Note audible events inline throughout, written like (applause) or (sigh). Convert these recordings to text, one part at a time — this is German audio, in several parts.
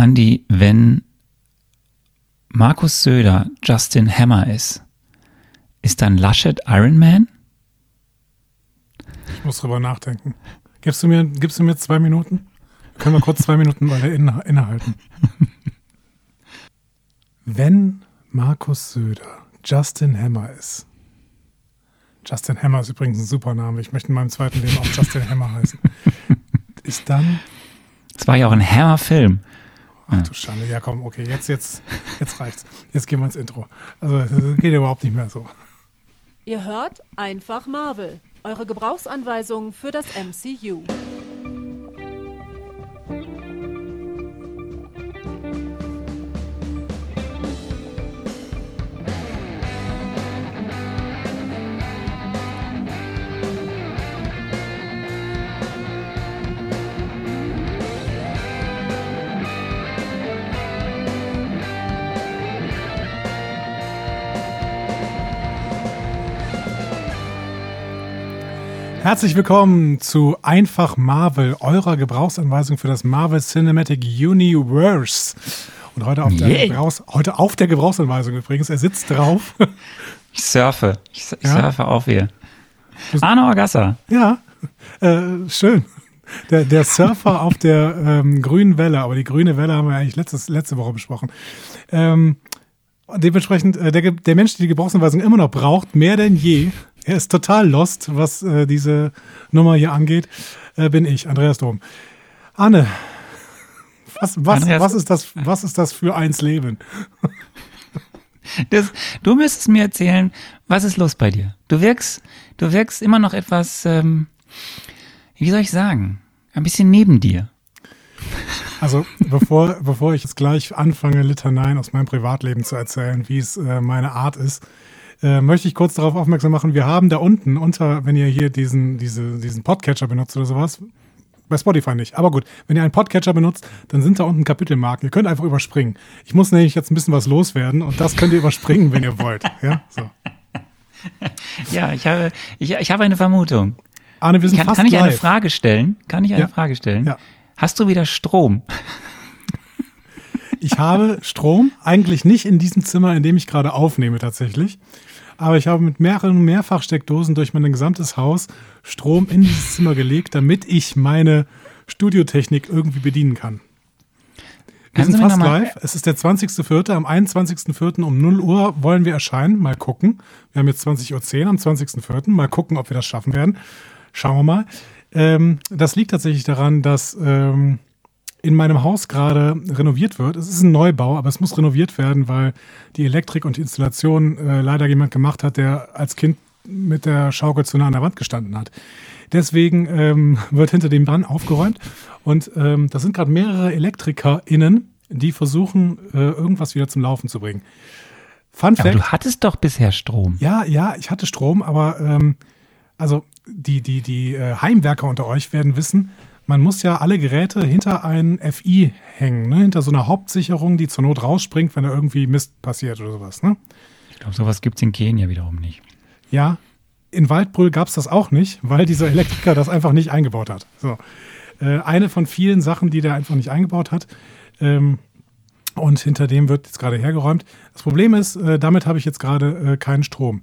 Andi, wenn Markus Söder Justin Hammer ist, ist dann Laschet Iron Man? Ich muss drüber nachdenken. Gibst du mir, gibst du mir zwei Minuten? Können wir kurz zwei Minuten mal inne, innehalten? (laughs) Wenn Markus Söder Justin Hammer ist. Justin Hammer ist übrigens ein super Name. Ich möchte in meinem zweiten Leben auch Justin Hammer heißen. (laughs) Ist dann. Das war ja auch ein Hammer-Film. Ach du Schande, ja komm, okay, jetzt, jetzt, jetzt reicht's. Jetzt gehen wir ins Intro. Also, das geht überhaupt nicht mehr so. Ihr hört einfach Marvel, eure Gebrauchsanweisung für das MCU. Herzlich willkommen zu Einfach Marvel, eurer Gebrauchsanweisung für das Marvel Cinematic Universe. Und heute auf, der, Gebrauchs heute auf der Gebrauchsanweisung übrigens, er sitzt drauf. (laughs) Ich surfe, ich, ich ja? surfe auf hier. Arno Agassa. Ja, äh, schön. Der, der Surfer auf der ähm, grünen Welle, aber die grüne Welle haben wir eigentlich letztes, letzte Woche besprochen. Ähm, dementsprechend, äh, der, der Mensch, der die Gebrauchsanweisung immer noch braucht, mehr denn je, er ist total lost, was äh, diese Nummer hier angeht, äh, bin ich, Andreas Dom. Anne, (laughs) was, was, Andreas, was, ist, das, was ist das für eins Leben? Das, du müsstest mir erzählen, was ist los bei dir? Du wirkst, du wirkst immer noch etwas, ähm, wie soll ich sagen, ein bisschen neben dir. Also bevor, bevor ich jetzt gleich anfange, Litaneien aus meinem Privatleben zu erzählen, wie es äh, meine Art ist, äh, möchte ich kurz darauf aufmerksam machen, wir haben da unten unter, wenn ihr hier diesen, diese, diesen Podcatcher benutzt oder sowas, bei Spotify nicht. Aber gut, wenn ihr einen Podcatcher benutzt, dann sind da unten Kapitelmarken. Ihr könnt einfach überspringen. Ich muss nämlich jetzt ein bisschen was loswerden und das könnt ihr überspringen, wenn ihr wollt. Ja, so. (laughs) ja ich, habe, ich, ich habe eine Vermutung. Arne, wir sind kann, fast kann ich live. eine Frage stellen? Kann ich eine ja. Frage stellen? Ja. Hast du wieder Strom? Ich habe Strom, eigentlich nicht in diesem Zimmer, in dem ich gerade aufnehme tatsächlich aber ich habe mit mehreren Mehrfachsteckdosen durch mein gesamtes Haus Strom in dieses Zimmer gelegt, damit ich meine Studiotechnik irgendwie bedienen kann. Wir sind fast live. Es ist der 20.04. Am 21.04. um 0 Uhr wollen wir erscheinen. Mal gucken. Wir haben jetzt 20.10 Uhr am 20.04. Mal gucken, ob wir das schaffen werden. Schauen wir mal. Ähm, das liegt tatsächlich daran, dass ähm, in meinem Haus gerade renoviert wird. Es ist ein Neubau, aber es muss renoviert werden, weil die Elektrik und die Installation äh, leider jemand gemacht hat, der als Kind mit der Schaukel zu nah an der Wand gestanden hat. Deswegen ähm, (laughs) wird hinter dem dran aufgeräumt und ähm, das sind gerade mehrere ElektrikerInnen, die versuchen, äh, irgendwas wieder zum Laufen zu bringen. Fun Fact. Aber du hattest doch bisher Strom. Ja, ja, ich hatte Strom, aber ähm, also die, die, die äh, Heimwerker unter euch werden wissen, man muss ja alle Geräte hinter ein FI hängen, ne? hinter so einer Hauptsicherung, die zur Not rausspringt, wenn da irgendwie Mist passiert oder sowas. Ne? Ich glaube, sowas gibt es in Kenia wiederum nicht. Ja, in Waldbrüll gab es das auch nicht, weil dieser Elektriker das einfach nicht eingebaut hat. So. Äh, eine von vielen Sachen, die der einfach nicht eingebaut hat. Ähm, und hinter dem wird jetzt gerade hergeräumt. Das Problem ist, äh, damit habe ich jetzt gerade äh, keinen Strom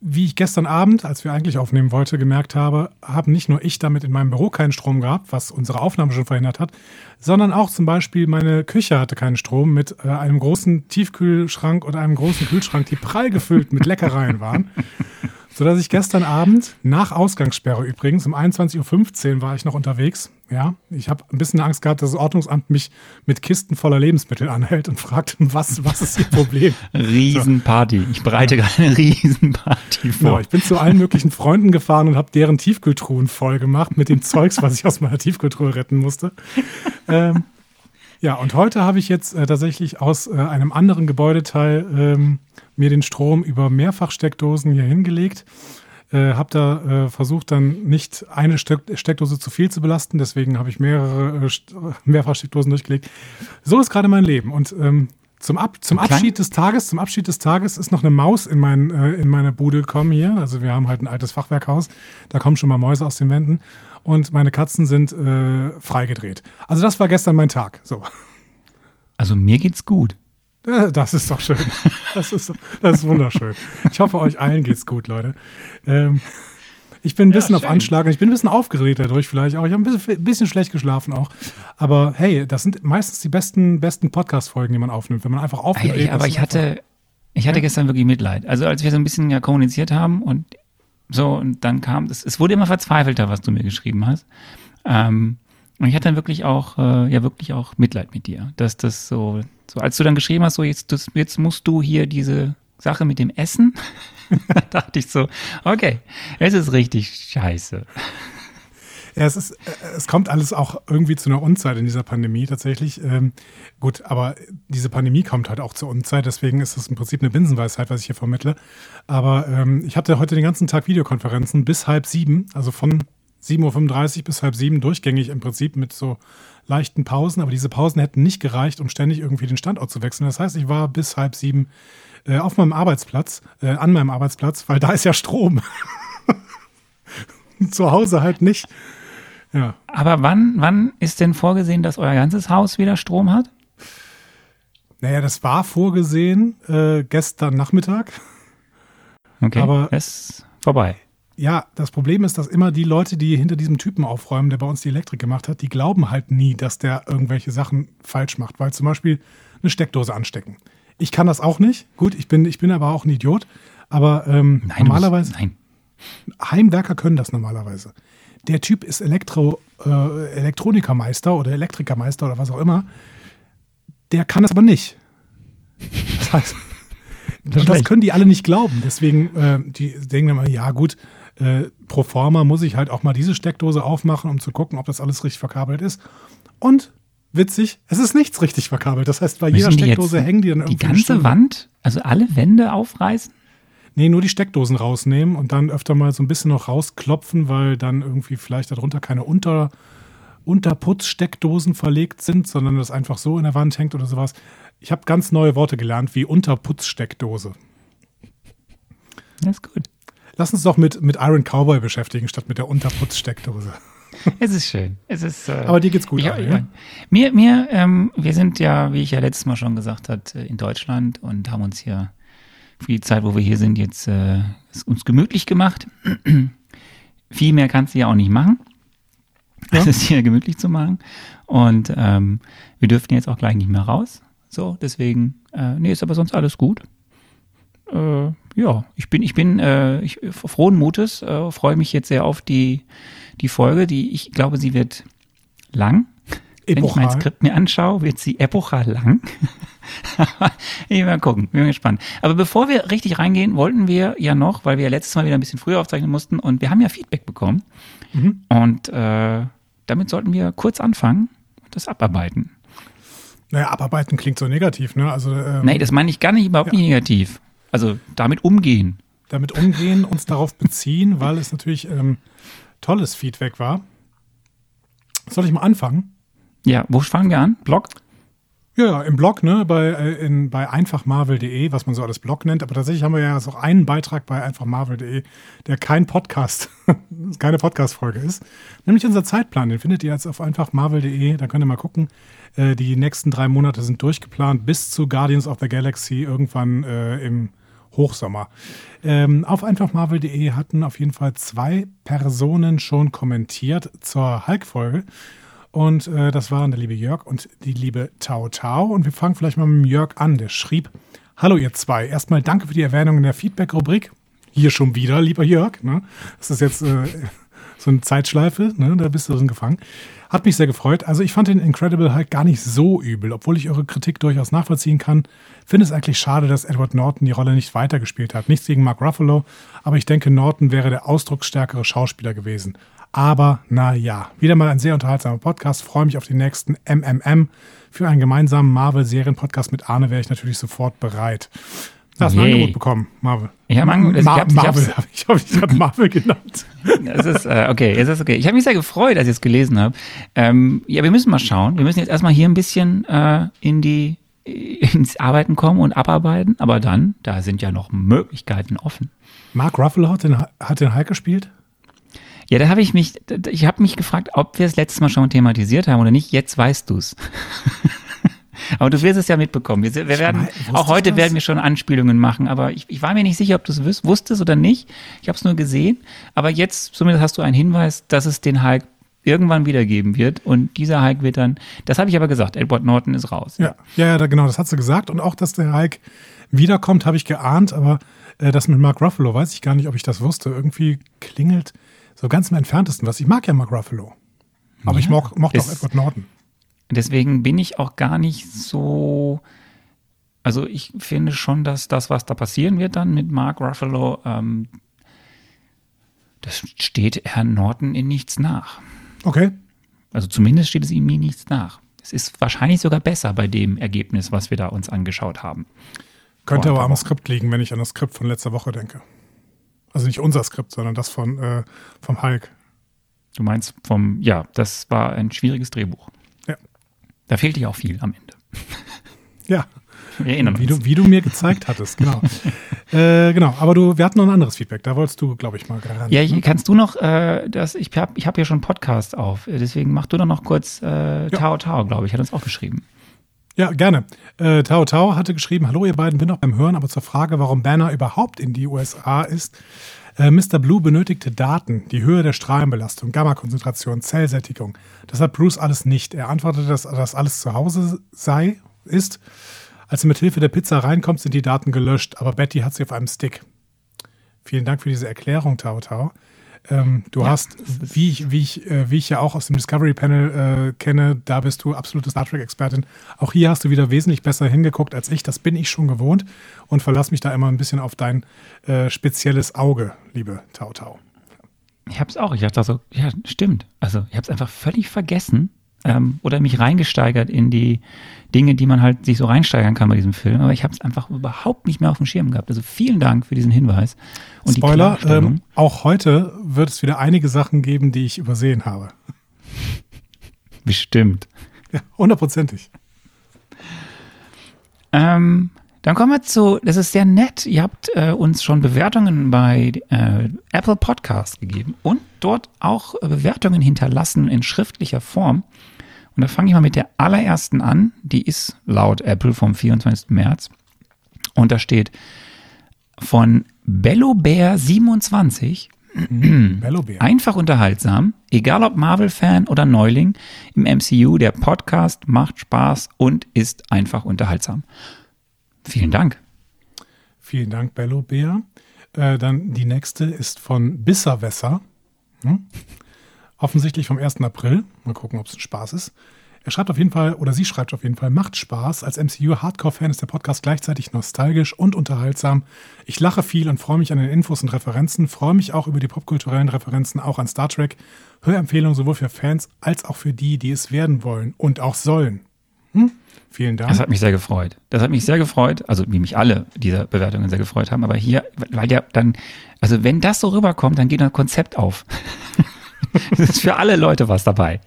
wie ich gestern Abend, als wir eigentlich aufnehmen wollten, gemerkt habe, haben nicht nur ich damit in meinem Büro keinen Strom gehabt, was unsere Aufnahme schon verhindert hat, sondern auch zum Beispiel meine Küche hatte keinen Strom mit äh, einem großen Tiefkühlschrank und einem großen Kühlschrank, die prall gefüllt mit Leckereien waren sodass ich gestern Abend, nach Ausgangssperre übrigens, um 21.15 Uhr war ich noch unterwegs. Ja, ich habe ein bisschen Angst gehabt, dass das Ordnungsamt mich mit Kisten voller Lebensmittel anhält und fragt, (laughs) was, was ist Ihr Problem? (laughs) Riesenparty. Ich bereite gerade eine Riesenparty vor. Genau, ich bin zu allen möglichen Freunden gefahren und habe deren Tiefkühltruhen voll gemacht mit dem Zeugs, was ich aus meiner Tiefkühltruhe retten musste. (laughs) ähm, ja, und heute habe ich jetzt äh, tatsächlich aus äh, einem anderen Gebäudeteil ähm, mir den Strom über Mehrfachsteckdosen hier hingelegt. Äh, habe da äh, versucht, dann nicht eine Steck Steckdose zu viel zu belasten. Deswegen habe ich mehrere äh, (laughs) Mehrfachsteckdosen durchgelegt. So ist gerade mein Leben. Und ähm, zum, Ab zum Abschied des Tages, zum Abschied des Tages ist noch eine Maus in, mein, äh, in meine Bude gekommen hier. Also wir haben halt ein altes Fachwerkhaus. Da kommen schon mal Mäuse aus den Wänden. Und meine Katzen sind äh, freigedreht. Also das war gestern mein Tag. So. Also mir geht's gut. Äh, Das ist doch schön. Das ist, das ist wunderschön. Ich hoffe, euch allen geht's gut, Leute. Ähm, ich bin ein bisschen auf schön. Anschlag und ich bin ein bisschen aufgeregt dadurch vielleicht auch. Ich habe ein bisschen, bisschen schlecht geschlafen auch. Aber hey, das sind meistens die besten, besten Podcast-Folgen, die man aufnimmt, wenn man einfach aufgeregt ja, ich, aber ist ich hatte, ich hatte gestern wirklich Mitleid. Also als wir so ein bisschen ja kommuniziert haben und so, und dann kam, es, es wurde immer verzweifelter, was du mir geschrieben hast. Ähm, und ich hatte dann wirklich auch, äh, ja, wirklich auch Mitleid mit dir. Dass das so, so als du dann geschrieben hast, so jetzt, das, jetzt musst du hier diese Sache mit dem Essen, (laughs) da dachte ich so, okay, es ist richtig scheiße. Ja, es ist, äh, es kommt alles auch irgendwie zu einer Unzeit in dieser Pandemie tatsächlich. Ähm, gut, aber diese Pandemie kommt halt auch zur Unzeit, deswegen ist das im Prinzip eine Binsenweisheit, was ich hier vermittle. Aber ähm, ich hatte heute den ganzen Tag Videokonferenzen bis halb sieben, also von 7.35 Uhr bis halb sieben durchgängig im Prinzip mit so leichten Pausen, aber diese Pausen hätten nicht gereicht, um ständig irgendwie den Standort zu wechseln. Das heißt, ich war bis halb sieben äh, auf meinem Arbeitsplatz, äh, an meinem Arbeitsplatz, weil da ist ja Strom. (laughs) Zu Hause halt nicht. Ja. Aber wann, wann ist denn vorgesehen, dass euer ganzes Haus wieder Strom hat? Naja, das war vorgesehen äh, gestern Nachmittag. Okay, Aber- es ist vorbei. Ja, das Problem ist, dass immer die Leute, die hinter diesem Typen aufräumen, der bei uns die Elektrik gemacht hat, die glauben halt nie, dass der irgendwelche Sachen falsch macht, weil zum Beispiel eine Steckdose anstecken. Ich kann das auch nicht. Gut, ich bin, ich bin aber auch ein Idiot. Aber ähm, Nein, normalerweise, Bist, nein. Heimwerker können das normalerweise. Der Typ ist Elektro, äh, Elektronikermeister oder Elektrikermeister oder was auch immer. Der kann das aber nicht. Das heißt, (laughs) das können die alle nicht glauben. Deswegen, äh, die denken immer, ja gut, äh, pro forma muss ich halt auch mal diese Steckdose aufmachen, um zu gucken, ob das alles richtig verkabelt ist. Und witzig, es ist nichts richtig verkabelt. Das heißt, bei jeder Müssen die Steckdose hängen die dann Die irgendwie eine ganze. Wand, also alle Wände aufreißen? Nee, nur die Steckdosen rausnehmen und dann öfter mal so ein bisschen noch rausklopfen, weil dann irgendwie vielleicht darunter keine Unter, Unterputzsteckdosen verlegt sind, sondern das einfach so in der Wand hängt oder sowas. Ich habe ganz neue Worte gelernt, wie Unterputzsteckdose. Das ist gut. Lass uns doch mit, mit Iron Cowboy beschäftigen, statt mit der Unterputzsteckdose. (laughs) Es ist schön. Es ist, äh, Aber dir geht's gut, ich, Arne, ja. Mir, mir, ähm, wir sind ja, wie ich ja letztes Mal schon gesagt hatte, in Deutschland und haben uns hier für die Zeit, wo wir hier sind, jetzt äh, es uns gemütlich gemacht. (clears throat) Viel mehr kannst du ja auch nicht machen. Ja. Es ist hier gemütlich zu machen. Und ähm, wir dürften jetzt auch gleich nicht mehr raus. So, deswegen, äh, nee, ist aber sonst alles gut. Äh, ja, ich bin, ich bin äh, ich, frohen Mutes, äh, freue mich jetzt sehr auf die, die Folge, die ich glaube, sie wird lang. Wenn ich mein. Skript mir anschaue, wird sie epochal lang. (laughs) Mal gucken, bin gespannt. Aber bevor wir richtig reingehen, wollten wir ja noch, weil wir ja letztes Mal wieder ein bisschen früher aufzeichnen mussten und wir haben ja Feedback bekommen. Mhm. Und äh, damit sollten wir kurz anfangen und das abarbeiten. Naja, abarbeiten klingt so negativ, ne? Also ähm, Nee, das meine ich gar nicht, überhaupt nicht negativ. Also damit umgehen. damit umgehen, uns (laughs) darauf beziehen, weil es natürlich ähm, tolles Feedback war. Soll ich mal anfangen? Ja, wo fangen wir an? Blog? Ja, im Blog, ne, bei, äh, in, bei einfachmarvel.de, was man so alles Blog nennt. Aber tatsächlich haben wir ja auch einen Beitrag bei einfachmarvel.de, der kein Podcast, (laughs) keine Podcast-Folge ist. Nämlich unser Zeitplan. Den findet ihr jetzt auf einfachmarvel.de. Da könnt ihr mal gucken. Äh, die nächsten drei Monate sind durchgeplant bis zu Guardians of the Galaxy irgendwann äh, im Hochsommer. Ähm, auf einfachmarvel.de hatten auf jeden Fall zwei Personen schon kommentiert zur Hulk-Folge. Und äh, das waren der liebe Jörg und die liebe Tau Tau. Und wir fangen vielleicht mal mit Jörg an. Der schrieb: Hallo, ihr zwei. Erstmal danke für die Erwähnung in der Feedback-Rubrik. Hier schon wieder, lieber Jörg. Ne? Das ist jetzt äh, (laughs) so eine Zeitschleife. Ne? Da bist du drin gefangen. Hat mich sehr gefreut. Also, ich fand den Incredible halt gar nicht so übel, obwohl ich eure Kritik durchaus nachvollziehen kann. Finde es eigentlich schade, dass Edward Norton die Rolle nicht weitergespielt hat. Nichts gegen Mark Ruffalo, aber ich denke, Norton wäre der ausdrucksstärkere Schauspieler gewesen. Aber na ja, wieder mal ein sehr unterhaltsamer Podcast. Freue mich auf den nächsten MMM. Für einen gemeinsamen Marvel-Serien-Podcast mit Arne wäre ich natürlich sofort bereit. Da hast du ein. Angebot bekommen, Marvel. Ich habe Angebot- Ma ich ich Marvel, hab's- habe ich, hab ich Marvel genannt. Es ist, äh, okay, es ist okay. Ich habe mich sehr gefreut, als ich es gelesen habe. Ähm, ja, wir müssen mal schauen. Wir müssen jetzt erstmal hier ein bisschen äh, in die ins Arbeiten kommen und abarbeiten, aber dann, da sind ja noch Möglichkeiten offen. Mark Ruffalo hat den, hat den Hulk gespielt? Ja, da habe ich mich, ich habe mich gefragt, ob wir es letztes Mal schon thematisiert haben oder nicht. Jetzt weißt du's. (laughs) Aber du wirst es ja mitbekommen. Wir, wir werden, mein, wusste auch heute werden wir schon Anspielungen machen, aber ich, ich war mir nicht sicher, ob du es wusstest oder nicht. Ich habe es nur gesehen. Aber jetzt zumindest hast du einen Hinweis, dass es den Hulk irgendwann wiedergeben wird. Und dieser Hulk wird dann, das habe ich aber gesagt, Edward Norton ist raus. Ja, ja, ja, genau, das hat sie gesagt. Und auch, dass der Hulk wiederkommt, habe ich geahnt, aber äh, das mit Mark Ruffalo weiß ich gar nicht, ob ich das wusste. Irgendwie klingelt so ganz im entferntesten was. Ich mag ja Mark Ruffalo. Aber ich moch, mochte auch Edward Norton. Deswegen bin ich auch gar nicht so. Also ich finde schon, dass das, was da passieren wird dann mit Mark Ruffalo, ähm, das steht Herrn Norton in nichts nach. Okay. Also zumindest steht es ihm nie nichts nach. Es ist wahrscheinlich sogar besser bei dem Ergebnis, was wir da uns angeschaut haben. Könnte aber am Skript liegen, wenn ich an das Skript von letzter Woche denke. Also nicht unser Skript, sondern das von äh, vom Hulk. Du meinst vom, ja, das war ein schwieriges Drehbuch. Ja. Da fehlte ja auch viel am Ende. (laughs) Ja, Wir erinnern wie uns. du, wie du mir gezeigt hattest, genau. (laughs) äh, genau, aber du, wir hatten noch ein anderes Feedback. Da wolltest du, glaube ich, mal gerade. Ja, ich- kannst du noch, äh, das, ich habe ich hab ja schon einen Podcast auf, deswegen mach du doch noch kurz äh, Tao Tao, glaube ich, hat uns auch geschrieben. Ja, gerne. Äh, Tao Tao hatte geschrieben, hallo ihr beiden, bin noch beim Hören, aber zur Frage, warum Banner überhaupt in die USA ist. Äh, Mr. Blue benötigte Daten, die Höhe der Strahlenbelastung, Gammakonzentration, Zellsättigung. Das hat Bruce alles nicht. Er antwortete, dass das alles zu Hause sei, ist. Als er mit Hilfe der Pizza reinkommt, sind die Daten gelöscht, aber Betty hat sie auf einem Stick. Vielen Dank für diese Erklärung, Tao Tao. Ähm, du hast, wie ich, wie, ich, äh, wie ich ja auch aus dem Discovery Panel äh, kenne, da bist du absolute Star Trek-Expertin. Auch hier hast du wieder wesentlich besser hingeguckt als ich. Das bin ich schon gewohnt und verlass mich da immer ein bisschen auf dein äh, spezielles Auge, liebe Tau Tau. Ich habe es auch, ich dachte so, ja, stimmt. Also ich habe es einfach völlig vergessen ähm, oder mich reingesteigert in die Dinge, die man halt sich so reinsteigern kann bei diesem Film. Aber ich habe es einfach überhaupt nicht mehr auf dem Schirm gehabt. Also vielen Dank für diesen Hinweis. Und Spoiler, ähm, auch heute wird es wieder einige Sachen geben, die ich übersehen habe. Bestimmt. Ja, hundertprozentig. Ähm, dann kommen wir zu, das ist sehr nett, ihr habt äh, uns schon Bewertungen bei äh, Apple Podcast gegeben und dort auch Bewertungen hinterlassen in schriftlicher Form. Und da fange ich mal mit der allerersten an, die ist laut Apple vom 24. März. Und da steht von BelloBear27, Bellobär. Einfach unterhaltsam, egal ob Marvel-Fan oder Neuling, im MCU, der Podcast macht Spaß und ist einfach unterhaltsam. Vielen Dank. Vielen Dank, Bello Bär. Äh, dann die nächste ist von Bisserwässer. Hm? Offensichtlich vom 1. April. Mal gucken, ob es ein Spaß ist. Er schreibt auf jeden Fall, oder sie schreibt auf jeden Fall, macht Spaß. Als MCU-Hardcore-Fan ist der Podcast gleichzeitig nostalgisch und unterhaltsam. Ich lache viel und freue mich an den Infos und Referenzen, freue mich auch über die popkulturellen Referenzen, auch an Star Trek. Hörempfehlung sowohl für Fans als auch für die, die es werden wollen und auch sollen. Hm? Vielen Dank. Das hat mich sehr gefreut. Das hat mich sehr gefreut, also wie mich alle dieser Bewertungen sehr gefreut haben, aber hier, weil ja dann, also wenn das so rüberkommt, dann geht ein Konzept auf. (laughs) (laughs) Es ist für alle Leute was dabei.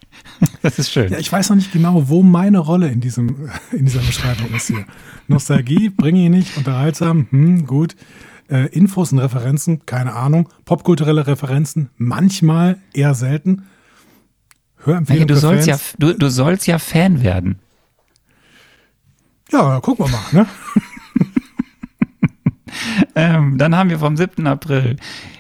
Das ist schön. Ja, ich weiß noch nicht genau, wo meine Rolle in, diesem, (laughs) in dieser Beschreibung ist hier. Nostalgie bringe ich nicht, unterhaltsam, hm, gut. Äh, Infos und Referenzen, keine Ahnung. Popkulturelle Referenzen, manchmal, eher selten. Hey, Hörempfehlung du, für sollst ja, du, du sollst ja Fan werden. Ja, gucken wir mal. Ne? (laughs) Ähm, dann haben wir vom 7. April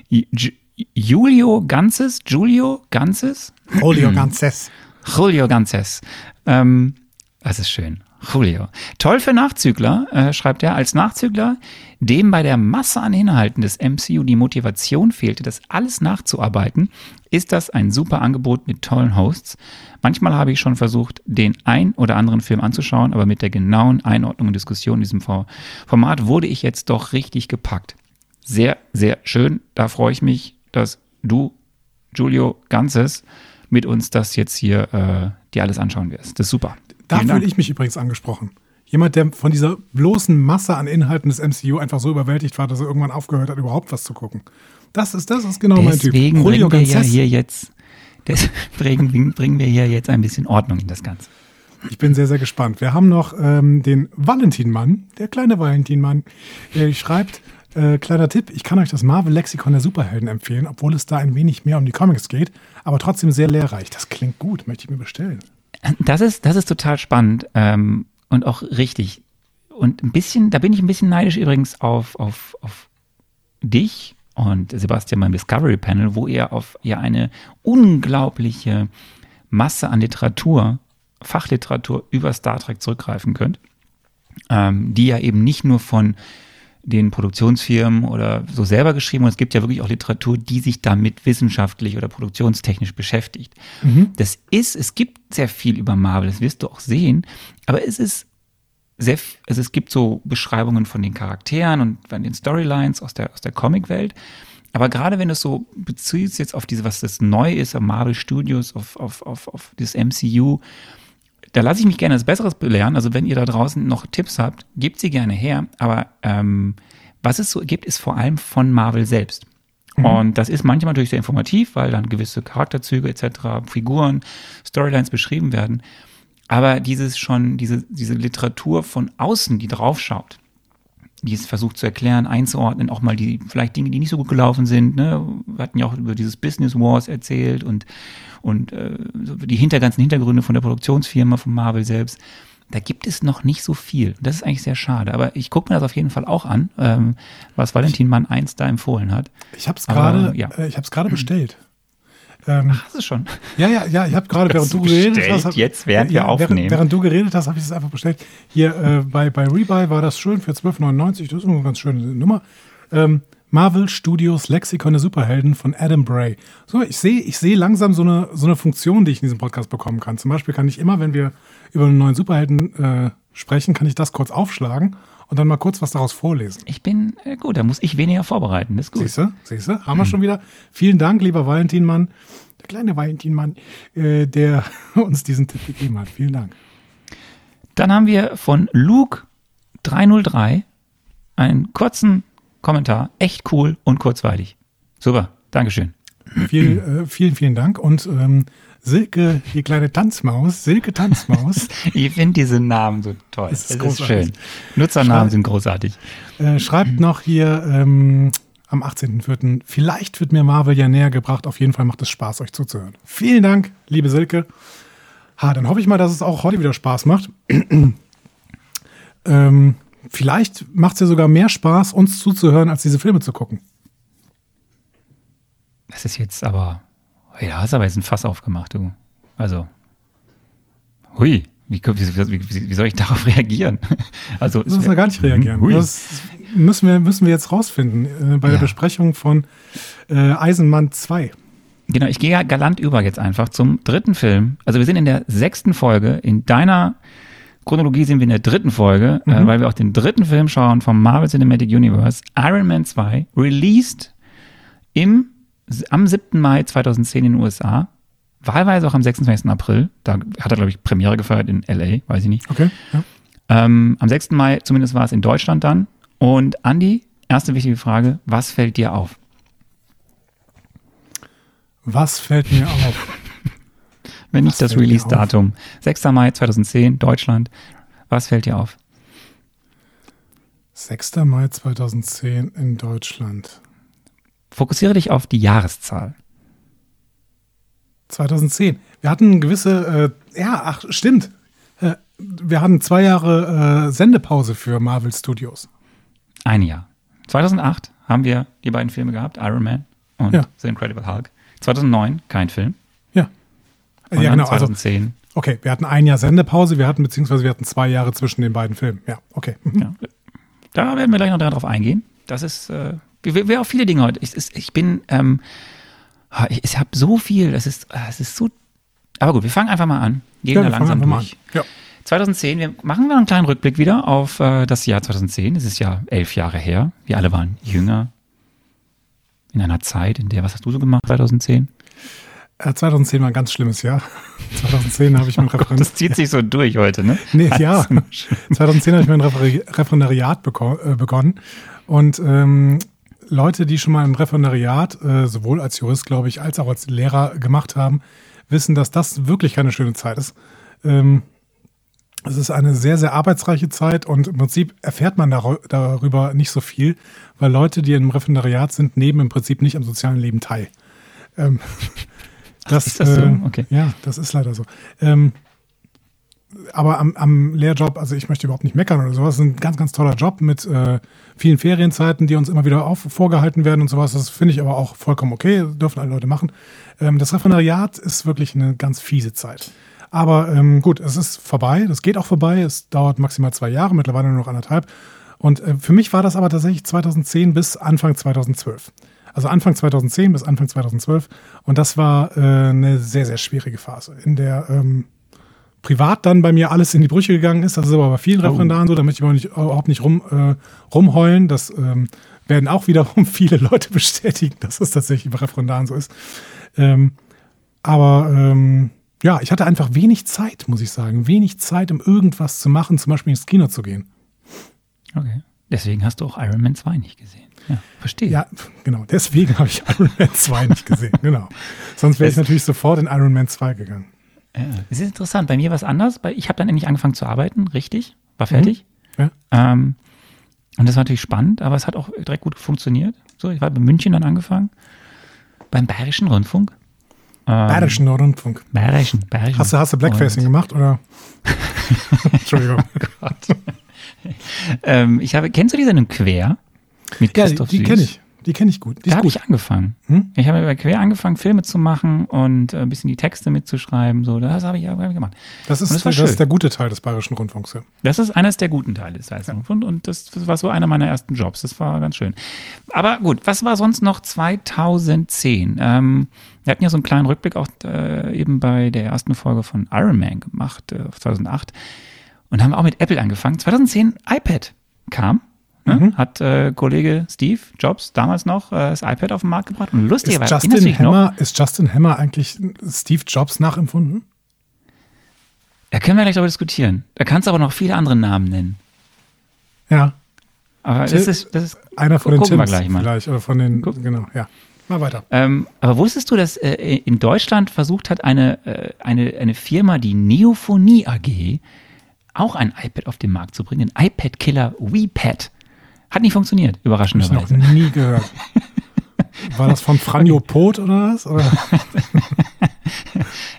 Ju- Julio Ganzes, Julio Ganzes, Julio Ganzes. Julio Ganzes. Ähm, das ist schön. Julio. Toll für Nachzügler, äh, schreibt er, als Nachzügler, dem bei der Masse an Inhalten des MCU die Motivation fehlte, das alles nachzuarbeiten, ist das ein super Angebot mit tollen Hosts. Manchmal habe ich schon versucht, den ein oder anderen Film anzuschauen, aber mit der genauen Einordnung und Diskussion in diesem For- Format wurde ich jetzt doch richtig gepackt. Sehr, sehr schön. Da freue ich mich, dass du, Julio Ganzes, mit uns das jetzt hier äh, dir alles anschauen wirst. Das ist super. Da fühle ich mich übrigens angesprochen. Jemand, der von dieser bloßen Masse an Inhalten des MCU einfach so überwältigt war, dass er irgendwann aufgehört hat, überhaupt was zu gucken. Das ist, das ist genau mein Typ. Deswegen bringen wir ja hier jetzt, deswegen (laughs) bringen wir hier jetzt ein bisschen Ordnung in das Ganze. Ich bin sehr, sehr gespannt. Wir haben noch ähm, den Valentinmann, der kleine Valentinmann. Der schreibt, äh, kleiner Tipp, ich kann euch das Marvel-Lexikon der Superhelden empfehlen, obwohl es da ein wenig mehr um die Comics geht, aber trotzdem sehr lehrreich. Das klingt gut, möchte ich mir bestellen. Das ist, das ist total spannend. Ähm, und auch richtig. Und ein bisschen, da bin ich ein bisschen neidisch übrigens auf, auf, auf dich und Sebastian beim Discovery Panel, wo ihr auf ja eine unglaubliche Masse an Literatur, Fachliteratur über Star Trek zurückgreifen könnt, ähm, die ja eben nicht nur von den Produktionsfirmen oder so selber geschrieben und es gibt ja wirklich auch Literatur, die sich damit wissenschaftlich oder produktionstechnisch beschäftigt. Mhm. Das ist, es gibt sehr viel über Marvel, das wirst du auch sehen, aber es ist sehr, also es gibt so Beschreibungen von den Charakteren und von den Storylines aus der, aus der Comicwelt. Aber gerade wenn du es so beziehst jetzt auf diese, was das neu ist, auf Marvel Studios, auf, auf, auf, auf das MCU, da lasse ich mich gerne als Besseres belehren. Also wenn ihr da draußen noch Tipps habt, gebt sie gerne her. Aber ähm, was es so gibt, ist vor allem von Marvel selbst. Mhm. Und das ist manchmal natürlich sehr informativ, weil dann gewisse Charakterzüge etc., Figuren, Storylines beschrieben werden. Aber dieses schon, diese, diese Literatur von außen, die draufschaut, die es versucht zu erklären, einzuordnen, auch mal die, vielleicht Dinge, die nicht so gut gelaufen sind. Ne? Wir hatten ja auch über dieses Business Wars erzählt und, und äh, die hinter, ganzen Hintergründe von der Produktionsfirma, von Marvel selbst. Da gibt es noch nicht so viel. Das ist eigentlich sehr schade. Aber ich gucke mir das auf jeden Fall auch an, ähm, was Valentin Mann 1 da empfohlen hat. Ich habe es gerade ja. äh, gerade bestellt. Ähm, Ach, hast du schon? Ja, ja, ja, ich habe gerade, während du geredet hast. Hab, jetzt, während ja, wir aufnehmen. Während, während, du geredet hast, habe ich es einfach bestellt. Hier äh, bei, bei Rebuy war das schön für 12,99. Das ist eine ganz schöne Nummer. Ähm, Marvel Studios Lexikon der Superhelden von Adam Bray. So, ich sehe ich seh langsam so eine, so eine Funktion, die ich in diesem Podcast bekommen kann. Zum Beispiel kann ich immer, wenn wir über einen neuen Superhelden äh, sprechen, kann ich das kurz aufschlagen und dann mal kurz was daraus vorlesen. Ich bin, äh, gut, da muss ich weniger vorbereiten, das ist gut. Siehst du, siehst du, haben wir hm. schon wieder. Vielen Dank, lieber Valentinmann, der kleine Valentinmann, äh, der (laughs) uns diesen Tipp gegeben hat. Vielen Dank. Dann haben wir von Luke 303 einen kurzen Kommentar. Echt cool und kurzweilig. Super, Dankeschön. Viel, äh, vielen, vielen Dank. Und ähm, Silke, die kleine Tanzmaus, Silke Tanzmaus. (laughs) ich finde diese Namen so toll. Das ist, das ist schön. Nutzernamen Schrei sind großartig. Äh, schreibt noch hier ähm, am 18.04. Vielleicht wird mir Marvel ja näher gebracht. Auf jeden Fall macht es Spaß, euch zuzuhören. Vielen Dank, liebe Silke. Ha, dann hoffe ich mal, dass es auch heute wieder Spaß macht. (clears throat) ähm, vielleicht macht es ja sogar mehr Spaß, uns zuzuhören, als diese Filme zu gucken. Das ist jetzt aber ja, hast aber jetzt ein Fass aufgemacht, du. Also, hui, wie, wie, wie soll ich darauf (laughs) reagieren? Also, das müssen wir gar nicht reagieren. Hui. Das müssen wir, müssen wir jetzt rausfinden äh, bei ja. der Besprechung von äh, Eisenmann 2. Genau, ich gehe galant über jetzt einfach zum dritten Film. Also wir sind in der sechsten Folge. In deiner Chronologie sind wir in der dritten Folge, äh, mhm. äh, weil wir auch den dritten Film schauen vom Marvel Cinematic Universe, Iron Man 2, released im am 7. Mai 2010 in den USA, wahlweise auch am 26. April. Da hat er, glaube ich, Premiere gefeiert in LA, weiß ich nicht. Okay. Ja. Ähm, am 6. Mai zumindest war es in Deutschland dann. Und Andi, erste wichtige Frage: Was fällt dir auf? Was fällt mir auf? (laughs) Wenn nicht das Release-Datum. 6. Mai 2010, Deutschland. Was fällt dir auf? 6. Mai 2010 in Deutschland. Fokussiere dich auf die Jahreszahl. 2010. Wir hatten gewisse, äh, ja, ach, stimmt. Äh, wir hatten zwei Jahre äh, Sendepause für Marvel Studios. Ein Jahr. 2008 haben wir die beiden Filme gehabt, Iron Man und ja. The Incredible Hulk. 2009 kein Film. Ja. Und ja, genau. 2010. Also, okay, wir hatten ein Jahr Sendepause, wir hatten, beziehungsweise wir hatten zwei Jahre zwischen den beiden Filmen. Ja, okay. Ja. Da werden wir gleich noch darauf eingehen. Das ist äh, wie, auch viele Dinge heute. Ich, ich bin, ähm, ich, ich habe so viel, das ist, ah, es ist so. Aber gut, wir fangen einfach mal an. Gehen ja, da langsam durch. Ja. 2010, wir machen wir einen kleinen Rückblick wieder auf äh, das Jahr 2010. Es ist ja elf Jahre her. Wir alle waren jünger. In einer Zeit, in der, was hast du so gemacht 2010? 2010 war ein ganz schlimmes Jahr. (laughs) 2010 habe ich mein (laughs) oh Referendariat. Das zieht sich so durch heute, ne? Nee, ja. (laughs) 2010 habe ich mein Referendariat äh, begonnen. Und ähm, Leute, die schon mal ein Referendariat, äh, sowohl als Jurist, glaube ich, als auch als Lehrer gemacht haben, wissen, dass das wirklich keine schöne Zeit ist. Ähm, es ist eine sehr, sehr arbeitsreiche Zeit und im Prinzip erfährt man darüber nicht so viel, weil Leute, die im Referendariat sind, nehmen im Prinzip nicht am sozialen Leben teil. Ähm, (laughs) das, Ach, ist das so? Ähm, okay. Ja, das ist leider so. Ähm, aber am, am Lehrjob, also ich möchte überhaupt nicht meckern oder sowas, ist ein ganz, ganz toller Job mit äh, vielen Ferienzeiten, die uns immer wieder auf, vorgehalten werden und sowas. Das finde ich aber auch vollkommen okay, dürfen alle Leute machen. Ähm, das Referendariat ist wirklich eine ganz fiese Zeit. Aber ähm, gut, es ist vorbei, das geht auch vorbei, es dauert maximal zwei Jahre, mittlerweile nur noch anderthalb. Und äh, für mich war das aber tatsächlich 2010 bis Anfang 2012. Also Anfang 2010 bis Anfang 2012. Und das war äh, eine sehr, sehr schwierige Phase, in der ähm, privat dann bei mir alles in die Brüche gegangen ist. Das ist aber bei vielen Referendaren so, da möchte ich aber nicht, überhaupt nicht rum, äh, rumheulen. Das ähm, werden auch wiederum (laughs) viele Leute bestätigen, dass es tatsächlich bei Referendaren so ist. Ähm, aber ähm, ja, ich hatte einfach wenig Zeit, muss ich sagen. Wenig Zeit, um irgendwas zu machen, zum Beispiel ins Kino zu gehen. Okay. Deswegen hast du auch Iron Man 2 nicht gesehen. Ja, verstehe. Ja, genau. Deswegen habe ich (laughs) Iron Man 2 nicht gesehen. Genau. Sonst wäre ich natürlich sofort in Iron Man 2 gegangen. Ja, es ist interessant. Bei mir war es anders. Ich habe dann endlich angefangen zu arbeiten, richtig, war fertig. Mhm. Ja. Ähm, und das war natürlich spannend, aber es hat auch direkt gut funktioniert. So, ich war bei München dann angefangen, beim Bayerischen Rundfunk. Ähm, Bayerischen Rundfunk. Bayerischen, Bayerischen. Hast du, hast du Blackfacing gemacht oder? (laughs) Entschuldigung. Oh Gott. (laughs) ähm, ich habe, kennst du die Sendung Quer? Mit Christoph ja, die, die kenne ich. Die kenne ich gut. Die da habe ich angefangen. Hm? Ich habe Quer angefangen, Filme zu machen und äh, ein bisschen die Texte mitzuschreiben. So, das habe ich, hab ich gemacht. Das ist, das, das ist der gute Teil des Bayerischen Rundfunks. Ja. Das ist eines der guten Teile des Bayerischen Rundfunks und das, das, war so einer meiner ersten Jobs. Das war ganz schön. Aber gut, was war sonst noch 2010? Ähm, wir hatten ja so einen kleinen Rückblick auch äh, eben bei der ersten Folge von Iron Man gemacht, äh, 2008. Und haben auch mit Apple angefangen. 2010 iPad kam. Ne? Mhm. Hat äh, Kollege Steve Jobs damals noch äh, das iPad auf den Markt gebracht. Und lustigerweise ist Justin Hammer, ist Justin Hammer eigentlich Steve Jobs nachempfunden? Da können wir gleich darüber diskutieren. Da kannst du aber noch viele andere Namen nennen. Ja. Aber das ist, das ist einer von den Tims wir gleich mal. Vielleicht, oder von den, Guck. genau, ja. Mal weiter. Ähm, aber wusstest du, dass äh, in Deutschland versucht hat eine, äh, eine, eine Firma, die Neophonie AG, auch ein iPad auf den Markt zu bringen, den iPad-Killer WePad. Hat nicht funktioniert, überraschenderweise. Ich noch nie gehört. (laughs) War das von Franjo Pot oder was? Oder?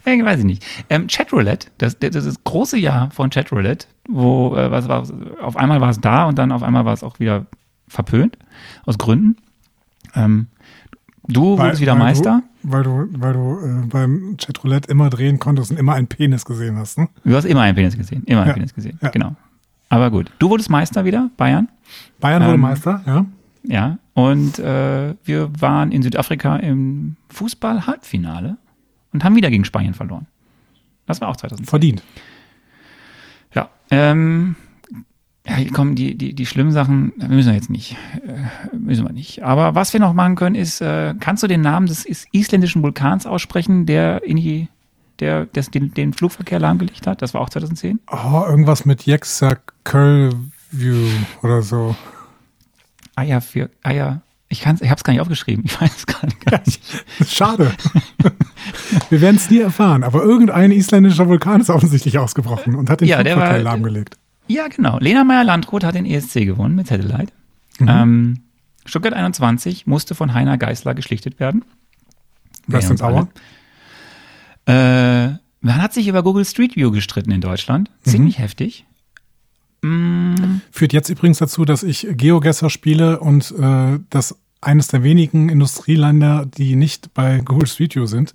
ja, (laughs) weiß ich nicht. Ähm, Chatroulette, das, das ist das große Jahr von Chatroulette, wo äh, was war, auf einmal war es da und dann auf einmal war es auch wieder verpönt, aus Gründen. Ähm, du weil, wurdest wieder weil Meister. Du, weil du, weil du äh, beim Chatroulette immer drehen konntest und immer einen Penis gesehen hast. Ne? Du hast immer einen Penis gesehen, immer einen ja. Penis gesehen, ja. genau. Aber gut, du wurdest Meister wieder, Bayern. Bayern wurde ähm, Meister, ja. Ja, und äh, wir waren in Südafrika im Fußball-Halbfinale und haben wieder gegen Spanien verloren. Das war auch 2000. Verdient. Ja, ähm, ja, hier kommen die, die, die schlimmen Sachen, müssen wir jetzt nicht. Äh, müssen wir nicht. Aber was wir noch machen können, ist, äh, kannst du den Namen des isländischen Vulkans aussprechen, der in die der, der den, den Flugverkehr lahmgelegt hat? Das war auch 2010? Oh, irgendwas mit Yexaköllview oder so. Eier für Eier. Ich, kann's, ich habe es gar nicht aufgeschrieben. Ich weiß es gar nicht. Schade. Wir werden es nie erfahren. Aber irgendein isländischer Vulkan ist offensichtlich ausgebrochen und hat den ja, Flugverkehr war, lahmgelegt. Ja, genau. Lena Meyer-Landrut hat den ESC gewonnen mit Satellite. Mhm. Ähm, Stuttgart 21 musste von Heiner Geißler geschlichtet werden. Was ist Auer? Äh, man hat sich über Google Street View gestritten in Deutschland. Ziemlich mhm. heftig. Mm. Führt jetzt übrigens dazu, dass ich GeoGuessr spiele und äh, das eines der wenigen Industrieländer, die nicht bei Google Street View sind,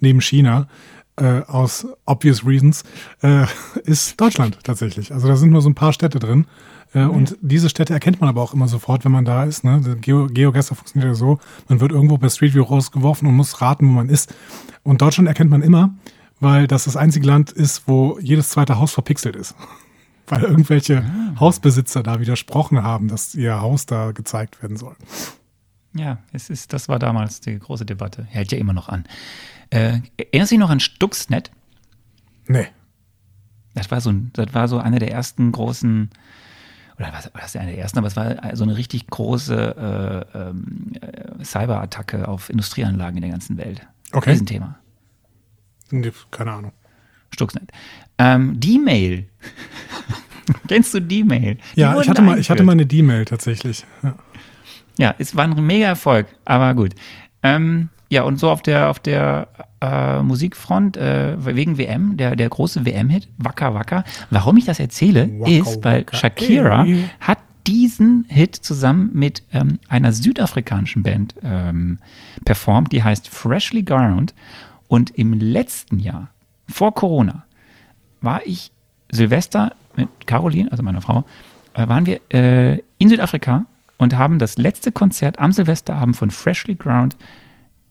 neben China, äh, aus obvious reasons, äh, (laughs) ist Deutschland tatsächlich. Also da sind nur so ein paar Städte drin. Äh. Und diese Städte erkennt man aber auch immer sofort, wenn man da ist. Ne? Geo GeoGuessr funktioniert ja so, man wird irgendwo bei Street View rausgeworfen und muss raten, wo man ist. Und Deutschland erkennt man immer, weil das das einzige Land ist, wo jedes zweite Haus verpixelt ist. (laughs) weil irgendwelche ah. Hausbesitzer da widersprochen haben, dass ihr Haus da gezeigt werden soll. Ja, es ist, das war damals die große Debatte. Hält ja immer noch an. Äh, erinnerst du dich noch an Stuxnet? Nee. Das war so, das war so eine der ersten großen, oder was war das einer der ersten, aber es war so eine richtig große äh, ähm, äh, Cyberattacke auf Industrieanlagen in der ganzen Welt. Okay. Riesenthema. Keine Ahnung. Stuxnet. Ähm, D-Mail. (laughs) Kennst du D-Mail? Ja, ich hatte, mal, ich hatte mal eine D-Mail tatsächlich. Ja. ja, es war ein mega Erfolg, aber gut. Ähm, ja, und so auf der, auf der äh, Musikfront, äh, wegen WM, der, der große WM-Hit, Wacker Wacker. Warum ich das erzähle, Waka ist, weil Waka, Shakira ey. hat diesen Hit zusammen mit ähm, einer südafrikanischen Band ähm, performt, die heißt Freshly Ground. Und im letzten Jahr, vor Corona, war ich Silvester mit Caroline, also meiner Frau, äh, waren wir äh, in Südafrika und haben das letzte Konzert am Silvesterabend von Freshly Ground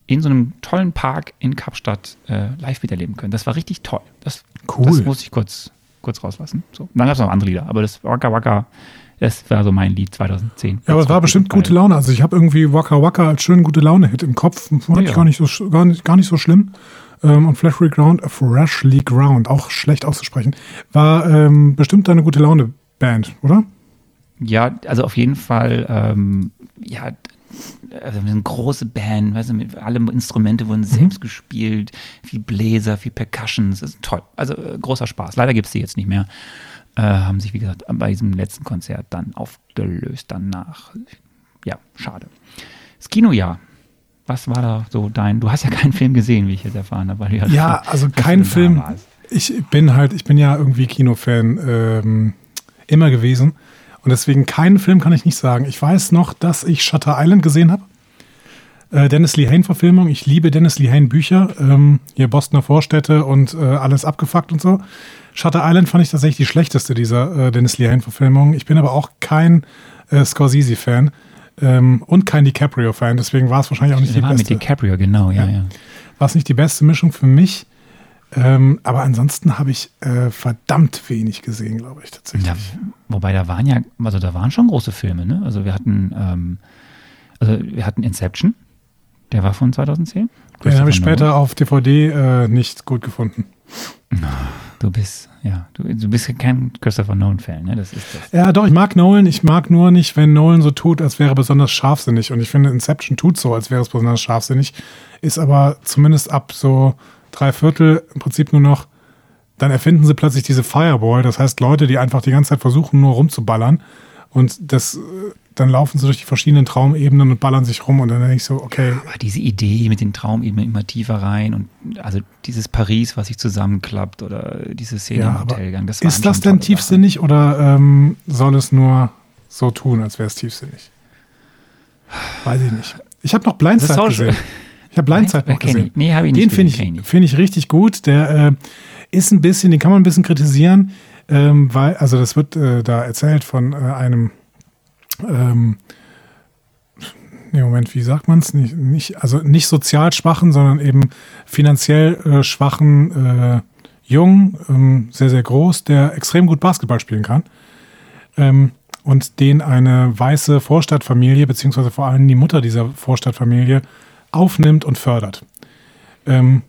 in so einem tollen Park in Kapstadt äh, live miterleben können. Das war richtig toll. Das, Cool. das muss ich kurz, kurz rauslassen. So. Dann gab es noch andere Lieder, aber das Waka Waka, das war so mein Lied 2010. Ja, aber es war bestimmt gute Laune. Also ich habe irgendwie Waka Waka als schön gute Laune-Hit im Kopf. Fand ich Ja. gar nicht so, gar nicht, gar nicht so schlimm. Ähm, und Freshly Ground, Freshly Ground, auch schlecht auszusprechen, war ähm, bestimmt eine gute Laune-Band, oder? Ja, also auf jeden Fall, ähm, ja, also eine große Band, weißt du, mit, alle Instrumente Mhm. wurden selbst gespielt, viel Bläser, viel Percussions, das ist toll. Also äh, großer Spaß. Leider gibt es die jetzt nicht mehr. Äh, haben sich, wie gesagt, bei diesem letzten Konzert dann aufgelöst danach. Ja, schade. Das Kinojahr. Was war da so dein? Du hast ja keinen Film gesehen, wie ich jetzt erfahren habe. Weil du Ja, also öfter kein Film. Ich bin halt, ich bin ja irgendwie Kinofan ähm, immer gewesen. Und deswegen keinen Film kann ich nicht sagen. Ich weiß noch, dass ich Shutter Island gesehen habe. Äh, Dennis Lehane-Verfilmung. Ich liebe Dennis Lehane-Bücher. Ähm, hier Bostoner Vorstädte und äh, alles abgefuckt und so. Shutter Island fand ich tatsächlich die schlechteste dieser äh, Dennis Lehane-Verfilmungen. Ich bin aber auch kein äh, Scorsese-Fan ähm, und kein DiCaprio-Fan. Deswegen war es wahrscheinlich auch nicht Der die war mit beste DiCaprio, genau, ja, Ja. ja. war es nicht die beste Mischung für mich. Ähm, aber ansonsten habe ich äh, verdammt wenig gesehen, glaube ich, tatsächlich. Ja, wobei da waren ja, also da waren schon große Filme, ne? Also wir hatten, ähm, also wir hatten Inception, der war von 2010. Den habe ich später auf DVD äh, nicht gut gefunden. (laughs) Du bist, ja, du, du bist kein Christopher Nolan-Fan, ne? Das ist das. Ja, doch, ich mag Nolan. Ich mag nur nicht, wenn Nolan so tut, als wäre er besonders scharfsinnig. Und ich finde, Inception tut so, als wäre es besonders scharfsinnig. Ist aber zumindest ab so drei Viertel im Prinzip nur noch, dann erfinden sie plötzlich diese Fireball. Das heißt, Leute, die einfach die ganze Zeit versuchen, nur rumzuballern. Und das, äh, dann laufen sie durch die verschiedenen Traumebenen und ballern sich rum. Und dann denke ich so, okay, Aber diese Idee mit den Traumebenen immer tiefer rein und also dieses Paris, was sich zusammenklappt oder diese Szene Ja, im Hotelgang, das ist das denn tiefsinnig oder ähm, soll es nur so tun, als wäre es tiefsinnig? Weiß ich nicht. Ich habe noch Blindside gesehen. Ich habe Blindside noch ich. gesehen. Nee, habe ich nicht Den finde ich ich, ich richtig gut. Der äh, ist ein bisschen, den kann man ein bisschen kritisieren, ähm, weil, also das wird äh, da erzählt von äh, einem, ähm, nee, Moment, wie sagt man es? Nicht, nicht, also nicht sozial schwachen, sondern eben finanziell äh, schwachen äh, Jungen, ähm, sehr, sehr groß, der extrem gut Basketball spielen kann. Ähm, und den eine weiße Vorstadtfamilie, beziehungsweise vor allem die Mutter dieser Vorstadtfamilie, aufnimmt und fördert. Ähm,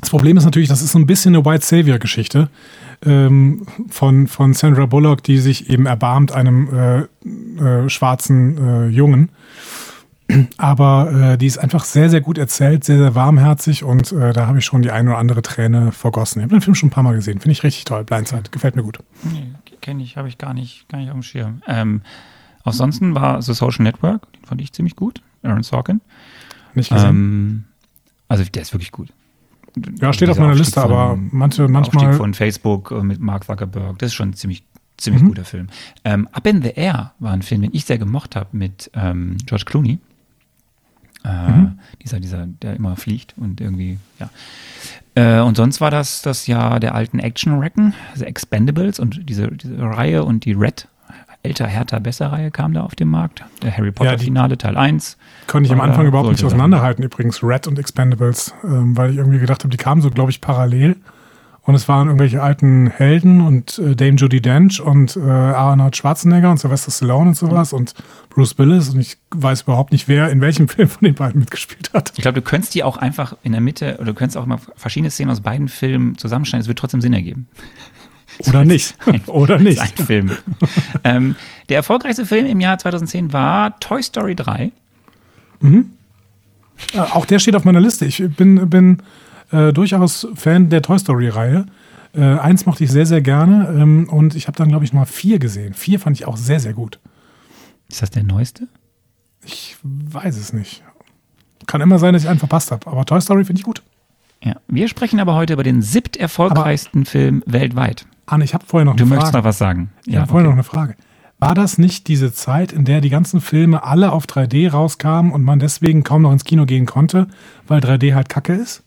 das Problem ist natürlich, das ist so ein bisschen eine White Savior-Geschichte ähm, von, von Sandra Bullock, die sich eben erbarmt einem äh, äh, schwarzen äh, Jungen. Aber äh, die ist einfach sehr, sehr gut erzählt, sehr, sehr warmherzig und äh, da habe ich schon die eine oder andere Träne vergossen. Ich habe den Film schon ein paar Mal gesehen. Finde ich richtig toll. Blindside. Gefällt mir gut. Nee, kenne ich, habe ich gar nicht, gar nicht auf dem Schirm. Ähm, ansonsten war The Social Network, den fand ich ziemlich gut. Aaron Sorkin. Nicht gesehen. Ähm, also der ist wirklich gut. ja, steht auf meiner Aufstieg Liste, von- aber manche, manchmal. Aufstieg von Facebook äh, mit Mark Zuckerberg, das ist schon ein ziemlich, ziemlich Mhm. guter Film. Ähm, Up in the Air war ein Film, den ich sehr gemocht habe mit ähm, George Clooney. Äh, Mhm. Dieser, dieser, der immer fliegt und irgendwie, ja. Äh, und sonst war das das Jahr der alten Action-Recken, also Expendables und diese, diese Reihe und die Red, älter, härter, besser Reihe kam da auf den Markt. Der Harry Ja, Potter die- Finale Teil 1. Konnte ich am Oder Anfang überhaupt nicht auseinanderhalten, übrigens, Red und Expendables, ähm, weil ich irgendwie gedacht habe, die kamen so, glaube ich, parallel. Und es waren irgendwelche alten Helden und äh, Dame Judy Dench und äh, Arnold Schwarzenegger und Sylvester Stallone und sowas und Bruce Willis. Und ich weiß überhaupt nicht, wer in welchem (laughs) Film von den beiden mitgespielt hat. Ich glaube, du könntest die auch einfach in der Mitte, oder du könntest auch mal verschiedene Szenen aus beiden Filmen zusammenschneiden. Es wird trotzdem Sinn ergeben. Oder nicht. (laughs) Oder (laughs) ist ein nicht. Film. ähm, der erfolgreichste Film im Jahr 2010 war Toy Story 3. Äh, auch der steht auf meiner Liste. Ich bin, bin äh, durchaus Fan der Toy Story-Reihe. Äh, eins mochte ich sehr, sehr gerne. Ähm, und ich habe dann, glaube ich, mal vier gesehen. Vier fand ich auch sehr, sehr gut. Ist das der neueste? Ich weiß es nicht. Kann immer sein, dass ich einen verpasst habe. Aber Toy Story finde ich gut. Ja. Wir sprechen aber heute über den siebt erfolgreichsten Film weltweit. Anne, ich habe vorher noch Du eine möchtest Frage. noch was sagen. Ich habe vorher noch eine Frage. War das nicht diese Zeit, in der die ganzen Filme alle auf 3D rauskamen und man deswegen kaum noch ins Kino gehen konnte, weil 3D halt kacke ist?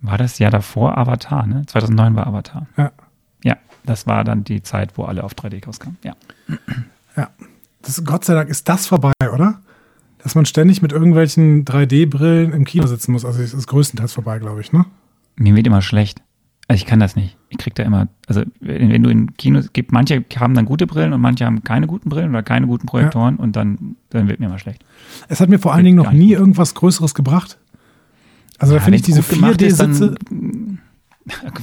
War das Jahr davor Avatar, ne? 2009 war Avatar. Ja. Ja, das war dann die Zeit, wo alle auf 3D rauskamen. Ja. Ja. Das, Gott sei Dank ist das vorbei, oder? Dass man ständig mit irgendwelchen 3D-Brillen im Kino sitzen muss. Also es ist größtenteils vorbei, glaube ich, ne? Mir wird immer schlecht. Also ich kann das nicht. Ich krieg da immer, also wenn, du in Kinos gibt, manche haben dann gute Brillen und manche haben keine guten Brillen oder keine guten Projektoren und dann, dann wird mir immer schlecht. Es hat mir vor allen Dingen noch nie gut. irgendwas Größeres gebracht. Also da Ja, finde ich diese gut gemacht ist, dann- 4D-Sitze,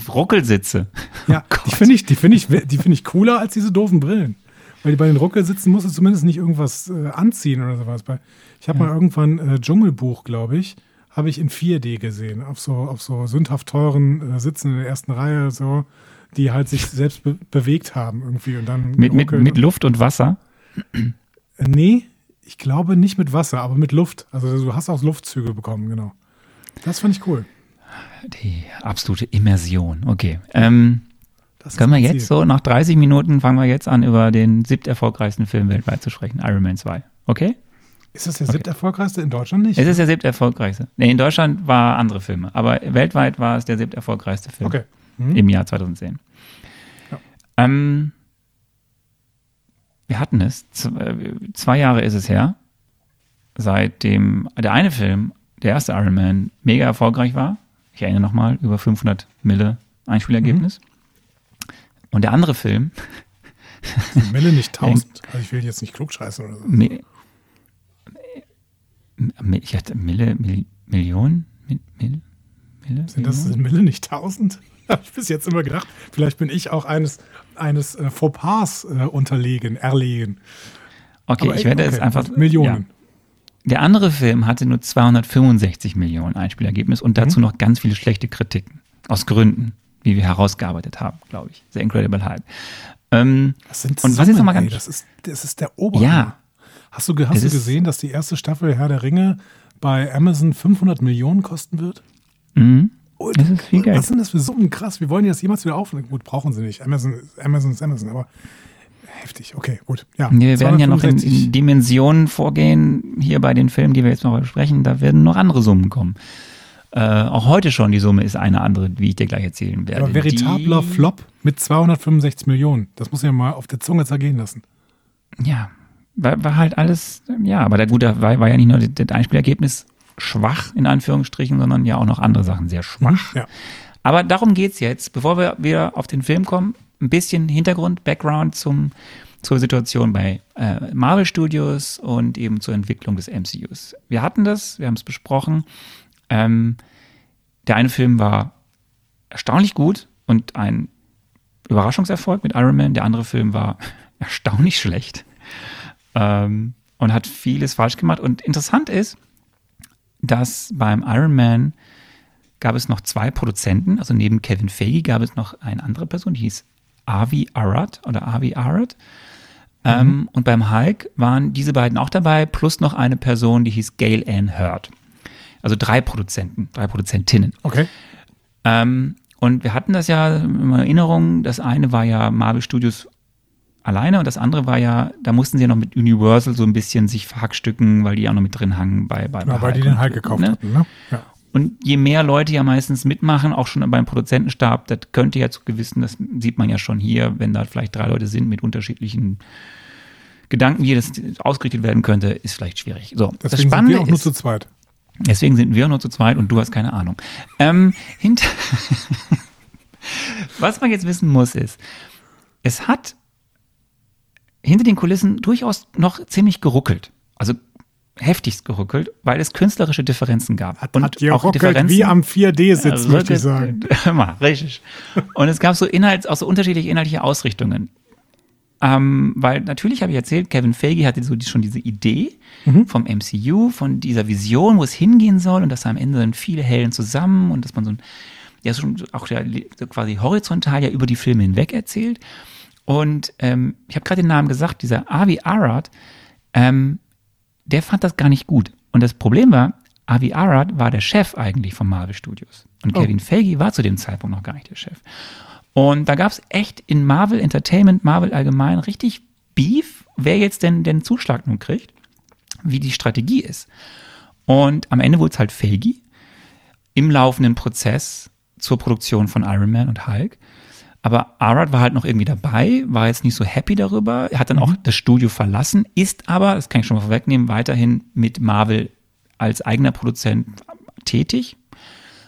(laughs) Ruckelsitze. ja, Oh die finde ich, die finde ich, die finde ich cooler als diese doofen Brillen. Weil bei den Ruckelsitzen musst du zumindest nicht irgendwas äh, anziehen oder sowas. Ich habe mal irgendwann äh, Dschungelbuch, glaube ich, habe ich in 4D gesehen, auf so, auf so sündhaft teuren äh, Sitzen in der ersten Reihe, so, die halt sich selbst be bewegt haben irgendwie und dann Mit, mit, mit Luft und Wasser. Äh, Nee, ich glaube nicht mit Wasser, aber mit Luft. Also du hast auch Luftzüge bekommen, genau. Das fand ich cool. Die absolute Immersion. Okay. Ähm, können wir jetzt so, nach 30 Minuten fangen wir jetzt an, über den siebt erfolgreichsten Film weltweit zu sprechen, Iron Man 2. Okay? Ist das der siebte erfolgreichste in Deutschland nicht? Es ist der siebt erfolgreichste. Nee, in Deutschland war andere Filme, aber weltweit war es der siebt erfolgreichste Film. Okay. Mhm. im Jahr 2010. Ja. Ähm, wir hatten es, äh, zwei Jahre ist es her, seitdem der eine Film, der erste Iron Man, mega erfolgreich war. Ich erinnere nochmal, über 500 Mille Einspielergebnis. Und der andere Film, Mille nicht (laughs) 1000. Also ich will jetzt nicht klugscheißen oder so. Mi- ich hatte Mille, Mil, Million, Mil, Mil, Mille, Sind das sind Mille nicht 1000? (laughs) Habe ich bis jetzt immer gedacht. Vielleicht bin ich auch eines, eines äh, Fauxpas äh, unterlegen, erlegen. Okay, Aber ich werde okay, es einfach. Millionen. Ja. Der andere Film hatte nur 265 Millionen Einspielergebnis und Mhm. dazu noch ganz viele schlechte Kritiken. Aus Gründen, wie wir herausgearbeitet haben, glaube ich. The Incredible Hulk. Ähm, Das sind Und was jetzt noch mal ey, ganz- das ist, das ist der Oberhammer. Ja. Hast du, hast du gesehen, dass die erste Staffel Herr der Ringe bei Amazon 500 Millionen kosten wird? mhm. Oh, Das ist viel Geld. Was sind das für Summen? Krass, wir wollen die das jemals wieder aufnehmen. Gut, brauchen sie nicht. Amazon, Amazon ist Amazon, aber heftig. Okay, gut. Ja, Wir werden ja noch in, 265. in Dimensionen vorgehen, hier bei den Filmen, die wir jetzt noch besprechen, da werden noch andere Summen kommen. Äh, auch heute schon, die Summe ist eine andere, wie ich dir gleich erzählen werde. aber veritabler die, Flop mit 265 Millionen. Das muss ich ja mal auf der Zunge zergehen lassen. Ja, war, war halt alles, ja, aber der gute war, war ja nicht nur das, Einspielergebnis schwach, in Anführungsstrichen, sondern ja auch noch andere Sachen sehr schwach. Ja. Aber darum geht's jetzt, bevor wir wieder auf den Film kommen, ein bisschen Hintergrund, Background zum, zur Situation bei äh, Marvel Studios und eben zur Entwicklung des MCUs. Wir hatten das, wir haben es besprochen. Ähm, der eine Film war erstaunlich gut und ein Überraschungserfolg mit Iron Man. Der andere Film war (laughs) erstaunlich schlecht ähm, und hat vieles falsch gemacht. Und interessant ist, dass beim Iron Man gab es noch zwei Produzenten, also neben Kevin Feige gab es noch eine andere Person, die hieß Avi Arad oder Avi Arad. Ähm, und beim Hulk waren diese beiden auch dabei, plus noch eine Person, die hieß Gail Ann Hurd. Also drei Produzenten, drei Produzentinnen. Okay. Ähm, und wir hatten das ja in Erinnerung, das eine war ja Marvel Studios alleine und das andere war ja, da mussten sie ja noch mit Universal so ein bisschen sich verhackstücken, weil die auch noch mit drin hangen bei, bei, Ja, bei weil die den halt gekauft ne? hatten, ne? Ja. Und je mehr Leute ja meistens mitmachen, auch schon beim Produzentenstab, das könnte ja zu gewissen, das sieht man ja schon hier, wenn da vielleicht drei Leute sind mit unterschiedlichen Gedanken, wie das ausgerichtet werden könnte, ist vielleicht schwierig. So, das Deswegen sind Spannende wir auch nur ist, zu zweit. Deswegen sind wir nur zu zweit und du hast keine Ahnung. Ähm, hinter (laughs) Was man jetzt wissen muss, ist, es hat hinter den Kulissen durchaus noch ziemlich geruckelt. Also heftigst geruckelt, weil es künstlerische Differenzen gab. Hat, hat geruckelt wie am 4D-Sitz, Also möchte ich sagen. (laughs) Mal, richtig. Und es gab so Inhalts, auch so unterschiedliche inhaltliche Ausrichtungen. Ähm, weil natürlich habe ich erzählt, Kevin Feige hatte so die, schon diese Idee Mhm. vom MCU, von dieser Vision, wo es hingehen soll und dass da am Ende dann viele Helden zusammen und dass man so ein, ja, schon auch ja, so quasi horizontal ja über die Filme hinweg erzählt. Und ähm, ich habe gerade den Namen gesagt, dieser Avi Arad, ähm, der fand das gar nicht gut. Und das Problem war, Avi Arad war der Chef eigentlich von Marvel Studios. Und Oh. Kevin Feige war zu dem Zeitpunkt noch gar nicht der Chef. Und da gab es echt in Marvel Entertainment, Marvel allgemein, richtig Beef, wer jetzt denn den Zuschlag nun kriegt, wie die Strategie ist. Und am Ende wurde es halt Feige im laufenden Prozess zur Produktion von Iron Man und Hulk. Aber Arad war halt noch irgendwie dabei, war jetzt nicht so happy darüber. Er hat dann auch das Studio verlassen, ist aber, das kann ich schon mal vorwegnehmen, weiterhin mit Marvel als eigener Produzent tätig.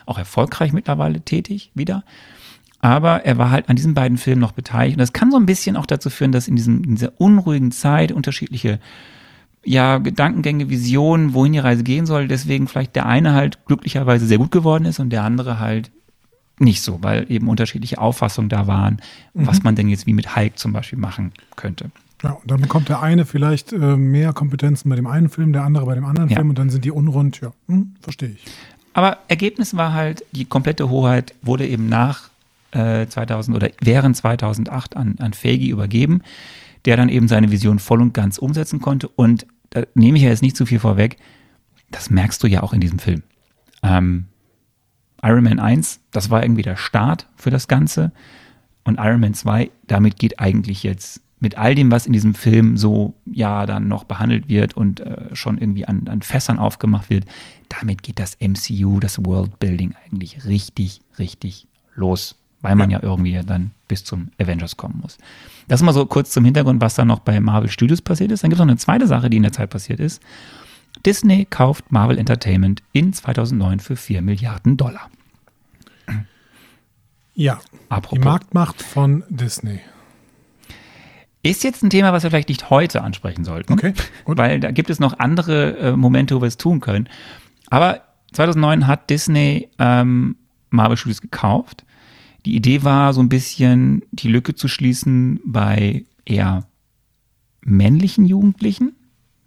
Auch erfolgreich mittlerweile tätig wieder. Aber er war halt an diesen beiden Filmen noch beteiligt. Und das kann so ein bisschen auch dazu führen, dass in, diesem, in dieser unruhigen Zeit unterschiedliche ja, Gedankengänge, Visionen, wohin die Reise gehen soll, deswegen vielleicht der eine halt glücklicherweise sehr gut geworden ist und der andere halt nicht so, weil eben unterschiedliche Auffassungen da waren, was man denn jetzt wie mit Hulk zum Beispiel machen könnte. Ja, und dann bekommt der eine vielleicht äh, mehr Kompetenzen bei dem einen Film, der andere bei dem anderen Ja. Film und dann sind die unrund. Ja, hm, verstehe ich. Aber Ergebnis war halt, die komplette Hoheit wurde eben nach äh, 2000 oder während 2008 an, an Feige übergeben, der dann eben seine Vision voll und ganz umsetzen konnte. Und da nehme ich ja jetzt nicht zu viel vorweg, das merkst du ja auch in diesem Film. Ähm, Iron Man 1, das war irgendwie der Start für das Ganze. Und Iron Man 2, damit geht eigentlich jetzt mit all dem, was in diesem Film so ja dann noch behandelt wird und äh, schon irgendwie an, an Fässern aufgemacht wird, damit geht das MCU, das Worldbuilding eigentlich richtig, richtig los, weil man ja, irgendwie dann bis zum Avengers kommen muss. Das mal so kurz zum Hintergrund, was da noch bei Marvel Studios passiert ist. Dann gibt es noch eine zweite Sache, die in der Zeit passiert ist. Disney kauft Marvel Entertainment in 2009 für 4 Milliarden Dollar. Ja, Apropos. die Marktmacht von Disney. Ist jetzt ein Thema, was wir vielleicht nicht heute ansprechen sollten. Okay, gut. Weil da gibt es noch andere äh, Momente, wo wir es tun können. Aber 2009 hat Disney ähm, Marvel Studios gekauft. Die Idee war so ein bisschen, die Lücke zu schließen bei eher männlichen Jugendlichen.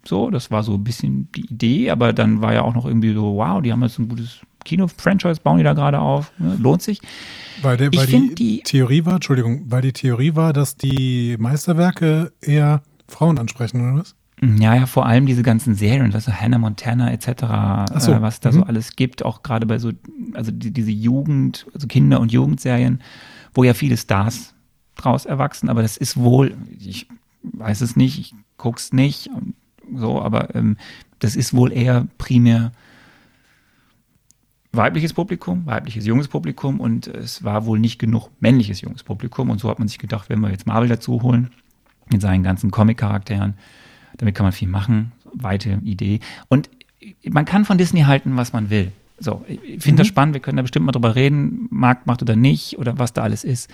So, das war so ein bisschen die Idee, aber dann war ja auch noch irgendwie so, wow, die haben jetzt ein gutes Kino-Franchise, bauen die da gerade auf, ne? lohnt sich. Weil, der, weil die, die- Theorie war, Entschuldigung, weil die Theorie war, dass die Meisterwerke eher Frauen ansprechen, oder was? Ja, ja, vor allem diese ganzen Serien, was so Hannah Montana etc., so, äh, was da so mhm. alles gibt, auch gerade bei so, also die, diese Jugend, also Kinder- und Jugendserien, wo ja viele Stars draus erwachsen, aber das ist wohl, ich weiß es nicht, ich guck's nicht, so, aber ähm, das ist wohl eher primär weibliches Publikum, weibliches junges Publikum und es war wohl nicht genug männliches junges Publikum und so hat man sich gedacht, wenn wir jetzt Marvel dazu holen mit seinen ganzen Comic-Charakteren, damit kann man viel machen, weite Idee und man kann von Disney halten, was man will. So, ich finde das spannend, wir können da bestimmt mal drüber reden, Markt macht oder nicht oder was da alles ist.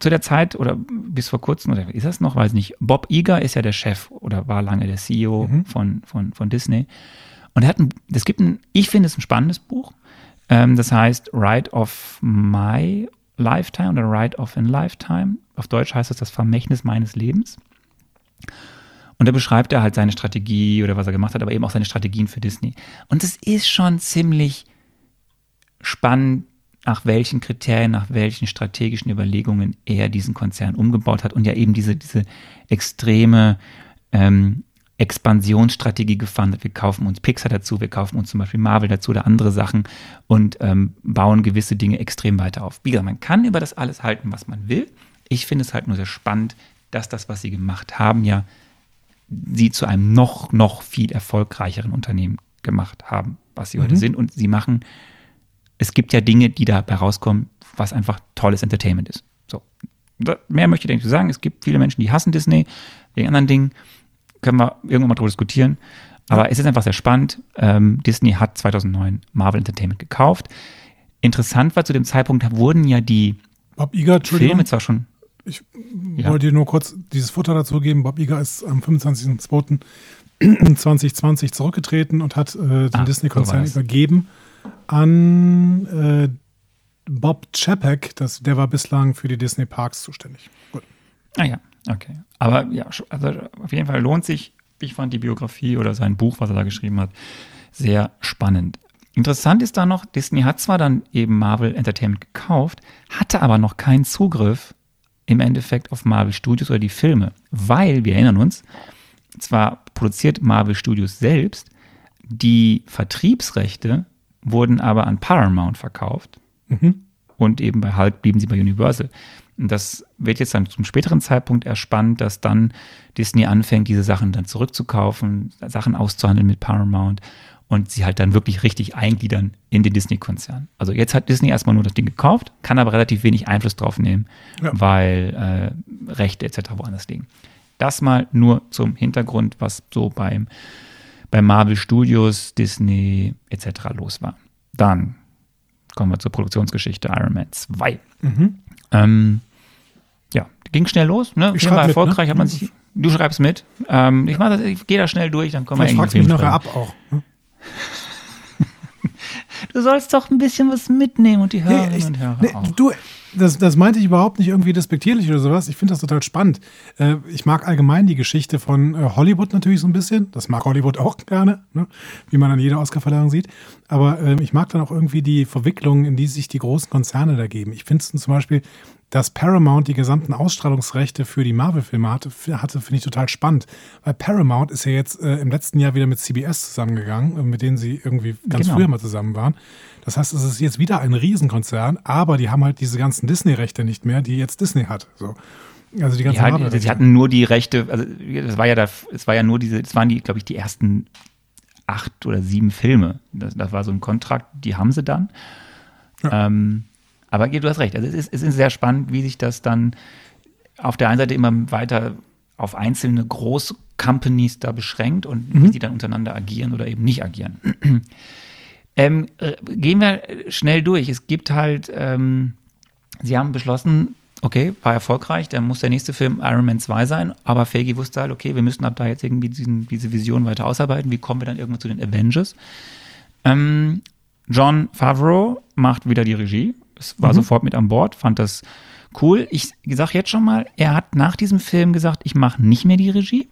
Zu der Zeit oder bis vor kurzem, oder ist das noch, weiß nicht, Bob Iger ist ja der Chef oder war lange der CEO von, von, von Disney. Und er hat ein, es gibt ein, ich finde es ein spannendes Buch. Ähm, das heißt Ride of My Lifetime oder Ride of a Lifetime. Auf Deutsch heißt das das Vermächtnis meines Lebens. Und da beschreibt er halt seine Strategie oder was er gemacht hat, aber eben auch seine Strategien für Disney. Und es ist schon ziemlich spannend, nach welchen Kriterien, nach welchen strategischen Überlegungen er diesen Konzern umgebaut hat und ja eben diese, diese extreme ähm, Expansionsstrategie gefahren hat. Wir kaufen uns Pixar dazu, wir kaufen uns zum Beispiel Marvel dazu oder andere Sachen und ähm, bauen gewisse Dinge extrem weiter auf. Wie gesagt, man kann über das alles halten, was man will. Ich finde es halt nur sehr spannend, dass das, was sie gemacht haben, ja sie zu einem noch, noch viel erfolgreicheren Unternehmen gemacht haben, was sie heute sind. Und sie machen, es gibt ja Dinge, die dabei rauskommen, was einfach tolles Entertainment ist. So. Mehr möchte ich nicht sagen. Es gibt viele Menschen, die hassen Disney, wegen anderen Dingen. Können wir irgendwann mal drüber diskutieren. Aber es ist einfach sehr spannend. Ähm, Disney hat 2009 Marvel Entertainment gekauft. Interessant war zu dem Zeitpunkt, da wurden ja die Bob Iger, Filme zwar schon ich Ja. wollte dir nur kurz dieses Futter dazu geben. Bob Iger ist am 25.02.2020 (clears throat) zurückgetreten und hat äh, den Ah, so Disney-Konzern das. übergeben an äh, Bob Chapek. Das, der war bislang für die Disney-Parks zuständig. Gut. Ah ja, okay. Aber ja, also auf jeden Fall lohnt sich. Ich fand die Biografie oder sein Buch, was er da geschrieben hat, sehr spannend. Interessant ist da noch, Disney hat zwar dann eben Marvel Entertainment gekauft, hatte aber noch keinen Zugriff im Endeffekt auf Marvel Studios oder die Filme, weil, wir erinnern uns, zwar produziert Marvel Studios selbst, Die Vertriebsrechte wurden aber an Paramount verkauft und eben bei Hulk blieben sie bei Universal. Und das wird jetzt dann zum späteren Zeitpunkt erspannt, dass dann Disney anfängt, diese Sachen dann zurückzukaufen, Sachen auszuhandeln mit Paramount und sie halt dann wirklich richtig eingliedern in den Disney-Konzern. Also jetzt hat Disney erstmal nur das Ding gekauft, kann aber relativ wenig Einfluss drauf nehmen, Ja. weil äh, Rechte etc. woanders liegen. Das mal nur zum Hintergrund, was so beim, bei Marvel Studios, Disney etc. los war. Dann kommen wir zur Produktionsgeschichte Iron Man 2. Ähm, ja, ging schnell los. Ne? Ich war mit, erfolgreich, ne? hat man sich. Du schreibst mit. Ähm, ich das, ich gehe da schnell durch, dann kommen wir du irgendwie mich sprechen. ab auch. ne? (laughs) Du sollst doch ein bisschen was mitnehmen und die Hörerinnen Nee, ich, und Hörer nee, auch. du, das, das meinte ich überhaupt nicht irgendwie despektierlich oder sowas. Ich finde das total spannend. Äh, ich mag allgemein die Geschichte von äh, Hollywood natürlich so ein bisschen. Das mag Hollywood auch gerne, ne? wie man an jeder Oscarverleihung sieht. Aber ähm, ich mag dann auch irgendwie die Verwicklungen, in die sich die großen Konzerne da geben. Ich finde es zum Beispiel, dass Paramount die gesamten Ausstrahlungsrechte für die Marvel-Filme hatte, hatte finde ich total spannend. Weil Paramount ist ja jetzt äh, im letzten Jahr wieder mit CBS zusammengegangen, äh, mit denen sie irgendwie ganz Genau. früher mal zusammen waren. Das heißt, es ist jetzt wieder ein Riesenkonzern, aber die haben halt diese ganzen Disney-Rechte nicht mehr, die jetzt Disney hat. So. Also die ganzen Ja, die, Marvel-Rechte. sie hatten nur die Rechte, also das war ja da, es war ja nur diese, es waren die, glaube ich, die ersten acht oder sieben Filme. Das, das war so ein Kontrakt, die haben sie dann. Ähm, aber du hast recht, also es ist, es ist sehr spannend, wie sich das dann auf der einen Seite immer weiter auf einzelne Groß-Companies da beschränkt und wie die dann untereinander agieren oder eben nicht agieren. (clears throat) ähm, äh, gehen wir schnell durch. Es gibt halt, ähm, sie haben beschlossen, okay, war erfolgreich, dann muss der nächste Film Iron Man 2 sein, aber Feige wusste halt, okay, wir müssen ab da jetzt irgendwie diesen, diese Vision weiter ausarbeiten. Wie kommen wir dann irgendwann zu den Avengers? Ähm, John Favreau macht wieder die Regie. Es war sofort mit an Bord, fand das cool. Ich sag jetzt schon mal, er hat nach diesem Film gesagt, ich mache nicht mehr die Regie.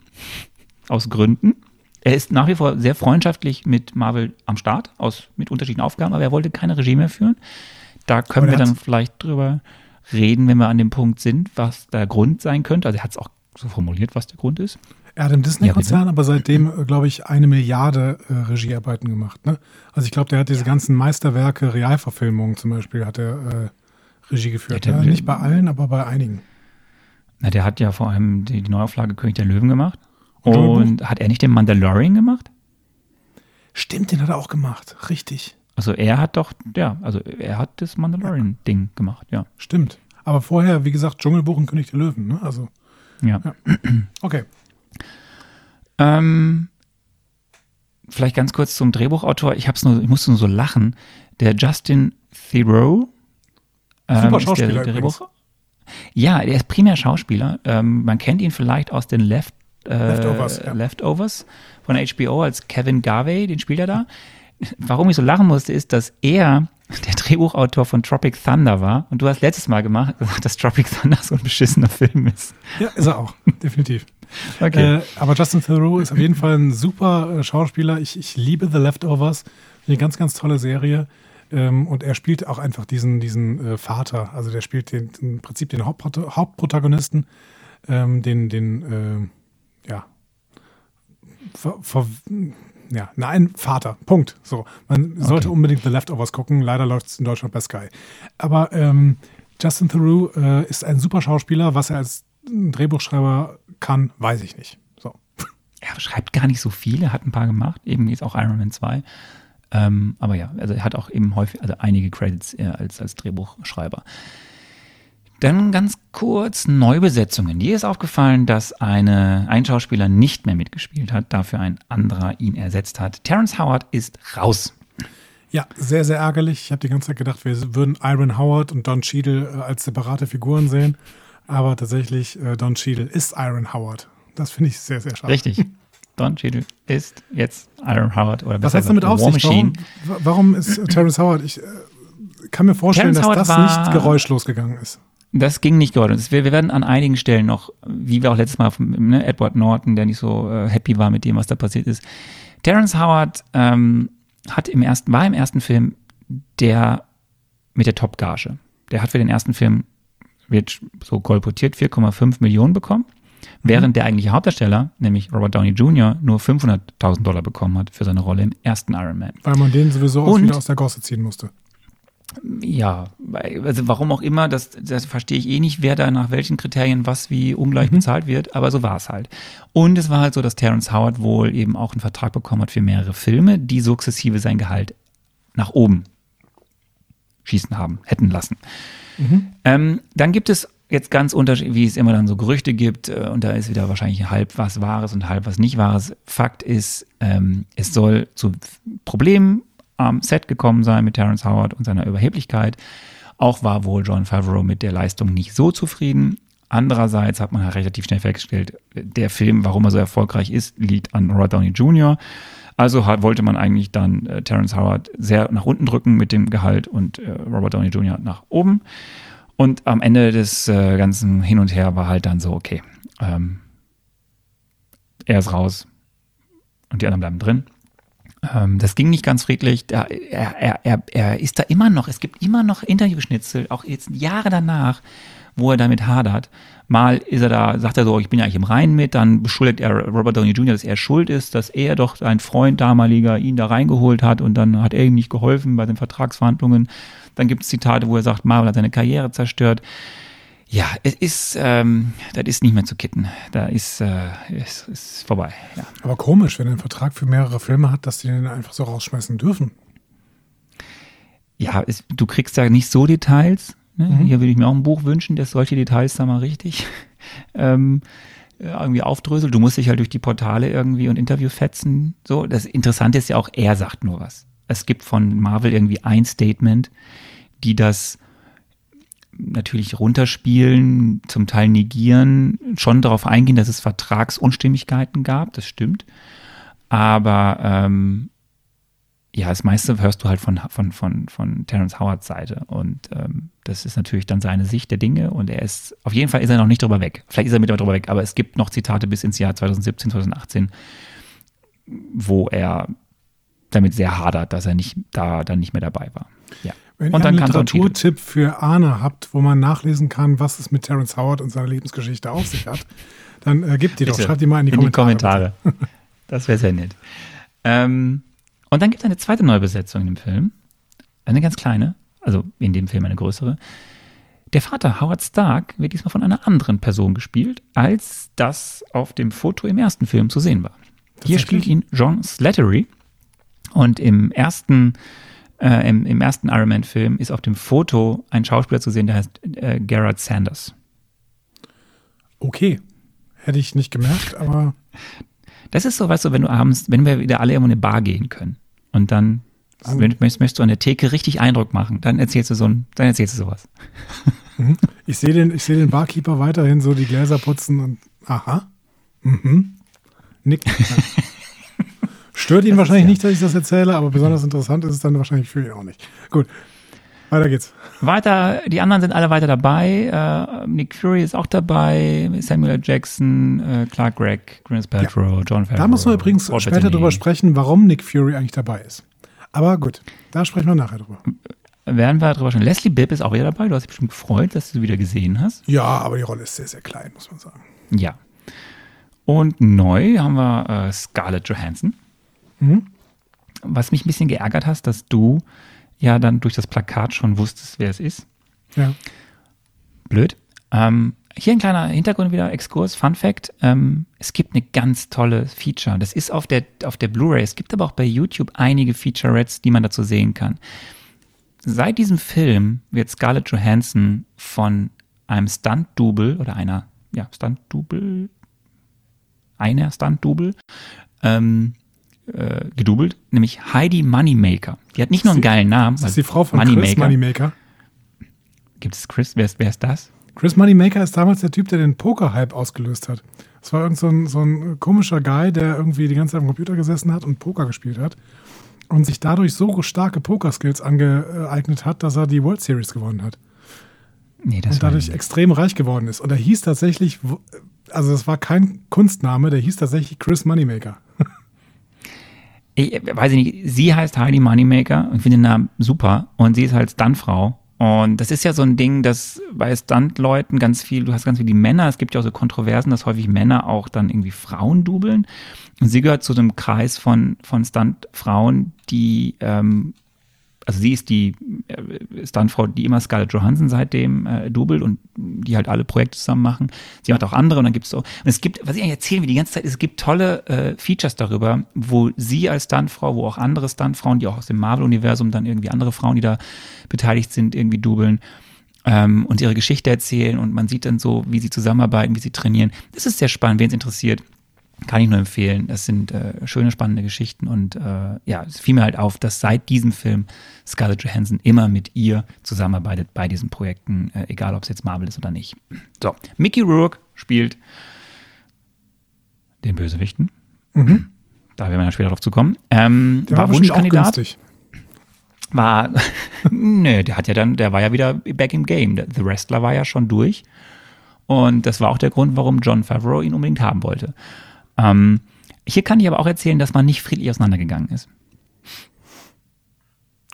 Aus Gründen. Er ist nach wie vor sehr freundschaftlich mit Marvel am Start, aus, mit unterschiedlichen Aufgaben, aber er wollte keine Regie mehr führen. Da können wir dann vielleicht drüber reden, wenn wir an dem Punkt sind, was der Grund sein könnte. Also er hat es auch so formuliert, was der Grund ist. Er hat im Disney-Konzern aber seitdem, glaube ich, eine Milliarde äh, Regiearbeiten gemacht. Ne? Also ich glaube, der hat diese ganzen Meisterwerke, Realverfilmungen zum Beispiel, hat er äh, Regie geführt. Ja, Ja, der- nicht bei allen, aber bei einigen. Na, der hat ja vor allem die, die Neuauflage König der Löwen gemacht. Und? Und hat er nicht den Mandalorian gemacht? Stimmt, den hat er auch gemacht. Richtig. Also er hat doch, ja, also er hat das Mandalorian-Ding gemacht, ja. Stimmt. Aber vorher, wie gesagt, Dschungelbuch und König der Löwen. Ne? Also, Ja. (clears throat) okay. Ähm, vielleicht ganz kurz zum Drehbuchautor. Ich hab's nur, ich musste nur so lachen. Der Justin Theroux. ähm, Super Schauspieler der. Drehbuch. Ja, der ist primär Schauspieler. Ähm, man kennt ihn vielleicht aus den Left, äh, Leftovers, ja. Leftovers von HBO als Kevin Garvey, den spielt er da. Warum ich so lachen musste, ist, dass er der Drehbuchautor von Tropic Thunder war. Und du hast letztes Mal gemacht, gesagt, (laughs) dass Tropic Thunder so ein beschissener Film ist. Ja, ist er auch. Definitiv. (laughs) Äh, aber Justin Theroux ist auf jeden Fall ein super äh, Schauspieler. Ich, ich liebe The Leftovers. Eine ganz, ganz tolle Serie. Ähm, und er spielt auch einfach diesen, diesen äh, Vater. Also der spielt den, im Prinzip den Hauptprot Hauptprotagonisten, ähm, den, den, äh, ja, ver, ver, ja, nein, Vater. Punkt. So. Man sollte unbedingt The Leftovers gucken. Leider läuft es in Deutschland bei Sky. Aber ähm, Justin Theroux äh, ist ein super Schauspieler. Was er als Drehbuchschreiber kann, weiß ich nicht. So. (laughs) er schreibt gar nicht so viel, er hat ein paar gemacht, eben jetzt auch Iron Man 2. Ähm, aber ja, also er hat auch eben häufig, also einige Credits als, als Drehbuchschreiber. Dann ganz kurz Neubesetzungen. Dir ist aufgefallen, dass eine, ein Schauspieler nicht mehr mitgespielt hat, dafür ein anderer ihn ersetzt hat. Terrence Howard ist raus. Ja, sehr, sehr ärgerlich. Ich habe die ganze Zeit gedacht, wir würden Iron Howard und Don Cheadle äh, als separate Figuren sehen. Aber tatsächlich, äh, Don Cheadle ist Iron Howard. Das finde ich sehr, sehr schade. Richtig. Don Cheadle ist jetzt Iron Howard oder Was es damit auf sich? Warum, wa- warum ist äh, Terrence Howard? Ich äh, kann mir vorstellen, Terrence dass Howard das nicht geräuschlos gegangen ist. Das ging nicht geordnet. Wir, wir werden an einigen Stellen noch, wie wir auch letztes Mal von ne, Edward Norton, der nicht so äh, happy war mit dem, was da passiert ist. Terrence Howard ähm, hat im ersten, war im ersten Film der mit der Top-Gage. Der hat für den ersten Film, wird so kolportiert, 4,5 Millionen bekommen. während der eigentliche Hauptdarsteller, nämlich Robert Downey Jr., nur 500.000 Dollar bekommen hat für seine Rolle im ersten Iron Man. Weil man den sowieso auch wieder aus der Gosse ziehen musste. Ja, also warum auch immer, das, das verstehe ich eh nicht, wer da nach welchen Kriterien was wie ungleich bezahlt wird, aber so war es halt. Und es war halt so, dass Terrence Howard wohl eben auch einen Vertrag bekommen hat für mehrere Filme, die sukzessive sein Gehalt nach oben schießen haben, hätten lassen. Ähm, dann gibt es jetzt ganz unterschiedlich, wie es immer dann so Gerüchte gibt, äh, und da ist wieder wahrscheinlich halb was Wahres und halb was nicht Wahres. Fakt ist, ähm, es soll zu Problemen am Set gekommen sein mit Terrence Howard und seiner Überheblichkeit. Auch war wohl John Favreau mit der Leistung nicht so zufrieden. Andererseits hat man halt relativ schnell festgestellt, der Film, warum er so erfolgreich ist, liegt an Robert Downey Jr. Also hat, wollte man eigentlich dann äh, Terrence Howard sehr nach unten drücken mit dem Gehalt und äh, Robert Downey Jr. nach oben. Und am Ende des äh, ganzen Hin und Her war halt dann so, okay, ähm, er ist raus und die anderen bleiben drin. Ähm, das ging nicht ganz friedlich. Er, er, er, er ist da immer noch, es gibt immer noch Interviewschnitzel, auch jetzt Jahre danach, wo er damit hadert. Mal ist er da, sagt er so, ich bin ja eigentlich im Reinen mit, dann beschuldigt er Robert Downey Jr., dass er schuld ist, dass er doch sein Freund damaliger ihn da reingeholt hat und dann hat er ihm nicht geholfen bei den Vertragsverhandlungen. Dann gibt es Zitate, wo er sagt, Marvel hat seine Karriere zerstört. Ja, es ist, ähm, das ist nicht mehr zu kitten. Da ist, äh, ist, ist vorbei. Ja. Aber komisch, wenn er einen Vertrag für mehrere Filme hat, dass die den einfach so rausschmeißen dürfen. ja, es, du kriegst ja nicht so Details. Ne? Hier würde ich mir auch ein Buch wünschen, das solche Details da mal richtig (laughs) ähm, äh, irgendwie aufdröselt. Du musst dich halt durch die Portale irgendwie und Interviews fetzen. So, das Interessante ist ja auch, er sagt nur was. Es gibt von Marvel irgendwie ein Statement, die das natürlich runterspielen, zum Teil negieren, schon darauf eingehen, dass es Vertragsunstimmigkeiten gab, das stimmt. Aber ähm, ja, das meiste hörst du halt von, von, von, von Terence Howards Seite. Und ähm, das ist natürlich dann seine Sicht der Dinge. Und er ist, auf jeden Fall ist er noch nicht drüber weg. Vielleicht ist er mit drüber weg, aber es gibt noch Zitate bis ins Jahr 2017, 2018, wo er damit sehr hadert, dass er nicht da dann nicht mehr dabei war. Ja. Wenn Und ihr dann einen. Literaturtipp für Arne habt, wo man nachlesen kann, was es mit Terence Howard und seiner Lebensgeschichte auf sich hat, dann äh, gebt die doch. Bitte, Schreibt die mal in die Kommentare. bitte. (laughs) Das wäre sehr nett. Ähm, und dann gibt es eine zweite Neubesetzung in dem Film. Eine ganz kleine, also in dem Film eine größere. Der Vater Howard Stark wird diesmal von einer anderen Person gespielt, als das auf dem Foto im ersten Film zu sehen war. Hier spielt ihn John Slattery. Und im ersten, äh, im, im ersten Iron Man-Film ist auf dem Foto ein Schauspieler zu sehen, der heißt äh, Garrett Sanders. Okay. Hätte ich nicht gemerkt, aber Das ist so, weißt du, wenn du abends, wenn wir wieder alle in eine Bar gehen können und dann wenn, möchtest, möchtest du an der Theke richtig Eindruck machen, dann erzählst du so ein, dann erzählst du sowas. ich sehe den, ich sehe den Barkeeper weiterhin so die Gläser putzen und aha. Mhm. Nickt. Ja. (laughs) Stört ihn wahrscheinlich nicht, dass ich das erzähle, aber besonders interessant ist es dann wahrscheinlich für ihn auch nicht. Gut. Weiter geht's. Weiter, die anderen sind alle weiter dabei. Äh, Nick Fury ist auch dabei, Samuel. Jackson, äh, Clark Gregg, Gwyneth Paltrow, John Favreau. Da muss man übrigens Paul später drüber sprechen, warum Nick Fury eigentlich dabei ist. Aber gut, da sprechen wir nachher drüber. Werden wir drüber sprechen. Leslie Bibb ist auch wieder dabei. Du hast dich bestimmt gefreut, dass du sie wieder gesehen hast. Ja, aber die Rolle ist sehr, sehr klein, muss man sagen. Ja. Und neu haben wir äh, Scarlett Johansson. Mhm. Was mich ein bisschen geärgert hast, dass du ja dann durch das Plakat schon wusstest, wer es ist. Ja. Blöd. Ähm, hier ein kleiner Hintergrund wieder, Exkurs, Fun Fact. Ähm, es gibt eine ganz tolle Feature. Das ist auf der, auf der Blu-ray. Es gibt aber auch bei YouTube einige Featurettes, die man dazu sehen kann. Seit diesem Film wird Scarlett Johansson von einem Stunt-Double oder einer, ja, Stunt-Double, einer Stunt-Double, ähm, äh, gedoubelt, nämlich Heidi Moneymaker. Die hat nicht nur einen geilen Namen. Das ist die Frau von Moneymaker. Chris Moneymaker. Gibt es Chris? Wer ist, wer ist das? Chris Moneymaker ist damals der Typ, der den Poker-Hype ausgelöst hat. Das war irgend so ein, so ein komischer Guy, der irgendwie die ganze Zeit am Computer gesessen hat und Poker gespielt hat und sich dadurch so starke Poker-Skills angeeignet hat, dass er die World Series gewonnen hat Nee, das und dadurch extrem reich geworden ist. Und er hieß tatsächlich, also das war kein Kunstname, der hieß tatsächlich Chris Moneymaker. (laughs) ich weiß ich nicht, sie heißt Heidi Moneymaker und finde den Namen super und sie ist halt Stuntfrau Und das ist ja so ein Ding, dass bei Stunt-Leuten ganz viel, du hast ganz viel die Männer, es gibt ja auch so Kontroversen, dass häufig Männer auch dann irgendwie Frauen dubeln. Und sie gehört zu dem Kreis von, von Stunt-Frauen, die ähm, also sie ist die äh, Stuntfrau, die immer Scarlett Johansson seitdem äh, dubelt und die halt alle Projekte zusammen machen. Sie macht auch andere und dann gibt es so. Und es gibt, was ich eigentlich erzählen will die ganze Zeit, es gibt tolle äh, Features darüber, wo sie als Stuntfrau, wo auch andere Stuntfrauen, die auch aus dem Marvel-Universum dann irgendwie andere Frauen, die da beteiligt sind, irgendwie dubeln ähm, und ihre Geschichte erzählen und man sieht dann so, wie sie zusammenarbeiten, wie sie trainieren. Das ist sehr spannend, wen es interessiert. Kann ich nur empfehlen. Das sind äh, schöne, spannende Geschichten und äh, ja, es fiel mir halt auf, dass seit diesem Film Scarlett Johansson immer mit ihr zusammenarbeitet bei diesen Projekten, äh, egal ob es jetzt Marvel ist oder nicht. So, Mickey Rourke spielt den Bösewichten. Mhm. Da werden wir dann später drauf zu kommen. Ähm, Der war auch Wunschkandidat. günstig. War, (laughs) nö, der hat ja dann, der war ja wieder back im Game. The Wrestler war ja schon durch. Und das war auch der Grund, warum John Favreau ihn unbedingt haben wollte. Ähm, hier kann ich aber auch erzählen, dass man nicht friedlich auseinandergegangen ist.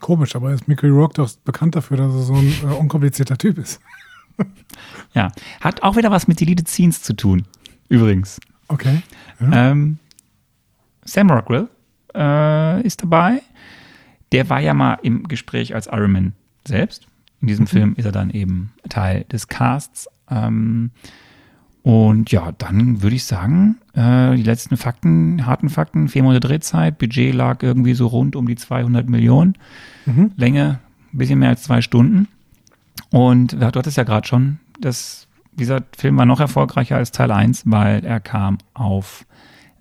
Komisch, aber ist Mickey Rourke doch bekannt dafür, dass er so ein äh, unkomplizierter Typ ist. (laughs) Ja, hat auch wieder was mit Deleted Scenes zu tun. Übrigens. Okay. Ja. Ähm, Sam Rockwell äh, ist dabei. Der war ja mal im Gespräch als Iron Man selbst. In diesem Film ist er dann eben Teil des Casts. Ähm, und ja, dann würde ich sagen, äh, die letzten Fakten, harten Fakten, vier Monate Drehzeit, Budget lag irgendwie so rund um die 200 Millionen, Mhm. Länge ein bisschen mehr als zwei Stunden. Und ja, du hattest ja gerade schon, das, dieser Film war noch erfolgreicher als Teil 1, weil er kam auf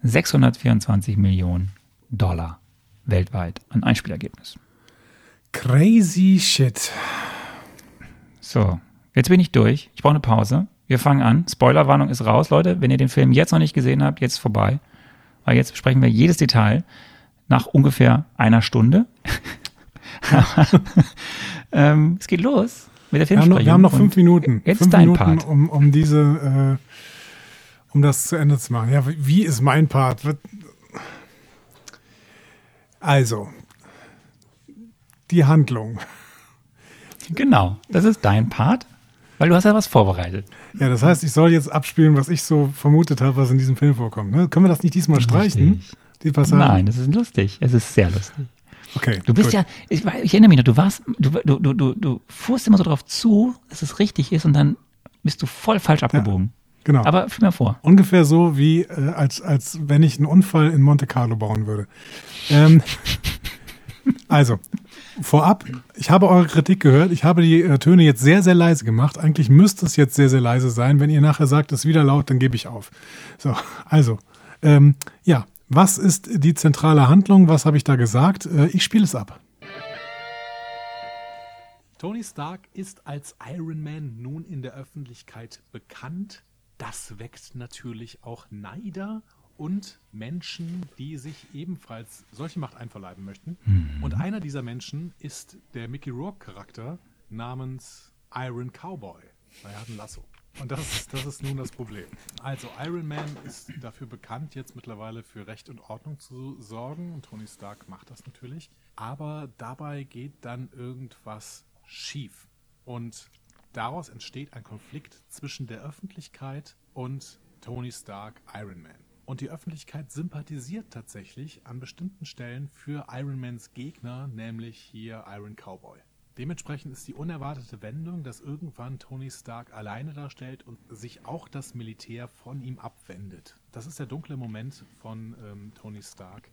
624 Millionen Dollar weltweit an Einspielergebnis. Crazy shit. So, jetzt bin ich durch. Ich brauche eine Pause. Wir fangen an. Spoilerwarnung ist raus, Leute. Wenn ihr den Film jetzt noch nicht gesehen habt, jetzt vorbei. Weil jetzt besprechen wir jedes Detail nach ungefähr einer Stunde. (laughs) Ähm, es geht los mit der Wir haben, noch, Filmsprechung. wir haben noch fünf Minuten. Jetzt fünf dein Minuten, Part. um, um diese, äh, um das zu Ende zu machen. Ja, wie ist mein Part? Also, die Handlung. Genau, das ist dein Part, weil du hast ja was vorbereitet. Ja, das heißt, ich soll jetzt abspielen, was ich so vermutet habe, was in diesem Film vorkommt. Ne? Können wir das nicht diesmal streichen? Die Passage? Nein, das ist lustig. Es ist sehr lustig. Okay. Du bist gut. ja, ich, ich erinnere mich noch, du warst, du, du, du, du, du fuhrst immer so drauf zu, dass es richtig ist und dann bist du voll falsch abgebogen. Genau. Aber führ mir vor. Ungefähr so, wie äh, als, als wenn ich einen Unfall in Monte Carlo bauen würde. Ähm, (laughs) also, vorab, ich habe eure Kritik gehört. Ich habe die äh, Töne jetzt sehr, sehr leise gemacht. Eigentlich müsste es jetzt sehr, sehr leise sein. Wenn ihr nachher sagt, es ist wieder laut, dann gebe ich auf. So, also, ähm, ja, was ist die zentrale Handlung? Was habe ich da gesagt? Äh, ich spiele es ab. Tony Stark ist als Iron Man nun in der Öffentlichkeit bekannt. Das weckt natürlich auch Neider und Menschen, die sich ebenfalls solche Macht einverleiben möchten. Und einer dieser Menschen ist der Mickey Rourke-Charakter namens Iron Cowboy. Er hat ein Lasso. Und das, ist- das ist nun das Problem. Also Iron Man ist dafür bekannt, jetzt mittlerweile für Recht und Ordnung zu sorgen. Und Tony Stark macht das natürlich. Aber dabei geht dann irgendwas schief. Und daraus entsteht ein Konflikt zwischen der Öffentlichkeit und Tony Stark, Iron Man. Und die Öffentlichkeit sympathisiert tatsächlich an bestimmten Stellen für Iron Mans Gegner, nämlich hier Iron Cowboy. Dementsprechend ist die unerwartete Wendung, dass irgendwann Tony Stark alleine darstellt und sich auch das Militär von ihm abwendet. Das ist der dunkle Moment von ähm, Tony Stark,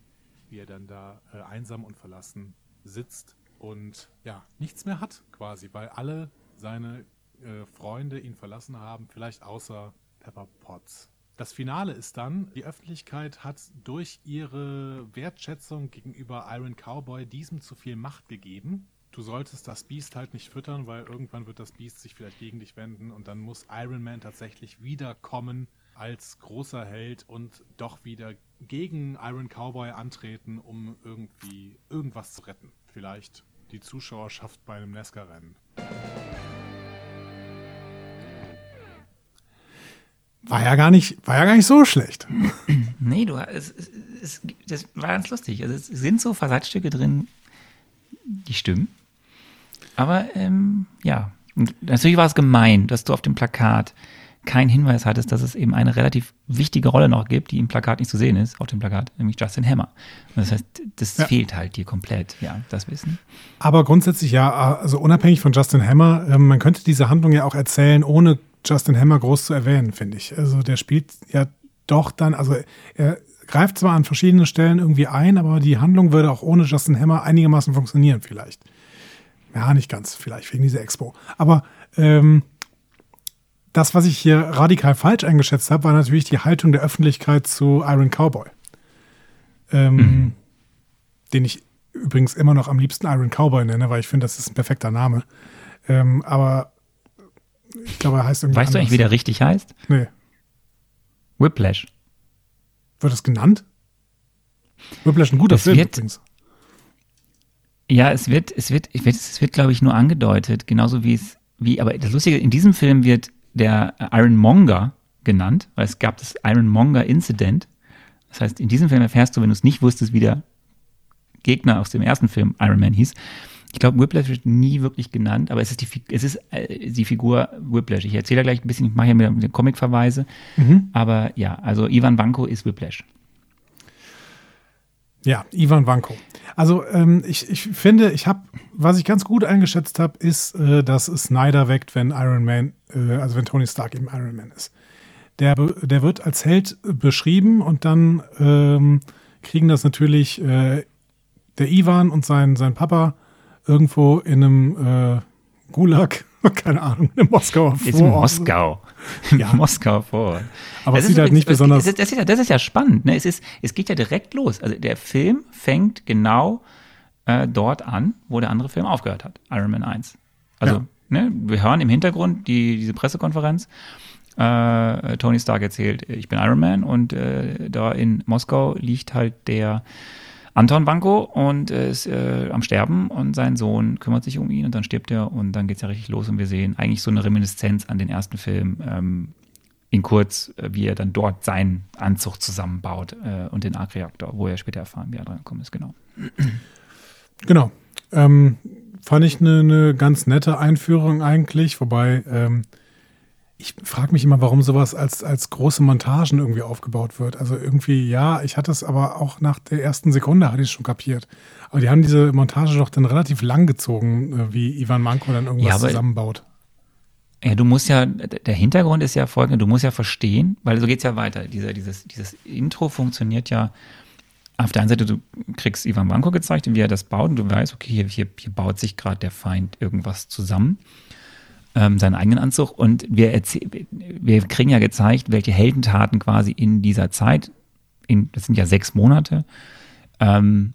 wie er dann da äh, einsam und verlassen sitzt und ja, nichts mehr hat quasi, weil alle seine äh, Freunde ihn verlassen haben, vielleicht außer Pepper Potts. Das Finale ist dann, die Öffentlichkeit hat durch ihre Wertschätzung gegenüber Iron Cowboy diesem zu viel Macht gegeben. Du solltest das Biest halt nicht füttern, weil irgendwann wird das Biest sich vielleicht gegen dich wenden und dann muss Iron Man tatsächlich wiederkommen als großer Held und doch wieder gegen Iron Cowboy antreten, um irgendwie irgendwas zu retten. Vielleicht die Zuschauerschaft bei einem Nesca-Rennen. War ja gar nicht, war ja gar nicht so schlecht. (clears throat) Nee, du, es, es, das war ganz lustig. Also es sind so Versatzstücke drin, die stimmen. Aber ähm, ja, Und natürlich war es gemein, dass du auf dem Plakat keinen Hinweis hattest, dass es eben eine relativ wichtige Rolle noch gibt, die im Plakat nicht zu sehen ist, auf dem Plakat, nämlich Justin Hammer. Und das heißt, das Ja. fehlt halt dir komplett, ja, das Wissen. Aber grundsätzlich ja, also unabhängig von Justin Hammer, ähm, man könnte diese Handlung ja auch erzählen, ohne Justin Hammer groß zu erwähnen, finde ich. Also der spielt ja doch dann, also er greift zwar an verschiedenen Stellen irgendwie ein, aber die Handlung würde auch ohne Justin Hammer einigermaßen funktionieren, vielleicht. Ja, nicht ganz, vielleicht wegen dieser Expo. Aber ähm, das, was ich hier radikal falsch eingeschätzt habe, war natürlich die Haltung der Öffentlichkeit zu Iron Cowboy. Ähm, Den ich übrigens immer noch am liebsten Iron Cowboy nenne, weil ich finde, das ist ein perfekter Name. Ähm, aber ich glaube, er heißt irgendwie. Weißt du eigentlich, wie der richtig heißt? Nee. Whiplash. Wird das genannt? Whiplash ein guter Es Film wird- übrigens. Ja, es wird, es wird, ich wird, es wird, glaube ich, nur angedeutet, genauso wie es, wie, aber das Lustige, in diesem Film wird der Ironmonger genannt, weil es gab das Ironmonger Incident. Das heißt, in diesem Film erfährst du, wenn du es nicht wusstest, wie der Gegner aus dem ersten Film Iron Man hieß. Ich glaube, Whiplash wird nie wirklich genannt, aber es ist die, es ist äh, die Figur Whiplash. Ich erzähle da gleich ein bisschen, ich mache ja mit, Comic-Verweise, aber ja, also Ivan Vanko ist Whiplash. Ja, Ivan Vanko. Also ähm, ich, ich finde, ich habe, was ich ganz gut eingeschätzt habe, ist, äh, dass es Snyder weckt, wenn Iron Man, äh, also wenn Tony Stark eben Iron Man ist. Der, der wird als Held beschrieben und dann ähm, kriegen das natürlich äh, der Ivan und sein, sein Papa irgendwo in einem äh, Gulag, (laughs) keine Ahnung, in Moskauer Ist in. Moskau. In (laughs) Ja. Moskau vor. Aber Das es sieht halt nicht besonders. Das ist, das, ist ja, das ist ja spannend. Ne? Es, ist, es geht ja direkt los. Also der Film fängt genau äh, dort an, wo der andere Film aufgehört hat. Iron Man 1. Also, Ja. ne, wir hören im Hintergrund die, diese Pressekonferenz. Äh, Tony Stark erzählt, ich bin Iron Man und äh, da in Moskau liegt halt der Anton Banko und ist äh, am Sterben und sein Sohn kümmert sich um ihn und dann stirbt er und dann geht's ja richtig los und wir sehen eigentlich so eine Reminiszenz an den ersten Film ähm, in kurz, äh, wie er dann dort seinen Anzug zusammenbaut äh, und den Arc-Reaktor, wo er später erfahren, wie er dran gekommen ist, genau. (clears throat) Genau. Ähm, fand ich eine, eine ganz nette Einführung eigentlich, wobei ähm, ich frage mich immer, warum sowas als, als große Montagen irgendwie aufgebaut wird. Also irgendwie, ja, ich hatte es aber auch nach der ersten Sekunde hatte ich es schon kapiert. Aber die haben diese Montage doch dann relativ lang gezogen, äh, wie Ivan Manko dann irgendwas Ja, zusammenbaut. Ja, du musst ja, der Hintergrund ist ja folgender, du musst ja verstehen, weil so geht's ja weiter. Dieser, dieses, dieses Intro funktioniert ja auf der einen Seite, du kriegst Ivan Vanko gezeigt, wie er das baut und du weißt, okay, hier, hier, hier baut sich gerade der Feind irgendwas zusammen, ähm, seinen eigenen Anzug und wir, wir kriegen ja gezeigt, welche Heldentaten quasi in dieser Zeit, in, das sind ja sechs Monate, ähm,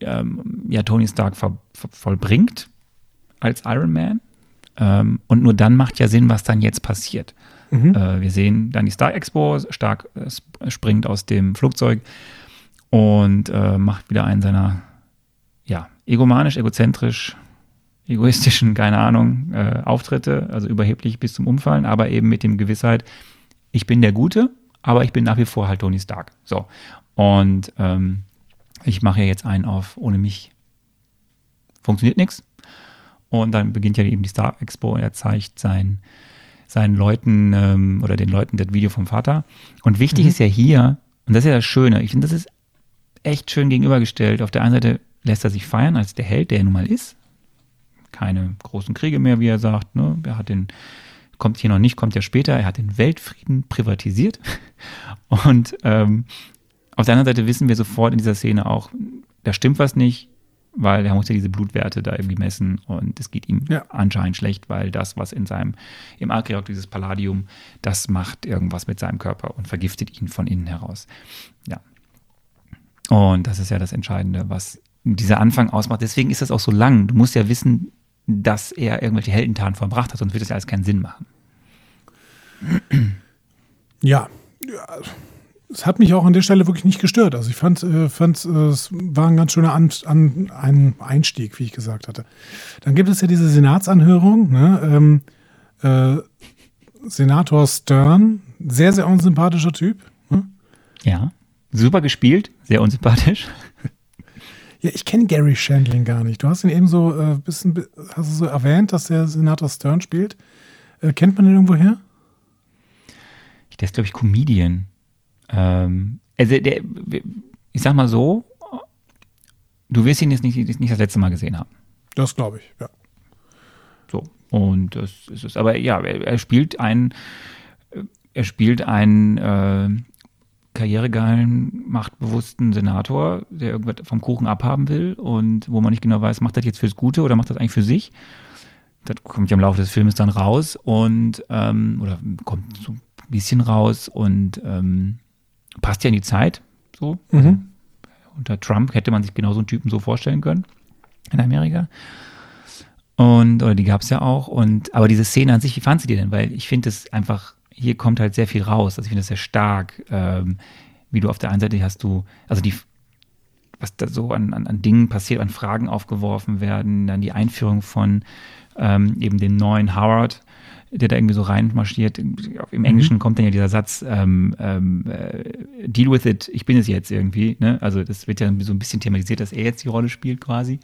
ähm, ja, Tony Stark ver, ver, vollbringt als Iron Man. Ähm, und nur dann macht ja Sinn, was dann jetzt passiert. Äh, wir sehen dann die Star Expo, Stark äh, sp- springt aus dem Flugzeug und äh, macht wieder einen seiner, ja, egomanisch, egozentrisch, egoistischen, keine Ahnung, äh, Auftritte, also überheblich bis zum Umfallen, aber eben mit dem Gewissheit, ich bin der Gute, aber ich bin nach wie vor halt Tony Stark. So. Und ähm, ich mache ja jetzt einen auf, ohne mich funktioniert nichts. Und dann beginnt ja eben die Star Expo und er zeigt sein, seinen Leuten ähm, oder den Leuten das Video vom Vater. Und wichtig ist ja hier, und das ist ja das Schöne, ich finde, das ist echt schön gegenübergestellt. Auf der einen Seite lässt er sich feiern als der Held, der er nun mal ist. Keine großen Kriege mehr, wie er sagt. Ne? Er hat den, kommt hier noch nicht, kommt ja später. Er hat den Weltfrieden privatisiert. (laughs) Und ähm, auf der anderen Seite wissen wir sofort in dieser Szene auch, da stimmt was nicht, weil er muss ja diese Blutwerte da irgendwie messen und es geht ihm Ja. anscheinend schlecht, weil das, was in seinem, im Arc-Reaktor, dieses Palladium, das macht irgendwas mit seinem Körper und vergiftet ihn von innen heraus. Ja. Und das ist ja das Entscheidende, was dieser Anfang ausmacht. Deswegen ist das auch so lang. Du musst ja wissen, dass er irgendwelche Heldentaten vollbracht hat, sonst wird das ja alles keinen Sinn machen. Ja. Es hat mich auch an der Stelle wirklich nicht gestört. Also ich fand, äh, fand äh, es war ein ganz schöner an, an, ein Einstieg, wie ich gesagt hatte. Dann gibt es ja diese Senatsanhörung. Ne? Ähm, äh, Senator Stern, sehr, sehr unsympathischer Typ. Ne? Ja. Super gespielt, sehr unsympathisch. Ja, ich kenne Gary Shandling gar nicht. Du hast ihn eben so äh, bisschen, hast du so erwähnt, dass der Senator Stern spielt. Äh, kennt man den irgendwo her? Der ist, glaube ich, Comedian. Ähm, also der, ich sag mal so, du wirst ihn jetzt nicht, nicht das letzte Mal gesehen haben. Das glaube ich, ja. So. Und das ist es. Aber ja, er, er spielt einen, er spielt einen äh, karrieregeilen, machtbewussten Senator, der irgendwas vom Kuchen abhaben will und wo man nicht genau weiß, macht das jetzt fürs Gute oder macht das eigentlich für sich. Das kommt ja im Laufe des Filmes dann raus und ähm, oder kommt so ein bisschen raus und ähm, passt ja in die Zeit. So. Mhm. Unter Trump hätte man sich genau so einen Typen so vorstellen können in Amerika. Und, oder die gab es ja auch. Und, aber diese Szene an sich, wie fandst du die denn? Weil ich finde es einfach, hier kommt halt sehr viel raus. Also ich finde es sehr stark, ähm, wie du auf der einen Seite hast du, also die, was da so an, an, an Dingen passiert, an Fragen aufgeworfen werden, dann die Einführung von ähm, eben dem neuen Howard, der da irgendwie so reinmarschiert. Im Englischen mhm. kommt dann ja dieser Satz, ähm, ähm, äh, deal with it, ich bin es jetzt irgendwie. Ne? Also das wird ja so ein bisschen thematisiert, dass er jetzt die Rolle spielt quasi.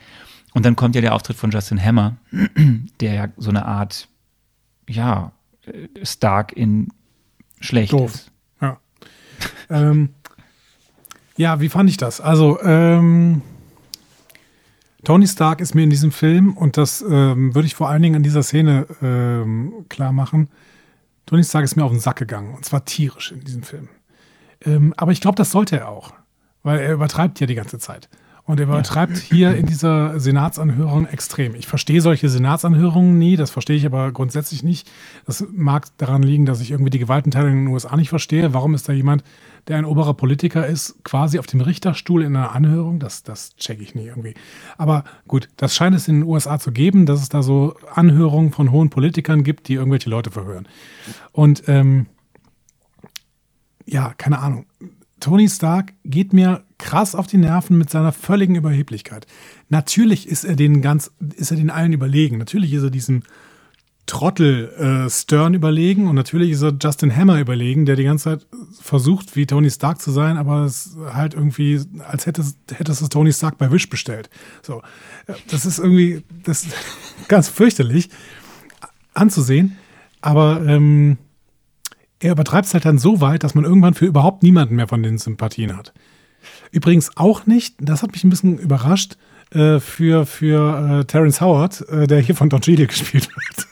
Und dann kommt ja der Auftritt von Justin Hammer, (clears throat) der ja so eine Art, ja, Stark in schlecht Doof. ist. Ja. ähm, ja, wie fand ich das? Also, ähm, Tony Stark ist mir in diesem Film, und das ähm, würde ich vor allen Dingen an dieser Szene ähm, klar machen, Tony Stark ist mir auf den Sack gegangen, und zwar tierisch in diesem Film. Ähm, aber ich glaube, das sollte er auch, weil er übertreibt ja die ganze Zeit. Und er übertreibt hier in dieser Senatsanhörung extrem. Ich verstehe solche Senatsanhörungen nie, das verstehe ich aber grundsätzlich nicht. Das mag daran liegen, dass ich irgendwie die Gewaltenteilung in den USA nicht verstehe. Warum ist da jemand, der ein oberer Politiker ist, quasi auf dem Richterstuhl in einer Anhörung? Das, das checke ich nie irgendwie. Aber gut, das scheint es in den USA zu geben, dass es da so Anhörungen von hohen Politikern gibt, die irgendwelche Leute verhören. Und ähm, ja, keine Ahnung. Tony Stark geht mir krass auf die Nerven mit seiner völligen Überheblichkeit. Natürlich ist er den ganz, ist er den allen überlegen. Natürlich ist er diesem Trottel äh, Stern überlegen und natürlich ist er Justin Hammer überlegen, der die ganze Zeit versucht, wie Tony Stark zu sein, aber es halt irgendwie, als hätte es, hätte es Tony Stark bei Wish bestellt. So, das ist irgendwie, das ist (laughs) ganz fürchterlich anzusehen. Aber ähm, er übertreibt es halt dann so weit, dass man irgendwann für überhaupt niemanden mehr von den Sympathien hat. Übrigens auch nicht, das hat mich ein bisschen überrascht, äh, für, für äh, Terence Howard, äh, der hier von Don Cheadle (laughs) gespielt wird.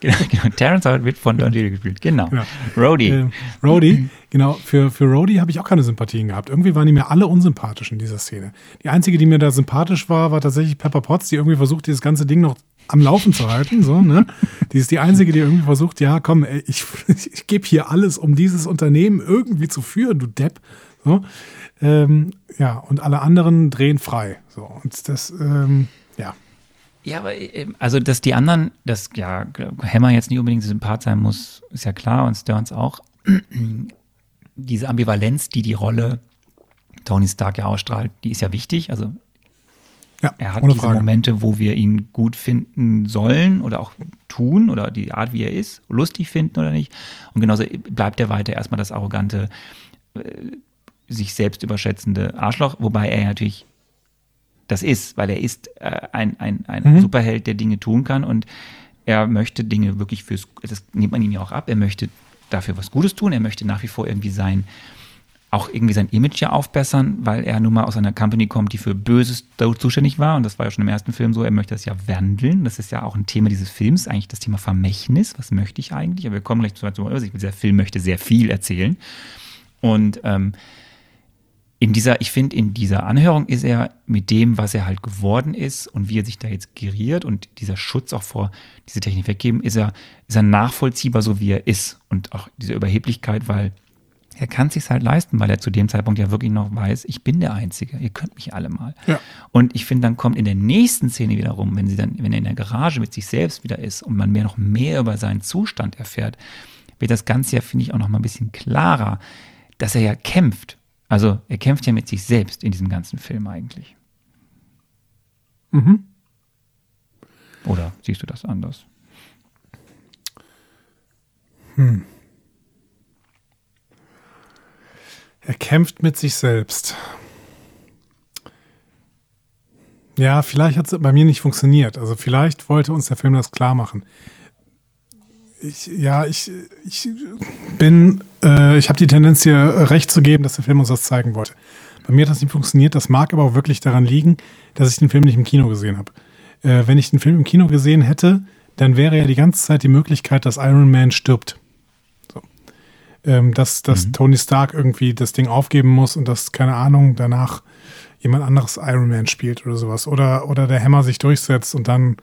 Genau, genau. Terence Howard wird von Don Cheadle gespielt, genau. genau. Rhodey. Äh, Rhodey, genau. Für, für Rhodey habe ich auch keine Sympathien gehabt. Irgendwie waren die mir alle unsympathisch in dieser Szene. Die einzige, die mir da sympathisch war, war tatsächlich Pepper Potts, die irgendwie versucht, dieses ganze Ding noch am Laufen zu halten. So, ne? Die ist die Einzige, die irgendwie versucht, ja, komm, ey, ich, (laughs) ich gebe hier alles, um dieses Unternehmen irgendwie zu führen, du Depp. So. Ähm, ja, und alle anderen drehen frei. So, und das, ähm, ja. Ja, aber ähm, also, dass die anderen, dass ja Hammer jetzt nicht unbedingt Sympath sein muss, ist ja klar und Stearns auch. (clears throat) Diese Ambivalenz, die die Rolle Tony Stark ja ausstrahlt, die ist ja wichtig. Also ja, er hat diese Frage. Momente, wo wir ihn gut finden sollen oder auch tun oder die Art, wie er ist, lustig finden oder nicht. Und genauso bleibt er weiter erstmal das arrogante, äh, sich selbst überschätzende Arschloch, wobei er natürlich das ist, weil er ist äh, ein, ein, ein mhm. Superheld, der Dinge tun kann und er möchte Dinge wirklich fürs, das nimmt man ihm ja auch ab, er möchte dafür was Gutes tun, er möchte nach wie vor irgendwie sein auch irgendwie sein Image ja aufbessern, weil er nun mal aus einer Company kommt, die für Böses zuständig war. Und das war ja schon im ersten Film so. Er möchte das ja wandeln. Das ist ja auch ein Thema dieses Films, eigentlich das Thema Vermächtnis. Was möchte ich eigentlich? Aber wir kommen gleich zu weit. Also der Film möchte sehr viel erzählen. Und ähm, in dieser, ich finde, in dieser Anhörung ist er mit dem, was er halt geworden ist und wie er sich da jetzt geriert und dieser Schutz auch vor diese Technik weggeben, ist er, ist er nachvollziehbar, so wie er ist. Und auch diese Überheblichkeit, weil er kann es sich halt leisten, weil er zu dem Zeitpunkt ja wirklich noch weiß, ich bin der Einzige, ihr könnt mich alle mal. Ja. Und ich finde, dann kommt in der nächsten Szene wiederum, wenn sie dann, wenn er in der Garage mit sich selbst wieder ist und man mehr noch mehr über seinen Zustand erfährt, wird das Ganze ja, finde ich, auch noch mal ein bisschen klarer, dass er ja kämpft. Also er kämpft ja mit sich selbst in diesem ganzen Film eigentlich. Mhm. Oder siehst du das anders? Hm. Er kämpft mit sich selbst. Ja, vielleicht hat es bei mir nicht funktioniert. Also vielleicht wollte uns der Film das klar machen. Ich, ja, ich, ich bin, äh, ich habe die Tendenz hier recht zu geben, dass der Film uns das zeigen wollte. Bei mir hat das nicht funktioniert. Das mag aber auch wirklich daran liegen, dass ich den Film nicht im Kino gesehen habe. Äh, wenn ich den Film im Kino gesehen hätte, dann wäre ja die ganze Zeit die Möglichkeit, dass Iron Man stirbt. Ähm, dass dass mhm. Tony Stark irgendwie das Ding aufgeben muss und dass, keine Ahnung, danach jemand anderes Iron Man spielt oder sowas. Oder, oder der Hammer sich durchsetzt und dann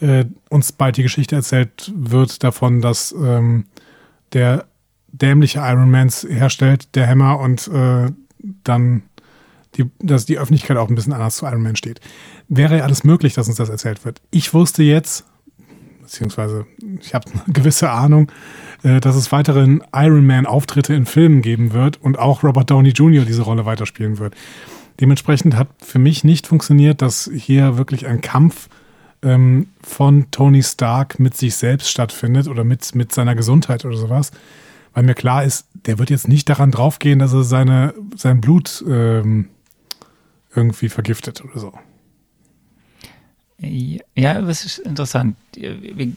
äh, uns bald die Geschichte erzählt wird davon, dass ähm, der dämliche Iron Mans herstellt, der Hammer, und äh, dann die, dass die Öffentlichkeit auch ein bisschen anders zu Iron Man steht. Wäre ja alles möglich, dass uns das erzählt wird. Ich wusste jetzt, beziehungsweise ich habe eine (laughs) gewisse Ahnung, äh, dass es weiteren Iron Man-Auftritte in Filmen geben wird und auch Robert Downey Jr. diese Rolle weiterspielen wird. Dementsprechend hat für mich nicht funktioniert, dass hier wirklich ein Kampf ähm, von Tony Stark mit sich selbst stattfindet oder mit, mit seiner Gesundheit oder sowas. Weil mir klar ist, der wird jetzt nicht daran draufgehen, dass er seine, sein Blut ähm, irgendwie vergiftet oder so. Ja, das ist interessant. Wir,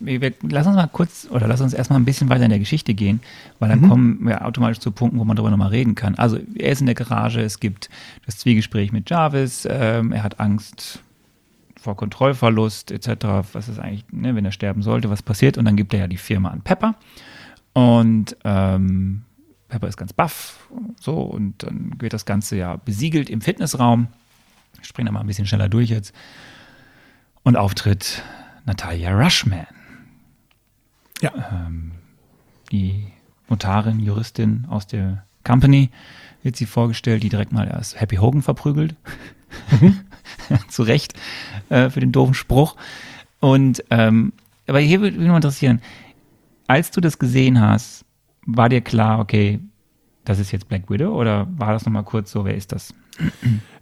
wir, wir, lass uns mal kurz oder lass uns erstmal ein bisschen weiter in der Geschichte gehen, weil dann mhm. kommen wir automatisch zu Punkten, wo man darüber nochmal reden kann. Also er ist in der Garage, es gibt das Zwiegespräch mit Jarvis, ähm, er hat Angst vor Kontrollverlust etc., was ist eigentlich, ne, wenn er sterben sollte, was passiert und dann gibt er ja die Firma an Pepper und ähm, Pepper ist ganz baff so und dann wird das Ganze ja besiegelt im Fitnessraum. Ich springe da mal ein bisschen schneller durch jetzt. Und auftritt Natalia Rushman. Ja. Ähm, die Notarin, Juristin aus der Company wird sie vorgestellt, die direkt mal erst Happy Hogan verprügelt. Mhm. (laughs) Zu Recht äh, für den doofen Spruch. Und ähm, aber hier würde mich noch interessieren, als du das gesehen hast, war dir klar, okay, das ist jetzt Black Widow oder war das nochmal kurz so, wer ist das?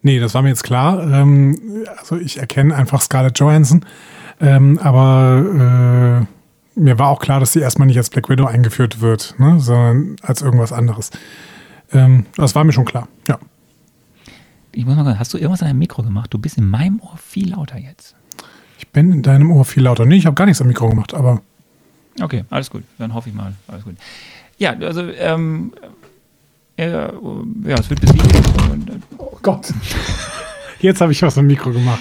Nee, das war mir jetzt klar. Ähm, also ich erkenne einfach Scarlett Johansson, ähm, aber äh, mir war auch klar, dass sie erstmal nicht als Black Widow eingeführt wird, ne, sondern als irgendwas anderes. Ähm, das war mir schon klar, ja. Ich muss mal sagen, hast du irgendwas an deinem Mikro gemacht? Du bist in meinem Ohr viel lauter jetzt. Ich bin in deinem Ohr viel lauter. Nee, ich habe gar nichts am Mikro gemacht, aber. Okay, alles gut. Dann hoffe ich mal. Alles gut. Ja, also, ähm, äh, ja, es wird besiegt. Oh Gott. Jetzt habe ich was am Mikro gemacht.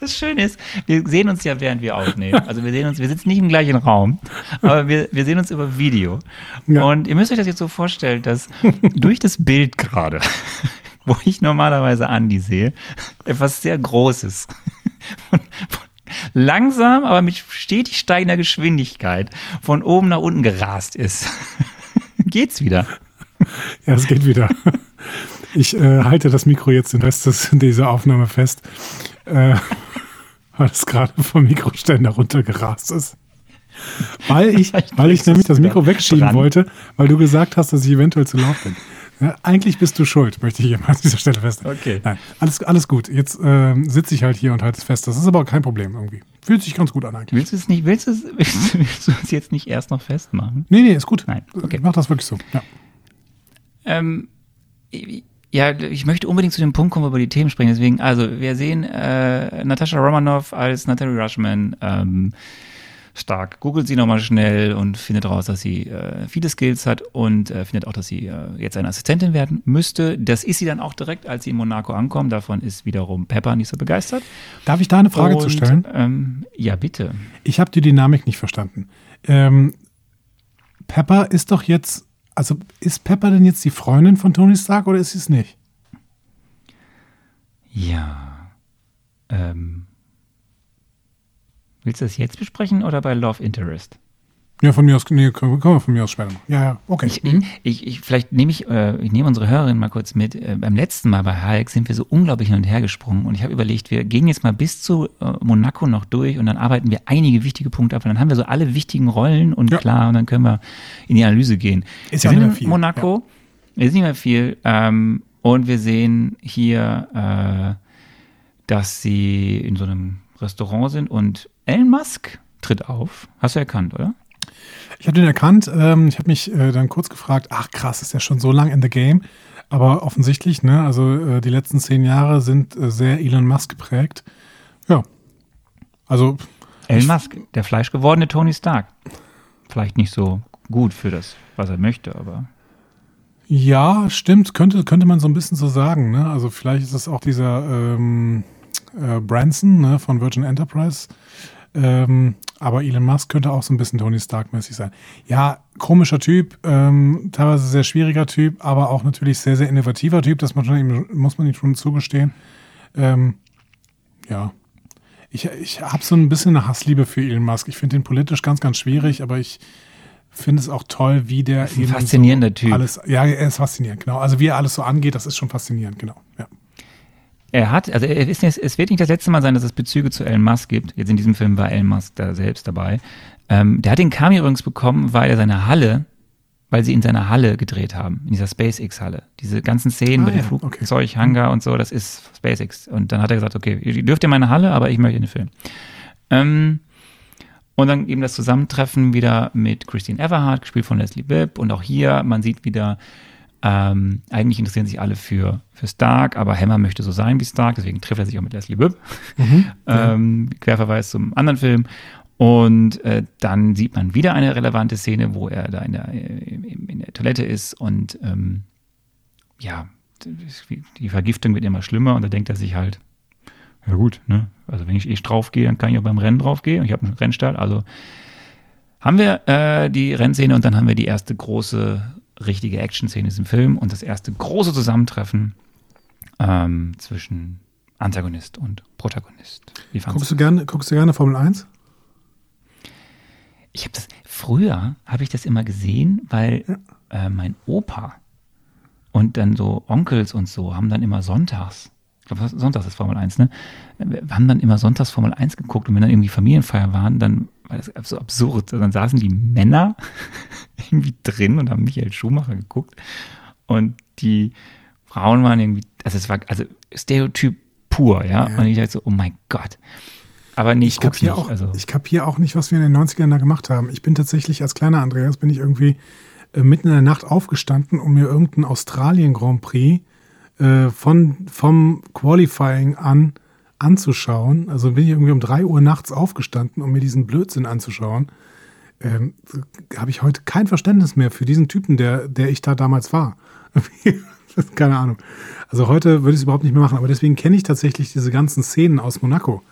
Das Schöne ist, wir sehen uns ja, während wir aufnehmen. Also wir sehen uns, wir sitzen nicht im gleichen Raum, aber wir, wir sehen uns über Video. Ja. Und ihr müsst euch das jetzt so vorstellen, dass durch das Bild gerade, (laughs) wo ich normalerweise Andi sehe, etwas sehr Großes, langsam, aber mit stetig steigender Geschwindigkeit von oben nach unten gerast ist. Geht's wieder? (laughs) Ja, es geht wieder. (laughs) Ich äh, halte das Mikro jetzt den Rest des, (laughs) dieser Aufnahme fest, äh, weil es gerade vom Mikroständer runtergerast ist. Weil ich, weil ich nämlich das Mikro wegschieben wollte, weil du gesagt hast, dass ich eventuell zu laut bin. Ja, eigentlich bist du schuld, möchte ich hier mal an dieser Stelle feststellen. Okay. Nein, alles, alles gut. Jetzt äh, sitze ich halt hier und halte es fest. Das ist aber auch kein Problem irgendwie. Fühlt sich ganz gut an eigentlich. Willst du es nicht, willst du es, willst, (laughs) willst du es jetzt nicht erst noch festmachen? Nee, nee, ist gut. Nein, okay. Ich mach das wirklich so, ja. Ähm, ja, ich möchte unbedingt zu dem Punkt kommen, wo wir die Themen sprechen. Deswegen, also, wir sehen äh, Natascha Romanoff als Natalie Rushman. Ähm, stark. Googelt sie nochmal schnell und findet raus, dass sie äh, viele Skills hat und äh, findet auch, dass sie äh, jetzt eine Assistentin werden müsste. Das ist sie dann auch direkt, als sie in Monaco ankommt. Davon ist wiederum Pepper nicht so begeistert. Darf ich da eine Frage und, zu stellen? Ähm, ja, bitte. Ich habe die Dynamik nicht verstanden. Ähm, Pepper ist doch jetzt, also ist Pepper denn jetzt die Freundin von Tony Stark oder ist sie es nicht? Ja. Ähm, Willst du das jetzt besprechen oder bei Love Interest? Ja, von mir aus, nee, können wir von mir aus später. Ja, ja, okay. Ich, mhm. ich, ich, vielleicht nehme ich, äh, ich nehme unsere Hörerin mal kurz mit. Äh, beim letzten Mal bei Hulk sind wir so unglaublich hin und her gesprungen und ich habe überlegt, wir gehen jetzt mal bis zu äh, Monaco noch durch und dann arbeiten wir einige wichtige Punkte ab und dann haben wir so alle wichtigen Rollen und ja. klar und dann können wir in die Analyse gehen. Ist wir ja nicht mehr viel. Monaco, ja. ist nicht mehr viel ähm, und wir sehen hier, äh, dass sie in so einem Restaurant sind und Elon Musk tritt auf. Hast du erkannt, oder? Ich habe den erkannt. Ähm, ich habe mich äh, dann kurz gefragt, ach krass, ist ja schon so lang in the game. Aber offensichtlich, ne, also äh, die letzten zehn Jahre sind äh, sehr Elon Musk geprägt. Ja. Also. Elon Musk, der fleischgewordene Tony Stark. Vielleicht nicht so gut für das, was er möchte, aber. Ja, stimmt, könnte, könnte man so ein bisschen so sagen. Ne? Also vielleicht ist es auch dieser ähm, äh, Branson ne, von Virgin Enterprise. Ähm, aber Elon Musk könnte auch so ein bisschen Tony Stark-mäßig sein. Ja, komischer Typ, ähm, teilweise sehr schwieriger Typ, aber auch natürlich sehr, sehr innovativer Typ. Das muss man ihm, muss man ihm schon zugestehen. Ähm, ja. Ich, ich habe so ein bisschen eine Hassliebe für Elon Musk. Ich finde ihn politisch ganz, ganz schwierig, aber ich finde es auch toll, wie der ein faszinierender so Typ. Alles, ja, er ist faszinierend, genau. Also wie er alles so angeht, das ist schon faszinierend, genau. Ja. Er hat, also er ist, es wird nicht das letzte Mal sein, dass es Bezüge zu Elon Musk gibt. Jetzt in diesem Film war Elon Musk da selbst dabei. Ähm, der hat den Cameo übrigens bekommen, weil er seine Halle, weil sie in seiner Halle gedreht haben, in dieser SpaceX-Halle. Diese ganzen Szenen Ah, mit dem ja, Flugzeug, Hangar und so, das ist SpaceX. Und dann hat er gesagt, okay, ihr dürft in meine Halle, aber ich möchte den Film. Ähm, und dann eben das Zusammentreffen wieder mit Christine Everhart, gespielt von Leslie Bibb. Und auch hier, man sieht wieder, ähm, eigentlich interessieren sich alle für, für Stark, aber Hammer möchte so sein wie Stark, deswegen trifft er sich auch mit Leslie Bibb. (laughs) ähm, Querverweis zum anderen Film. Und äh, dann sieht man wieder eine relevante Szene, wo er da in der, in, in der Toilette ist und ähm, ja, die Vergiftung wird immer schlimmer und da denkt er sich halt, ja gut, ne? Also wenn ich eh drauf gehe, dann kann ich auch beim Rennen drauf gehen. Ich habe einen Rennstall. Also haben wir äh, die Rennszene und dann haben wir die erste große, richtige Action-Szene in diesem Film und das erste große Zusammentreffen ähm, zwischen Antagonist und Protagonist. Wie Guckst du gerne, guckst du gerne Formel 1? Ich habe das früher habe ich das immer gesehen, weil äh, mein Opa und dann so Onkels und so haben dann immer sonntags, ich glaube sonntags ist Formel 1, ne? Wir haben dann immer sonntags Formel 1 geguckt und wenn dann irgendwie Familienfeier waren, dann war das so absurd. Dann saßen die Männer (laughs) irgendwie drin und haben Michael Schumacher geguckt und die Frauen waren irgendwie, also es war also Stereotyp pur, ja. Ja. Und ich dachte so, oh mein Gott. Aber nee, ich, Ich kapiere auch, also, ich kapier auch nicht, was wir in den 90ern da gemacht haben. Ich bin tatsächlich als kleiner Andreas, bin ich irgendwie äh, mitten in der Nacht aufgestanden, um mir irgendeinen Australien Grand Prix äh, von, vom Qualifying an anzuschauen. Also bin ich irgendwie um 3 Uhr nachts aufgestanden, um mir diesen Blödsinn anzuschauen. Ähm, Habe ich heute kein Verständnis mehr für diesen Typen, der, der ich da damals war. (laughs) Keine Ahnung. Also heute würde ich es überhaupt nicht mehr machen, aber deswegen kenne ich tatsächlich diese ganzen Szenen aus Monaco.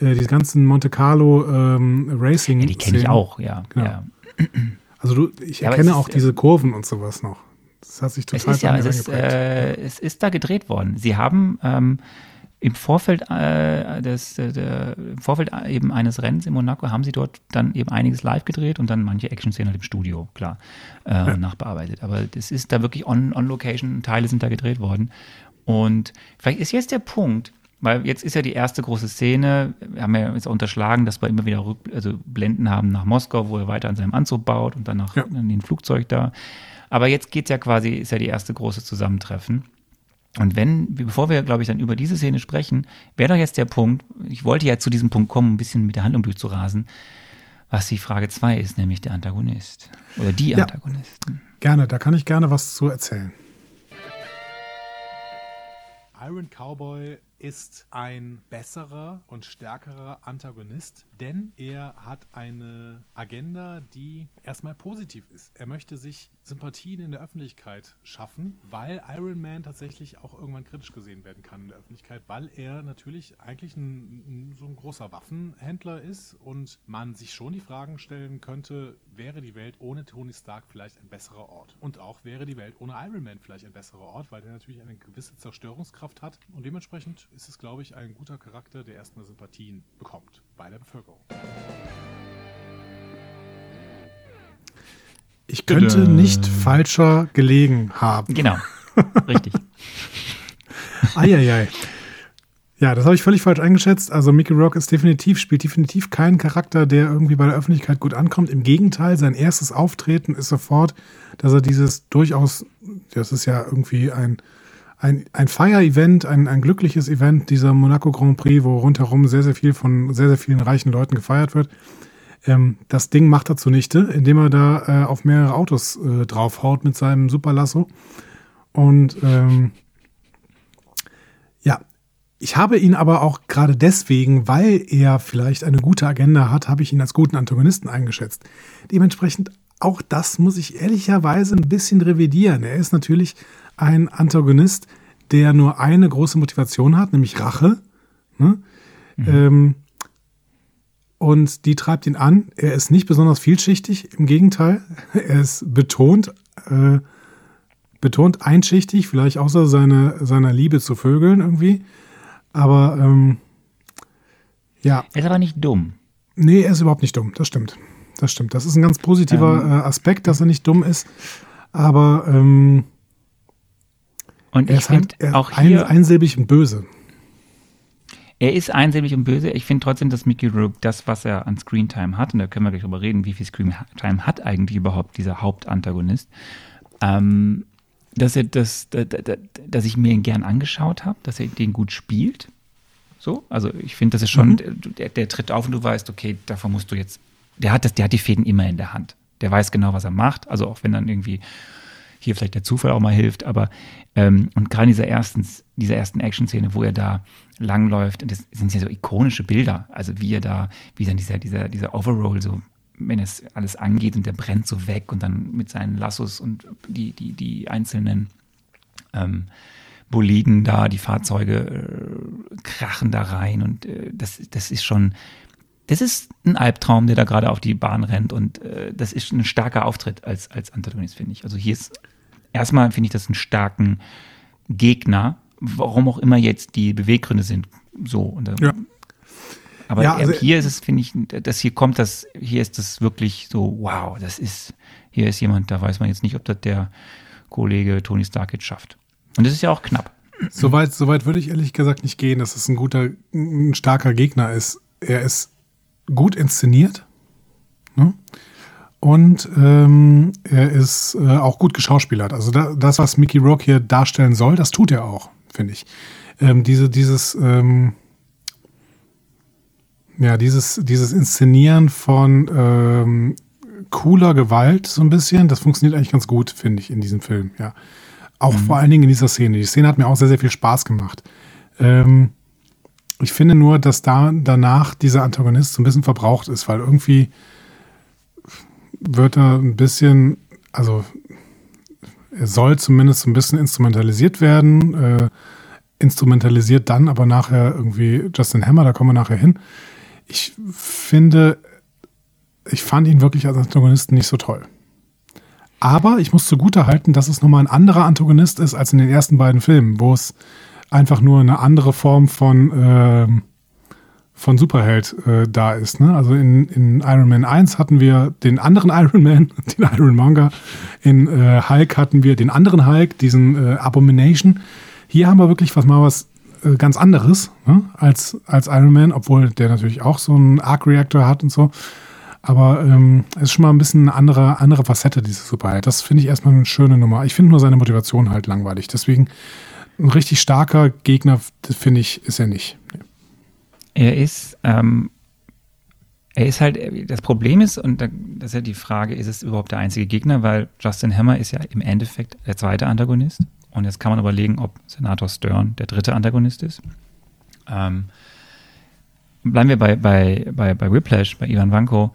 Äh, diese ganzen Monte Carlo ähm, Racing. ja, die kenne ich Szenen. auch, ja. Genau. ja. Also du, ich Ja, erkenne es ist, auch diese Kurven und sowas noch. Das hat sich Es total ist ja, es ist, äh, es ist da gedreht worden. Sie haben ähm, im Vorfeld äh, des, äh, der, im Vorfeld eben eines Rennens in Monaco haben sie dort dann eben einiges live gedreht und dann manche Action-Szenen halt im Studio, klar, äh, nachbearbeitet. Aber das ist da wirklich on, on Location, Teile sind da gedreht worden. Und vielleicht ist jetzt der Punkt, weil jetzt ist ja die erste große Szene, wir haben ja jetzt auch unterschlagen, dass wir immer wieder Rück, also Blenden haben nach Moskau, wo er weiter an seinem Anzug baut und dann nach Ja. an den Flugzeug da. Aber jetzt geht's ja quasi, ist ja die erste große Zusammentreffen. Und wenn, bevor wir, glaube ich, dann über diese Szene sprechen, wäre doch jetzt der Punkt, ich wollte ja zu diesem Punkt kommen, ein bisschen mit der Handlung durchzurasen, was die Frage 2 ist, nämlich der Antagonist. Oder die Ja. Antagonisten. Gerne, da kann ich gerne was zu erzählen. Iron Cowboy ist ein besserer und stärkerer Antagonist, denn er hat eine Agenda, die erstmal positiv ist. Er möchte sich Sympathien in der Öffentlichkeit schaffen, weil Iron Man tatsächlich auch irgendwann kritisch gesehen werden kann in der Öffentlichkeit, weil er natürlich eigentlich ein, so ein großer Waffenhändler ist und man sich schon die Fragen stellen könnte, wäre die Welt ohne Tony Stark vielleicht ein besserer Ort? Und auch wäre die Welt ohne Iron Man vielleicht ein besserer Ort, weil der natürlich eine gewisse Zerstörungskraft hat und dementsprechend ist es, glaube ich, ein guter Charakter, der erstmal Sympathien bekommt bei der Bevölkerung. Ich könnte nicht falscher gelegen haben. Genau. Richtig. (laughs) Eieiei. Ja, das habe ich völlig falsch eingeschätzt. Also Mickey Rock ist definitiv, spielt definitiv keinen Charakter, der irgendwie bei der Öffentlichkeit gut ankommt. Im Gegenteil, sein erstes Auftreten ist sofort, dass er dieses durchaus, das ist ja irgendwie ein, ein, ein Feier-Event, ein, ein glückliches Event, dieser Monaco Grand Prix, wo rundherum sehr, sehr viel von sehr, sehr vielen reichen Leuten gefeiert wird. Ähm, das Ding macht er zunichte, indem er da äh, auf mehrere Autos äh, draufhaut mit seinem Superlasso. Und ähm, ja, ich habe ihn aber auch gerade deswegen, weil er vielleicht eine gute Agenda hat, habe ich ihn als guten Antagonisten eingeschätzt. Dementsprechend auch das muss ich ehrlicherweise ein bisschen revidieren. Er ist natürlich ein Antagonist, der nur eine große Motivation hat, nämlich Rache. Ne? Mhm. Ähm, und die treibt ihn an. Er ist nicht besonders vielschichtig, im Gegenteil. (laughs) Er ist betont, äh, betont einschichtig, vielleicht außer seine, seiner Liebe zu Vögeln irgendwie. Aber ähm, ja. Er ist aber nicht dumm. Nee, er ist überhaupt nicht dumm, das stimmt. Das stimmt. Das ist ein ganz positiver ähm, äh, Aspekt, dass er nicht dumm ist. Aber ähm, und er ist halt auch hier, ein, einsilbig und böse. Er ist einsilbig und böse. Ich finde trotzdem, dass Mickey Rourke das, was er an Screentime hat, und da können wir gleich drüber reden, wie viel Screentime hat eigentlich überhaupt dieser Hauptantagonist, ähm, dass er das, dass, dass ich mir ihn gern angeschaut habe, dass er den gut spielt. So, also ich finde, das ist schon, mhm. der, der, tritt auf und du weißt, okay, davon musst du jetzt, der hat das, der hat die Fäden immer in der Hand. Der weiß genau, was er macht. Also auch wenn dann irgendwie hier vielleicht der Zufall auch mal hilft, aber ähm, und gerade in dieser ersten, dieser ersten Action-Szene, wo er da langläuft, das sind ja so ikonische Bilder, also wie er da, wie dann dieser, dieser, dieser Overroll so wenn es alles angeht und der brennt so weg und dann mit seinen Lassos und die, die, die einzelnen ähm, Boliden da, die Fahrzeuge äh, krachen da rein und äh, das, das ist schon, das ist ein Albtraum, der da gerade auf die Bahn rennt und äh, das ist ein starker Auftritt als, als Antagonist, finde ich. Also hier ist, erstmal finde ich das einen starken Gegner, warum auch immer jetzt die Beweggründe sind, so. Und, ja. Aber ja, also, hier ist es, finde ich, dass hier kommt das, hier ist das wirklich so, wow, das ist, hier ist jemand, da weiß man jetzt nicht, ob das der Kollege Tony Stark jetzt schafft. Und das ist ja auch knapp. Soweit, soweit würde ich ehrlich gesagt nicht gehen, dass es ein guter, ein starker Gegner ist. Er ist gut inszeniert. Ne? Und ähm, er ist äh, auch gut geschauspielert. Also da, das, was Mickey Rock hier darstellen soll, das tut er auch, finde ich. Ähm, diese, dieses, ähm, ja, dieses, dieses Inszenieren von ähm, cooler Gewalt so ein bisschen, das funktioniert eigentlich ganz gut, finde ich, in diesem Film, ja. Auch mhm. vor allen Dingen in dieser Szene. Die Szene hat mir auch sehr, sehr viel Spaß gemacht. Ähm, ich finde nur, dass da danach dieser Antagonist so ein bisschen verbraucht ist, weil irgendwie wird er ein bisschen, also er soll zumindest ein bisschen instrumentalisiert werden, äh, instrumentalisiert dann aber nachher irgendwie Justin Hammer, da kommen wir nachher hin ich finde, ich fand ihn wirklich als Antagonisten nicht so toll. Aber ich muss zugute halten, dass es nochmal ein anderer Antagonist ist als in den ersten beiden Filmen, wo es einfach nur eine andere Form von, äh, von Superheld äh, da ist. Ne? Also in, in Iron Man 1 hatten wir den anderen (laughs) Iron Man, den Iron Monger. In äh, Hulk hatten wir den anderen Hulk, diesen äh, Abomination. Hier haben wir wirklich was mal was äh, ganz anderes ne, als, als Iron Man, obwohl der natürlich auch so einen Arc-Reactor hat und so. Aber ähm, es ist schon mal ein bisschen eine andere, andere Facette, diese Superheld. Das finde ich erstmal eine schöne Nummer. Ich finde nur seine Motivation halt langweilig. Deswegen ein richtig starker Gegner, finde ich, ist er nicht. Er ist, ähm, er ist halt, das Problem ist, und das ist ja die Frage, ist es überhaupt der einzige Gegner, weil Justin Hammer ist ja im Endeffekt der zweite Antagonist. Und jetzt kann man überlegen, ob Senator Stern der dritte Antagonist ist. Ähm, bleiben wir bei, bei, bei, bei Whiplash, bei Ivan Vanko.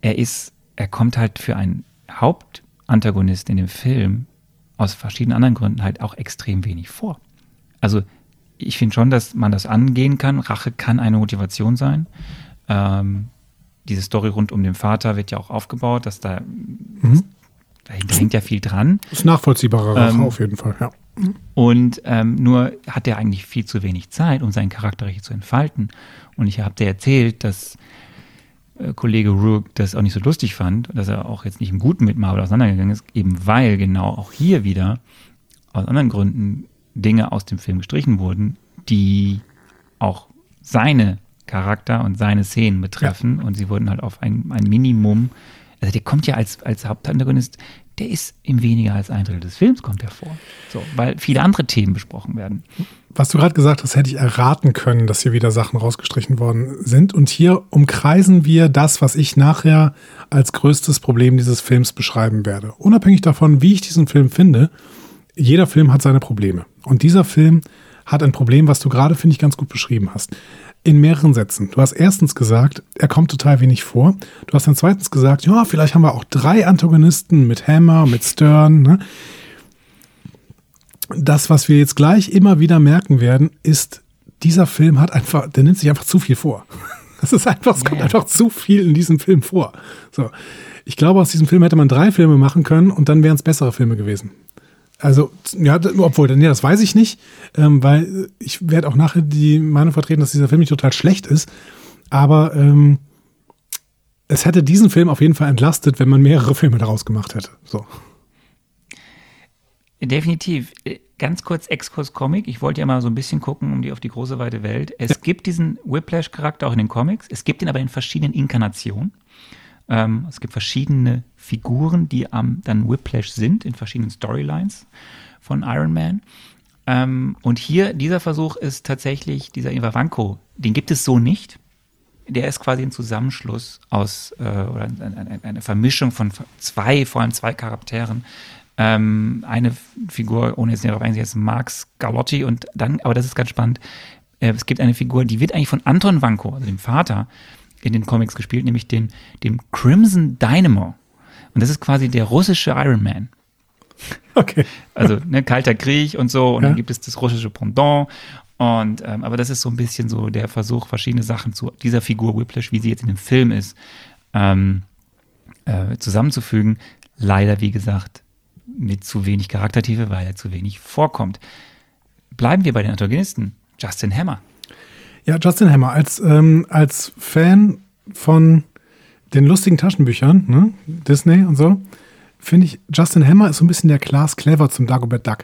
Er ist, er kommt halt für einen Hauptantagonist in dem Film aus verschiedenen anderen Gründen halt auch extrem wenig vor. Also ich finde schon, dass man das angehen kann. Rache kann eine Motivation sein. Ähm, diese Story rund um den Vater wird ja auch aufgebaut, dass da mhm da hängt ja viel dran. Ist nachvollziehbarer ähm, auf jeden Fall, ja. Und ähm, nur hat er eigentlich viel zu wenig Zeit, um seinen Charakter richtig zu entfalten. Und ich habe dir erzählt, dass äh, Kollege Rook das auch nicht so lustig fand, dass er auch jetzt nicht im Guten mit Marvel auseinandergegangen ist, eben weil genau auch hier wieder aus anderen Gründen Dinge aus dem Film gestrichen wurden, die auch seine Charakter und seine Szenen betreffen. Ja. Und sie wurden halt auf ein, ein Minimum also der kommt ja als, als Hauptantagonist, der ist im weniger als ein Drittel des Films kommt er vor. So, weil viele andere Themen besprochen werden. Was du gerade gesagt hast, hätte ich erraten können, dass hier wieder Sachen rausgestrichen worden sind. Und hier umkreisen wir das, was ich nachher als größtes Problem dieses Films beschreiben werde. Unabhängig davon, wie ich diesen Film finde, jeder Film hat seine Probleme. Und dieser Film hat ein Problem, was du gerade, finde ich, ganz gut beschrieben hast in mehreren Sätzen. Du hast erstens gesagt, er kommt total wenig vor. Du hast dann zweitens gesagt, ja, vielleicht haben wir auch drei Antagonisten mit Hammer, mit Stern. Ne? Das, was wir jetzt gleich immer wieder merken werden, ist, dieser Film hat einfach, der nimmt sich einfach zu viel vor. (laughs) Das ist einfach, es kommt einfach zu viel in diesem Film vor. So. Ich glaube, aus diesem Film hätte man drei Filme machen können und dann wären es bessere Filme gewesen. Also, ja, obwohl, nee, das weiß ich nicht, ähm, weil ich werde auch nachher die Meinung vertreten, dass dieser Film nicht total schlecht ist. Aber ähm, es hätte diesen Film auf jeden Fall entlastet, wenn man mehrere Filme daraus gemacht hätte. So. Definitiv. Ganz kurz Exkurs Comic. Ich wollte ja mal so ein bisschen gucken um die auf die große weite Welt. Es ja. gibt diesen Whiplash-Charakter auch in den Comics. Es gibt ihn aber in verschiedenen Inkarnationen. Ähm, es gibt verschiedene Figuren, die am dann Whiplash sind, in verschiedenen Storylines von Iron Man. Ähm, und hier, dieser Versuch ist tatsächlich, dieser Ivavanko, den gibt es so nicht. Der ist quasi ein Zusammenschluss aus, äh, oder eine, eine, Vermischung von zwei, vor allem zwei Charakteren. Ähm, eine Figur, ohne jetzt darauf einzugehen, ist Max Galotti und dann, aber das ist ganz spannend, äh, es gibt eine Figur, die wird eigentlich von Anton Vanko, also dem Vater, in den Comics gespielt, nämlich den, dem Crimson Dynamo. Und das ist quasi der russische Iron Man. Okay. Also ne, Kalter Krieg und so. Und ja. dann gibt es das russische Pendant. Und ähm, aber das ist so ein bisschen so der Versuch, verschiedene Sachen zu dieser Figur Whiplash, wie sie jetzt in dem Film ist, ähm, äh, zusammenzufügen. Leider, wie gesagt, mit zu wenig Charaktertiefe, weil er zu wenig vorkommt. Bleiben wir bei den Antagonisten. Justin Hammer. Ja, Justin Hammer, als, ähm, als Fan von den lustigen Taschenbüchern, ne? Disney und so, finde ich, Justin Hammer ist so ein bisschen der Klaas Clever zum Dagobert Duck.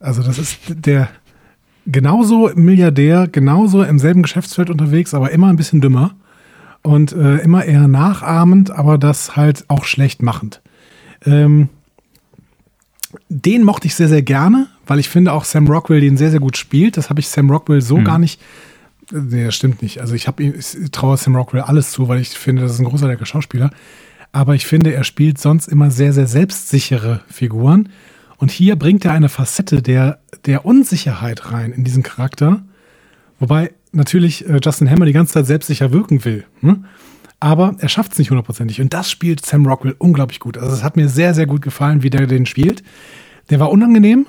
Also, das ist der genauso Milliardär, genauso im selben Geschäftsfeld unterwegs, aber immer ein bisschen dümmer und äh, immer eher nachahmend, aber das halt auch schlecht machend. Ähm, den mochte ich sehr, sehr gerne, weil ich finde auch Sam Rockwell den sehr, sehr gut spielt. Das habe ich Sam Rockwell so hm. gar nicht. Nee, das stimmt nicht. Also ich, ich traue Sam Rockwell alles zu, weil ich finde, das ist ein großartiger Schauspieler. Aber ich finde, er spielt sonst immer sehr, sehr selbstsichere Figuren. Und hier bringt er eine Facette der, der Unsicherheit rein in diesen Charakter. Wobei natürlich äh, Justin Hammer die ganze Zeit selbstsicher wirken will. Hm? Aber er schafft es nicht hundertprozentig. Und das spielt Sam Rockwell unglaublich gut. Also es hat mir sehr, sehr gut gefallen, wie der den spielt. Der war unangenehm,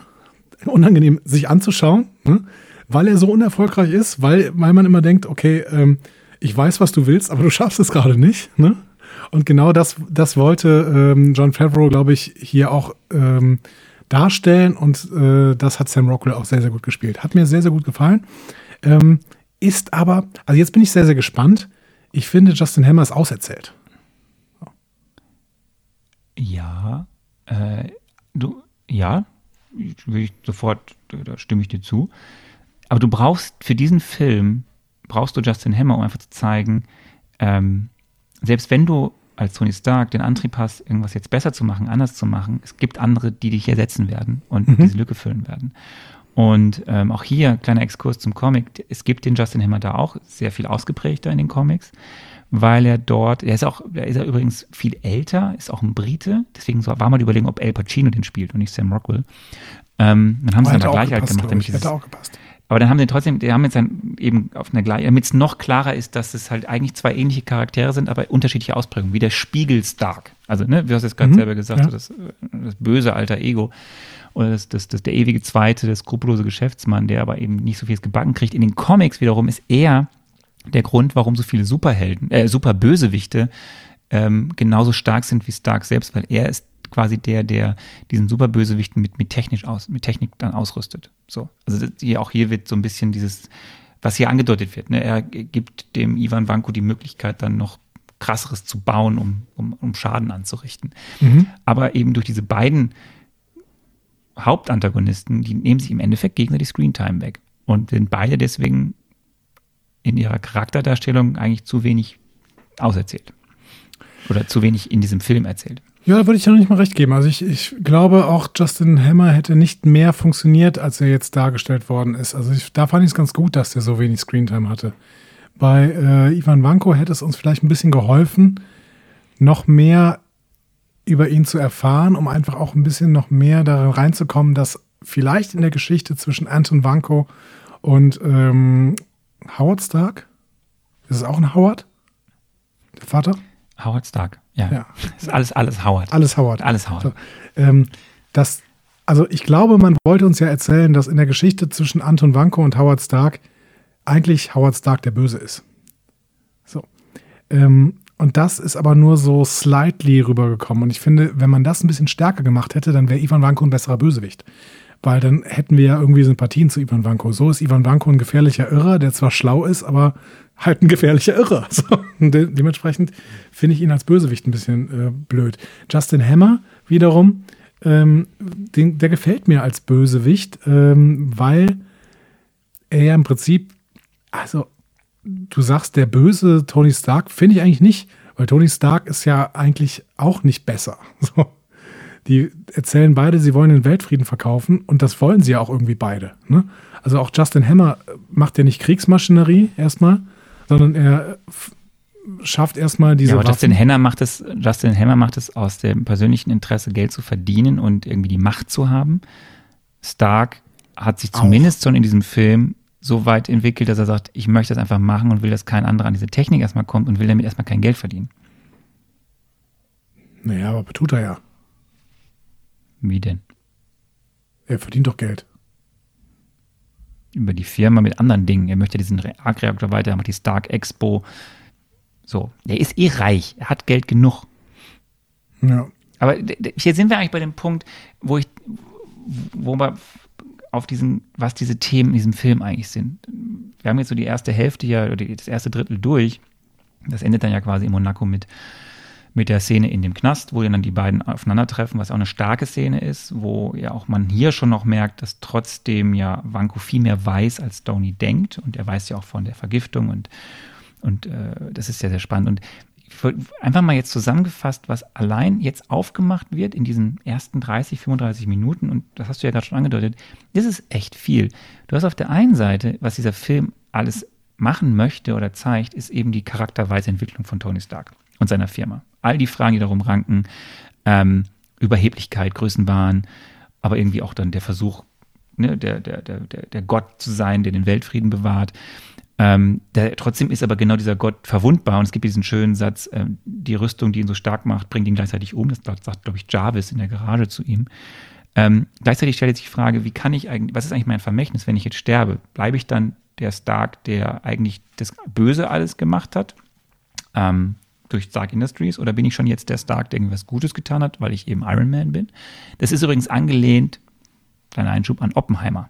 unangenehm sich anzuschauen, ne? weil er so unerfolgreich ist, weil, weil man immer denkt, okay, ähm, ich weiß, was du willst, aber du schaffst es gerade nicht. Ne? Und genau das, das wollte ähm, John Favreau, glaube ich, hier auch ähm, darstellen. Und äh, das hat Sam Rockwell auch sehr, sehr gut gespielt. Hat mir sehr, sehr gut gefallen. Ähm, ist aber, also jetzt bin ich sehr, sehr gespannt. Ich finde, Justin Hammer ist auserzählt. Ja, äh, du, ja, will ich sofort, da stimme ich dir zu. Aber du brauchst für diesen Film, brauchst du Justin Hammer, um einfach zu zeigen, ähm, selbst wenn du als Tony Stark den Antrieb hast, irgendwas jetzt besser zu machen, anders zu machen, es gibt andere, die dich ersetzen werden und mhm. diese Lücke füllen werden. Und ähm, auch hier, kleiner Exkurs zum Comic, es gibt den Justin Hammer da auch sehr viel ausgeprägter in den Comics weil er dort, er ist auch, er ist ja übrigens viel älter, ist auch ein Brite, deswegen war mal die Überlegung, ob Al Pacino den spielt und nicht Sam Rockwell. Ähm, dann haben sie dann aber gleich halt gemacht, damit dieses, auch gepasst. Aber dann haben sie trotzdem, die haben jetzt dann eben auf einer gleichen, damit es noch klarer ist, dass es halt eigentlich zwei ähnliche Charaktere sind, aber unterschiedliche Ausprägungen, wie der Spiegel Stark. Also, ne, wie du hast jetzt gerade mhm, selber gesagt, ja. das, das böse alter Ego oder das, das, das, der ewige Zweite, der skrupellose Geschäftsmann, der aber eben nicht so viel gebacken kriegt. In den Comics wiederum ist er der Grund, warum so viele Superhelden, äh, Superbösewichte ähm, genauso stark sind wie Stark selbst, weil er ist quasi der, der diesen Superbösewichten mit, mit technisch aus, mit Technik dann ausrüstet. So. Also hier, auch hier wird so ein bisschen dieses, was hier angedeutet wird. Ne? Er gibt dem Ivan Vanko die Möglichkeit, dann noch krasseres zu bauen, um, um, um Schaden anzurichten. Mhm. Aber eben durch diese beiden Hauptantagonisten, die nehmen sich im Endeffekt gegenseitig Screentime weg und sind beide deswegen in ihrer Charakterdarstellung eigentlich zu wenig auserzählt. Oder zu wenig in diesem Film erzählt. Ja, da würde ich ja noch nicht mal recht geben. Also ich, ich glaube auch, Justin Hammer hätte nicht mehr funktioniert, als er jetzt dargestellt worden ist. Also ich, da fand ich es ganz gut, dass der so wenig Screentime hatte. Bei äh, Ivan Vanko hätte es uns vielleicht ein bisschen geholfen, noch mehr über ihn zu erfahren, um einfach auch ein bisschen noch mehr darin reinzukommen, dass vielleicht in der Geschichte zwischen Anton Vanko und ähm, Howard Stark, ist es auch ein Howard? Der Vater? Howard Stark, ja. Ja. Das (laughs) ist alles, alles Howard. Alles Howard. Alles Howard. So, ähm, das, also ich glaube, man wollte uns ja erzählen, dass in der Geschichte zwischen Anton Vanko und Howard Stark eigentlich Howard Stark der Böse ist. So. Ähm, und das ist aber nur so slightly rübergekommen. Und ich finde, wenn man das ein bisschen stärker gemacht hätte, dann wäre Ivan Vanko ein besserer Bösewicht. Weil dann hätten wir ja irgendwie Sympathien zu Ivan Vanko. So ist Ivan Vanko ein gefährlicher Irrer, der zwar schlau ist, aber halt ein gefährlicher Irrer. (laughs) So. De dementsprechend finde ich ihn als Bösewicht ein bisschen äh, blöd. Justin Hammer wiederum, ähm, den, der gefällt mir als Bösewicht, ähm, weil er ja im Prinzip, also du sagst, der böse Tony Stark, finde ich eigentlich nicht, weil Tony Stark ist ja eigentlich auch nicht besser. (laughs) So. Die erzählen beide, sie wollen den Weltfrieden verkaufen und das wollen sie ja auch irgendwie beide. Ne? Also auch Justin Hammer macht ja nicht Kriegsmaschinerie erstmal, sondern er schafft erstmal diese Ja, aber Waffen. Justin Hammer macht es, Justin Hammer macht es aus dem persönlichen Interesse, Geld zu verdienen und irgendwie die Macht zu haben. Stark hat sich Auch. zumindest schon in diesem Film so weit entwickelt, dass er sagt, ich möchte das einfach machen und will, dass kein anderer an diese Technik erstmal kommt und will damit erstmal kein Geld verdienen. naja, aber tut er ja. Wie denn? Er verdient doch Geld. Über die Firma mit anderen Dingen. Er möchte diesen Arc-Reaktor weiter, er macht die Stark Expo. So, er ist eh reich, er hat Geld genug. Ja. Aber hier sind wir eigentlich bei dem Punkt, wo ich, wo wir auf diesen, was diese Themen in diesem Film eigentlich sind. Wir haben jetzt so die erste Hälfte ja, oder das erste Drittel durch. Das endet dann ja quasi in Monaco mit, mit der Szene in dem Knast, wo dann die beiden aufeinandertreffen, was auch eine starke Szene ist, wo ja auch man hier schon noch merkt, dass trotzdem ja Vanko viel mehr weiß, als Downey denkt. Und er weiß ja auch von der Vergiftung und, und äh, das ist sehr, sehr spannend. Und einfach mal jetzt zusammengefasst, was allein jetzt aufgemacht wird in diesen ersten 30, 35 Minuten, und das hast du ja gerade schon angedeutet, das ist echt viel. Du hast auf der einen Seite, was dieser Film alles machen möchte oder zeigt, ist eben die Charakterweisentwicklung von Tony Stark und seiner Firma. All die Fragen, die darum ranken, ähm, Überheblichkeit, Größenwahn, aber irgendwie auch dann der Versuch, ne, der, der, der, der Gott zu sein, der den Weltfrieden bewahrt. Ähm, der, trotzdem ist aber genau dieser Gott verwundbar und es gibt diesen schönen Satz, ähm, die Rüstung, die ihn so stark macht, bringt ihn gleichzeitig um. Das sagt, glaube ich, Jarvis in der Garage zu ihm. Ähm, gleichzeitig stellt sich die Frage, wie kann ich eigentlich, was ist eigentlich mein Vermächtnis, wenn ich jetzt sterbe? Bleibe ich dann der Stark, der eigentlich das Böse alles gemacht hat, ähm, durch Stark Industries, oder bin ich schon jetzt der Stark, der irgendwas Gutes getan hat, weil ich eben Iron Man bin? Das ist übrigens angelehnt, kleiner Einschub, an Oppenheimer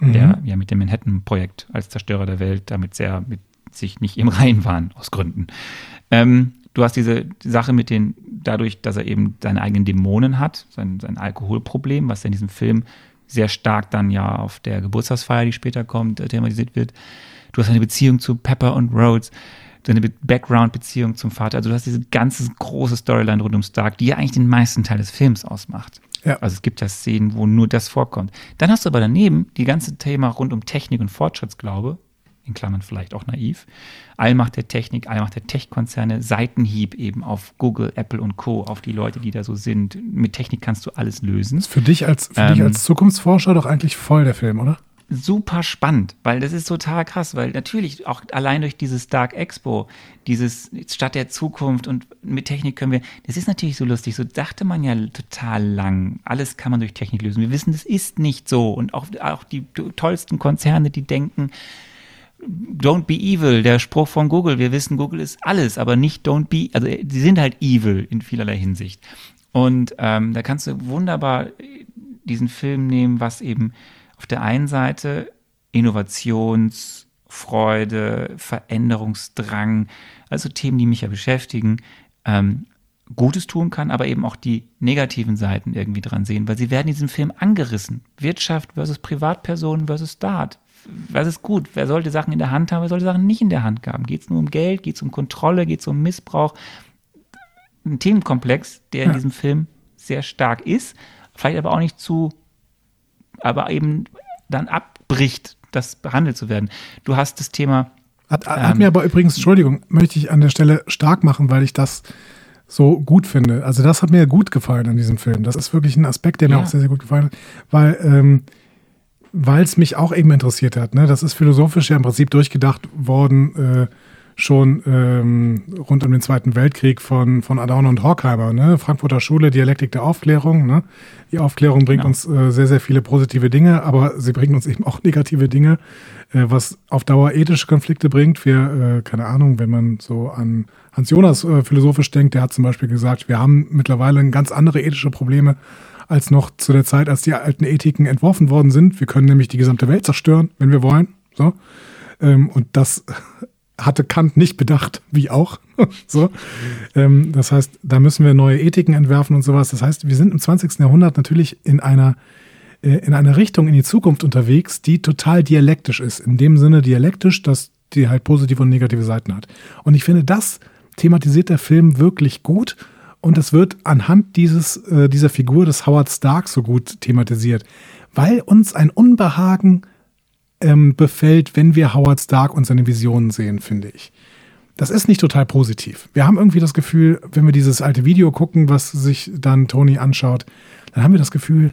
der ja mit dem Manhattan-Projekt als Zerstörer der Welt damit sehr mit sich nicht im Reinen waren, aus Gründen. Ähm, du hast diese Sache mit den, dadurch, dass er eben seine eigenen Dämonen hat, sein, sein Alkoholproblem, was in diesem Film sehr stark dann ja auf der Geburtstagsfeier, die später kommt, äh, thematisiert wird. Du hast eine Beziehung zu Pepper und Rhodes, deine Be- Background-Beziehung zum Vater. Also du hast diese ganze große Storyline rund um Stark, die ja eigentlich den meisten Teil des Films ausmacht. Ja. Also es gibt ja Szenen, wo nur das vorkommt. Dann hast du aber daneben die ganze Thema rund um Technik und Fortschrittsglaube, in Klammern vielleicht auch naiv, Allmacht der Technik, Allmacht der Tech-Konzerne, Seitenhieb eben auf Google, Apple und Co., auf die Leute, die da so sind. Mit Technik kannst du alles lösen. Ist für dich als, für dich Ähm, als Zukunftsforscher doch eigentlich voll der Film, oder? Super spannend, weil das ist total krass, weil natürlich auch allein durch dieses Dark Expo, dieses Stadt der Zukunft und mit Technik können wir, das ist natürlich so lustig, so dachte man ja total lang, alles kann man durch Technik lösen. Wir wissen, das ist nicht so und auch, auch die tollsten Konzerne, die denken, Don't be evil, der Spruch von Google. Wir wissen, Google ist alles, aber nicht don't be, also sie sind halt evil in vielerlei Hinsicht. Und ähm, da kannst du wunderbar diesen Film nehmen, was eben auf der einen Seite Innovationsfreude, Veränderungsdrang, also Themen, die mich ja beschäftigen, ähm, Gutes tun kann, aber eben auch die negativen Seiten irgendwie dran sehen, weil sie werden in diesem Film angerissen. Wirtschaft versus Privatpersonen versus Staat. Was ist gut? Wer sollte Sachen in der Hand haben, wer sollte Sachen nicht in der Hand haben? Geht es nur um Geld? Geht es um Kontrolle? Geht es um Missbrauch? ein Themenkomplex, der in diesem Film sehr stark ist, vielleicht aber auch nicht zu, aber eben dann abbricht, das behandelt zu werden. Du hast das Thema Hat, hat Ähm. mir aber übrigens, Entschuldigung, möchte ich an der Stelle stark machen, weil ich das so gut finde. Also das hat mir gut gefallen an diesem Film. Das ist wirklich ein Aspekt, der mir Ja. auch sehr, sehr gut gefallen hat, weil ähm, weil es mich auch eben interessiert hat. Ne? Das ist philosophisch ja im Prinzip durchgedacht worden, äh, schon ähm, rund um den Zweiten Weltkrieg von, von Adorno und Horkheimer. Ne? Frankfurter Schule, Dialektik der Aufklärung. Ne? Die Aufklärung bringt Genau. uns äh, sehr, sehr viele positive Dinge, aber sie bringt uns eben auch (laughs) negative Dinge, äh, was auf Dauer ethische Konflikte bringt. Wir, äh, keine Ahnung, wenn man so an Hans Jonas äh, philosophisch denkt, der hat zum Beispiel gesagt, wir haben mittlerweile ganz andere ethische Probleme als noch zu der Zeit, als die alten Ethiken entworfen worden sind. Wir können nämlich die gesamte Welt zerstören, wenn wir wollen. So. Ähm, und das hatte Kant nicht bedacht, wie auch. (laughs) so. Ähm, das heißt, da müssen wir neue Ethiken entwerfen und sowas. Das heißt, wir sind im 20. Jahrhundert natürlich in einer, äh, in einer Richtung in die Zukunft unterwegs, die total dialektisch ist. In dem Sinne dialektisch, dass die halt positive und negative Seiten hat. Und ich finde, das thematisiert der Film wirklich gut. Und es wird anhand dieses, äh, dieser Figur des Howard Stark so gut thematisiert, weil uns ein Unbehagen ähm, befällt, wenn wir Howard Stark und seine Visionen sehen, finde ich. Das ist nicht total positiv. Wir haben irgendwie das Gefühl, wenn wir dieses alte Video gucken, was sich dann Tony anschaut, dann haben wir das Gefühl,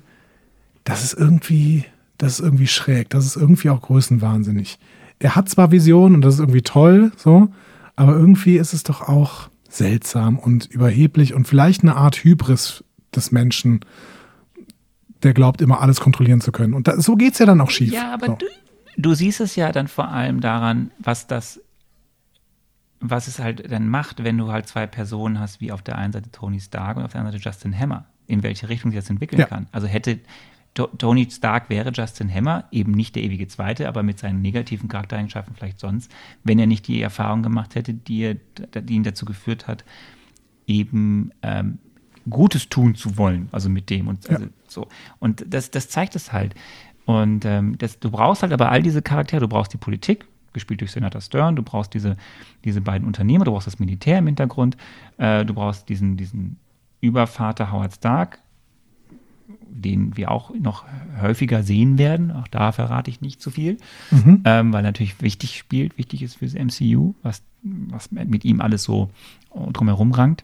das ist irgendwie, das ist irgendwie schräg, das ist irgendwie auch größenwahnsinnig. Er hat zwar Visionen und das ist irgendwie toll, so, aber irgendwie ist es doch auch seltsam und überheblich und vielleicht eine Art Hybris des Menschen, der glaubt, immer alles kontrollieren zu können. Und da, so geht's ja dann auch schief. Ja, aber so. du, du siehst es ja dann vor allem daran, was das, was es halt dann macht, wenn du halt zwei Personen hast, wie auf der einen Seite Tony Stark und auf der anderen Seite Justin Hammer, in welche Richtung sich das entwickeln Ja. kann. Also hätte To- Tony Stark wäre Justin Hammer, eben nicht der ewige Zweite, aber mit seinen negativen Charaktereigenschaften vielleicht sonst, wenn er nicht die Erfahrung gemacht hätte, die, er, die ihn dazu geführt hat, eben ähm, Gutes tun zu wollen, also mit dem und also so. Und das, das zeigt es halt. Und ähm, das, du brauchst halt aber all diese Charaktere, du brauchst die Politik, gespielt durch Senator Stern, du brauchst diese, diese beiden Unternehmer, du brauchst das Militär im Hintergrund, äh, du brauchst diesen, diesen Übervater Howard Stark, den wir auch noch häufiger sehen werden. Auch da verrate ich nicht zu viel, ähm, weil natürlich wichtig spielt, wichtig ist fürs MCU, was, was mit ihm alles so drumherum rankt.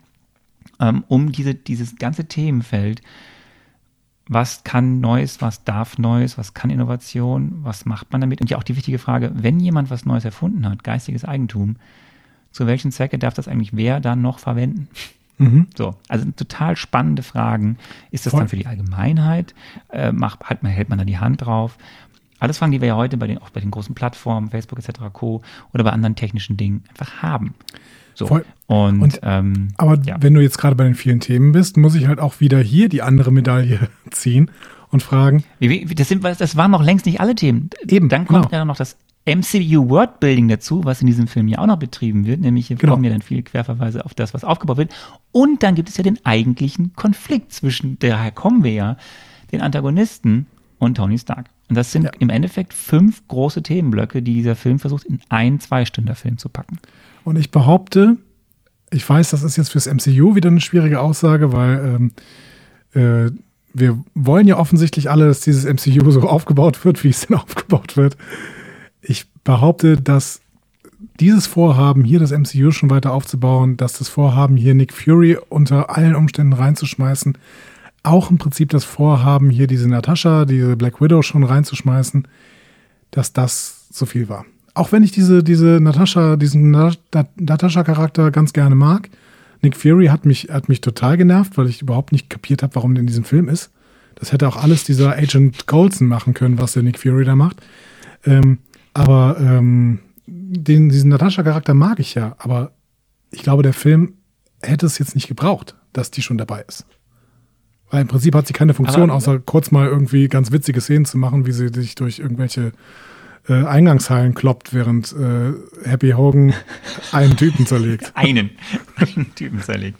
Ähm, um diese, dieses ganze Themenfeld, was kann Neues, was darf Neues, was kann Innovation, was macht man damit? Und ja auch die wichtige Frage, wenn jemand was Neues erfunden hat, geistiges Eigentum, zu welchen Zwecke darf das eigentlich wer dann noch verwenden? So, also total spannende Fragen. Ist das Voll. dann für die Allgemeinheit? Äh, macht, halt man, hält man da die Hand drauf? Alles Fragen, die wir ja heute bei den, auch bei den großen Plattformen, Facebook etc., Co. oder bei anderen technischen Dingen einfach haben. So. Voll. Und, Und- ähm, Aber ja. wenn du jetzt gerade bei den vielen Themen bist, muss ich halt auch wieder hier die andere Medaille (laughs) ziehen und fragen, das, sind, das waren noch längst nicht alle Themen. Eben, Dann kommt genau. ja noch das MCU Worldbuilding dazu, was in diesem Film ja auch noch betrieben wird, nämlich hier Genau. kommen ja dann viele Querverweise auf das, was aufgebaut wird. Und dann gibt es ja den eigentlichen Konflikt zwischen, daher kommen wir ja, den Antagonisten und Tony Stark. Und das sind Ja. im Endeffekt fünf große Themenblöcke, die dieser Film versucht, in einen Zweistünder-Film zu packen. Und ich behaupte, ich weiß, das ist jetzt fürs MCU wieder eine schwierige Aussage, weil ähm, äh, wir wollen ja offensichtlich alle, dass dieses MCU so aufgebaut wird, wie es denn aufgebaut wird. Ich behaupte, dass dieses Vorhaben, hier das MCU schon weiter aufzubauen, dass das Vorhaben, hier Nick Fury unter allen Umständen reinzuschmeißen, auch im Prinzip das Vorhaben, hier diese Natascha, diese Black Widow schon reinzuschmeißen, dass das zu viel war. Auch wenn ich diese, diese Natascha, diesen Na- Na- Natascha-Charakter ganz gerne mag. Nick Fury hat mich, hat mich total genervt, weil ich überhaupt nicht kapiert habe, warum der in diesem Film ist. Das hätte auch alles dieser Agent Coulson machen können, was der Nick Fury da macht. Ähm, aber ähm, den, diesen Natascha-Charakter mag ich ja. Aber ich glaube, der Film hätte es jetzt nicht gebraucht, dass die schon dabei ist. Weil im Prinzip hat sie keine Funktion, außer kurz mal irgendwie ganz witzige Szenen zu machen, wie sie sich durch irgendwelche äh, Eingangshallen kloppt, während äh, Happy Hogan (laughs) einen Typen zerlegt. einen, einen (laughs) Typen zerlegt.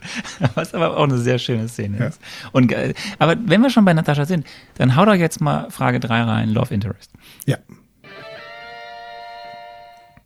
Was aber auch eine sehr schöne Szene Ja. ist. Und, äh, aber wenn wir schon bei Natascha sind, dann hau doch jetzt mal Frage 3 rein, Love Interest. Ja,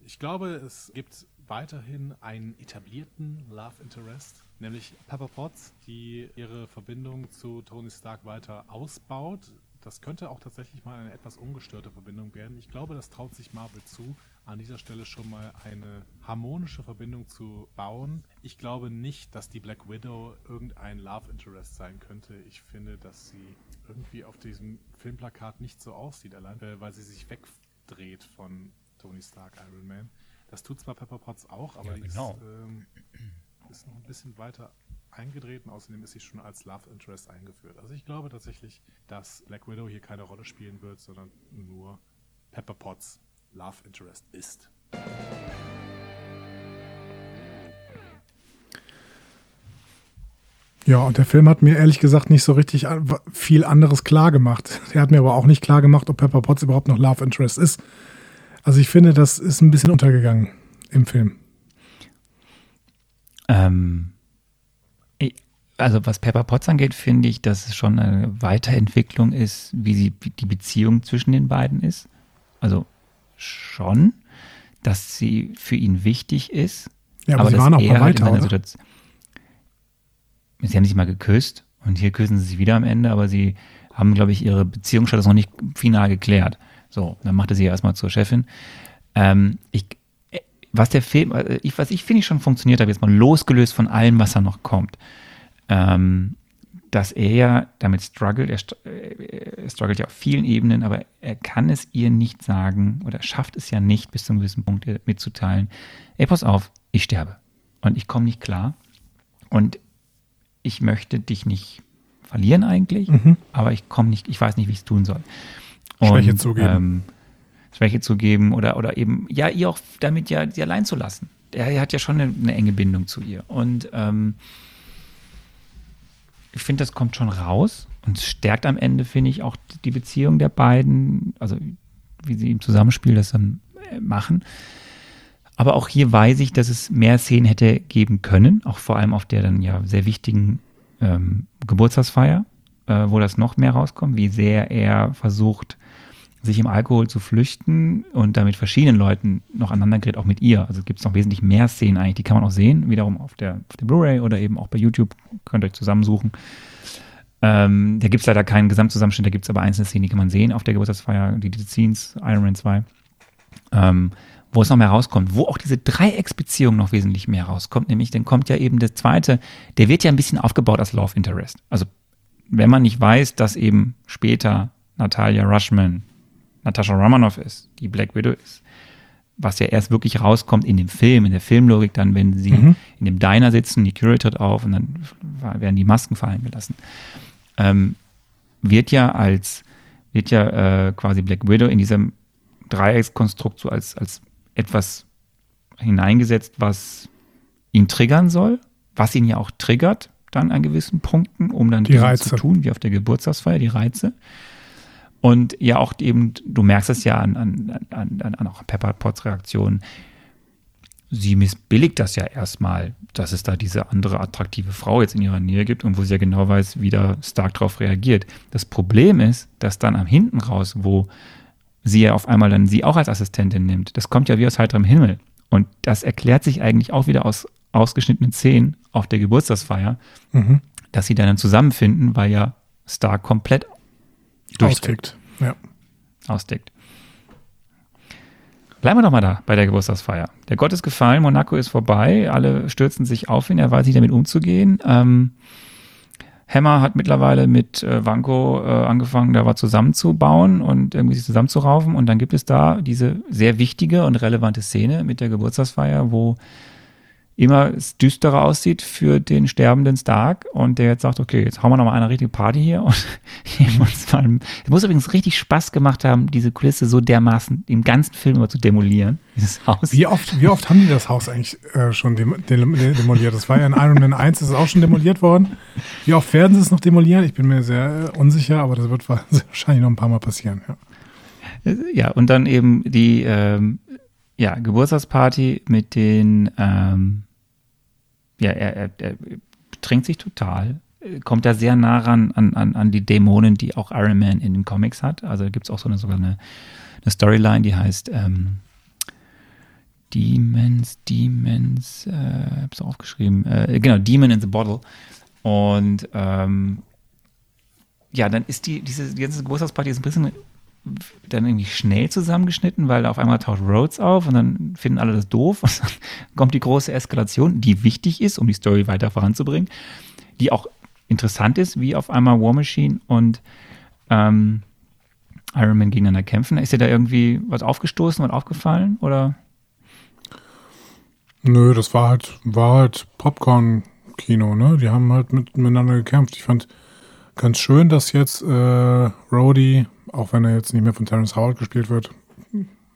Ich glaube, es gibt weiterhin einen etablierten Love Interest, nämlich Pepper Potts, die ihre Verbindung zu Tony Stark weiter ausbaut. Das könnte auch tatsächlich mal eine etwas ungestörte Verbindung werden. Ich glaube, das traut sich Marvel zu, an dieser Stelle schon mal eine harmonische Verbindung zu bauen. Ich glaube nicht, dass die Black Widow irgendein Love Interest sein könnte. Ich finde, dass sie irgendwie auf diesem Filmplakat nicht so aussieht, allein äh, weil sie sich wegdreht von Tony Stark, Iron Man. Das tut zwar Pepper Potts auch, aber Ja, die genau. ist, ähm, ist noch ein bisschen weiter eingedreht und außerdem ist sie schon als Love Interest eingeführt. Also ich glaube tatsächlich, dass Black Widow hier keine Rolle spielen wird, sondern nur Pepper Potts Love Interest ist. Ja, und der Film hat mir ehrlich gesagt nicht so richtig viel anderes klar gemacht. Er hat mir aber auch nicht klar gemacht, ob Pepper Potts überhaupt noch Love Interest ist. Also ich finde, das ist ein bisschen untergegangen im Film. Ähm, also was Pepper Potts angeht, finde ich, dass es schon eine Weiterentwicklung ist, wie sie die Beziehung zwischen den beiden ist. Also schon, dass sie für ihn wichtig ist. Ja, aber, sie dass waren auch mal halt weiter, seiner oder? Sie haben sich mal geküsst und hier küssen sie sich wieder am Ende, aber sie haben, glaube ich, ihre Beziehungsstatus noch nicht final geklärt. So, dann machte sie ja erstmal zur Chefin. Ähm, ich, äh, was der Film, äh, ich, was ich finde ich schon funktioniert hat, jetzt mal losgelöst von allem, was da noch kommt, ähm, dass er ja damit struggelt, er, äh, er struggelt ja auf vielen Ebenen, aber er kann es ihr nicht sagen oder schafft es ja nicht, bis zu einem gewissen Punkt mitzuteilen, ey, pass auf, ich sterbe und ich komme nicht klar und ich möchte dich nicht verlieren eigentlich, aber ich komme nicht, ich weiß nicht, wie ich es tun soll. Schwäche zugeben. Ähm, Schwäche zugeben oder, oder eben, ja, ihr auch damit ja sie allein zu lassen. Er, er hat ja schon eine, eine enge Bindung zu ihr. Und ähm, ich finde, das kommt schon raus und stärkt am Ende, finde ich, auch die Beziehung der beiden, also wie sie im Zusammenspiel das dann äh, machen. Aber auch hier weiß ich, dass es mehr Szenen hätte geben können, auch vor allem auf der dann ja sehr wichtigen ähm, Geburtstagsfeier, äh, wo das noch mehr rauskommt, wie sehr er versucht, sich im Alkohol zu flüchten und damit verschiedenen Leuten noch aneinander gerät, auch mit ihr. Also gibt es noch wesentlich mehr Szenen eigentlich, die kann man auch sehen, wiederum auf der, auf der Blu-ray oder eben auch bei YouTube, könnt ihr euch zusammensuchen. Ähm, da gibt es leider keinen Gesamtzusammenschnitt, da gibt es aber einzelne Szenen, die kann man sehen auf der Geburtstagsfeier, die, die Scenes, Iron Man 2, ähm, wo es noch mehr rauskommt, wo auch diese Dreiecksbeziehung noch wesentlich mehr rauskommt, nämlich dann kommt ja eben der zweite, der wird ja ein bisschen aufgebaut als Love Interest. Also wenn man nicht weiß, dass eben später Natalia Rushman Natascha Romanoff ist, die Black Widow ist, was ja erst wirklich rauskommt in dem Film, in der Filmlogik, dann, wenn sie Mhm. in dem Diner sitzen, die Curate tritt auf und dann werden die Masken fallen gelassen, ähm, wird ja als, wird ja äh, quasi Black Widow in diesem Dreieckskonstrukt so als, als etwas hineingesetzt, was ihn triggern soll, was ihn ja auch triggert, dann an gewissen Punkten, um dann Die Reize. zu tun, wie auf der Geburtstagsfeier, die Reize. Und ja auch eben, du merkst es ja an, an, an, an, auch Pepper Potts Reaktion, sie missbilligt das ja erstmal, dass es da diese andere attraktive Frau jetzt in ihrer Nähe gibt und wo sie ja genau weiß, wie da Stark drauf reagiert. Das Problem ist, dass dann am hinten raus, wo sie ja auf einmal dann sie auch als Assistentin nimmt, das kommt ja wie aus heiterem Himmel. Und das erklärt sich eigentlich auch wieder aus ausgeschnittenen Szenen auf der Geburtstagsfeier, Mhm. dass sie dann zusammenfinden, weil ja Stark komplett Austickt. Ja. ausdeckt. Bleiben wir doch mal da bei der Geburtstagsfeier. Der Gott ist gefallen, Monaco ist vorbei, alle stürzen sich auf ihn, er weiß nicht damit umzugehen. Ähm, Hammer hat mittlerweile mit äh, Vanko äh, angefangen, da was zusammenzubauen und irgendwie sich zusammenzuraufen. Und dann gibt es da diese sehr wichtige und relevante Szene mit der Geburtstagsfeier, wo immer düsterer aussieht für den sterbenden Stark und der jetzt sagt, okay, jetzt hauen wir noch mal eine richtige Party hier und (laughs) nehmen uns mal, es muss übrigens richtig Spaß gemacht haben, diese Kulisse so dermaßen im ganzen Film immer zu demolieren, dieses Haus. Wie oft, wie oft haben die das Haus eigentlich äh, schon dem, dem, demoliert? Das war ja in Iron Man 1, ist es auch schon demoliert worden. Wie oft werden sie es noch demolieren? Ich bin mir sehr äh, unsicher, aber das wird (laughs) wahrscheinlich noch ein paar Mal passieren. Ja. Ja, und dann eben die ähm, ja, Geburtstagsparty mit den, ähm, ja, er, er, er betrinkt sich total, kommt da sehr nah ran an, an, an die Dämonen, die auch Iron Man in den Comics hat. Also gibt es auch so eine, sogar eine, eine Storyline, die heißt ähm, Demons, Demons, äh, hab's aufgeschrieben, äh, genau, Demon in the Bottle. Und ähm, ja, dann ist die, diese die ganze Geburtstagsparty ist ein bisschen dann irgendwie schnell zusammengeschnitten, weil auf einmal taucht Rhodes auf und dann finden alle das doof (laughs) und dann kommt die große Eskalation, die wichtig ist, um die Story weiter voranzubringen, die auch interessant ist, wie auf einmal War Machine und ähm, Iron Man gegeneinander kämpfen. Ist dir da irgendwie was aufgestoßen, was aufgefallen oder? Nö, das war halt, war halt Popcorn-Kino, ne? Die haben halt mit, miteinander gekämpft. Ich fand ganz schön, dass jetzt äh, Rhodey, auch wenn er jetzt nicht mehr von Terrence Howard gespielt wird,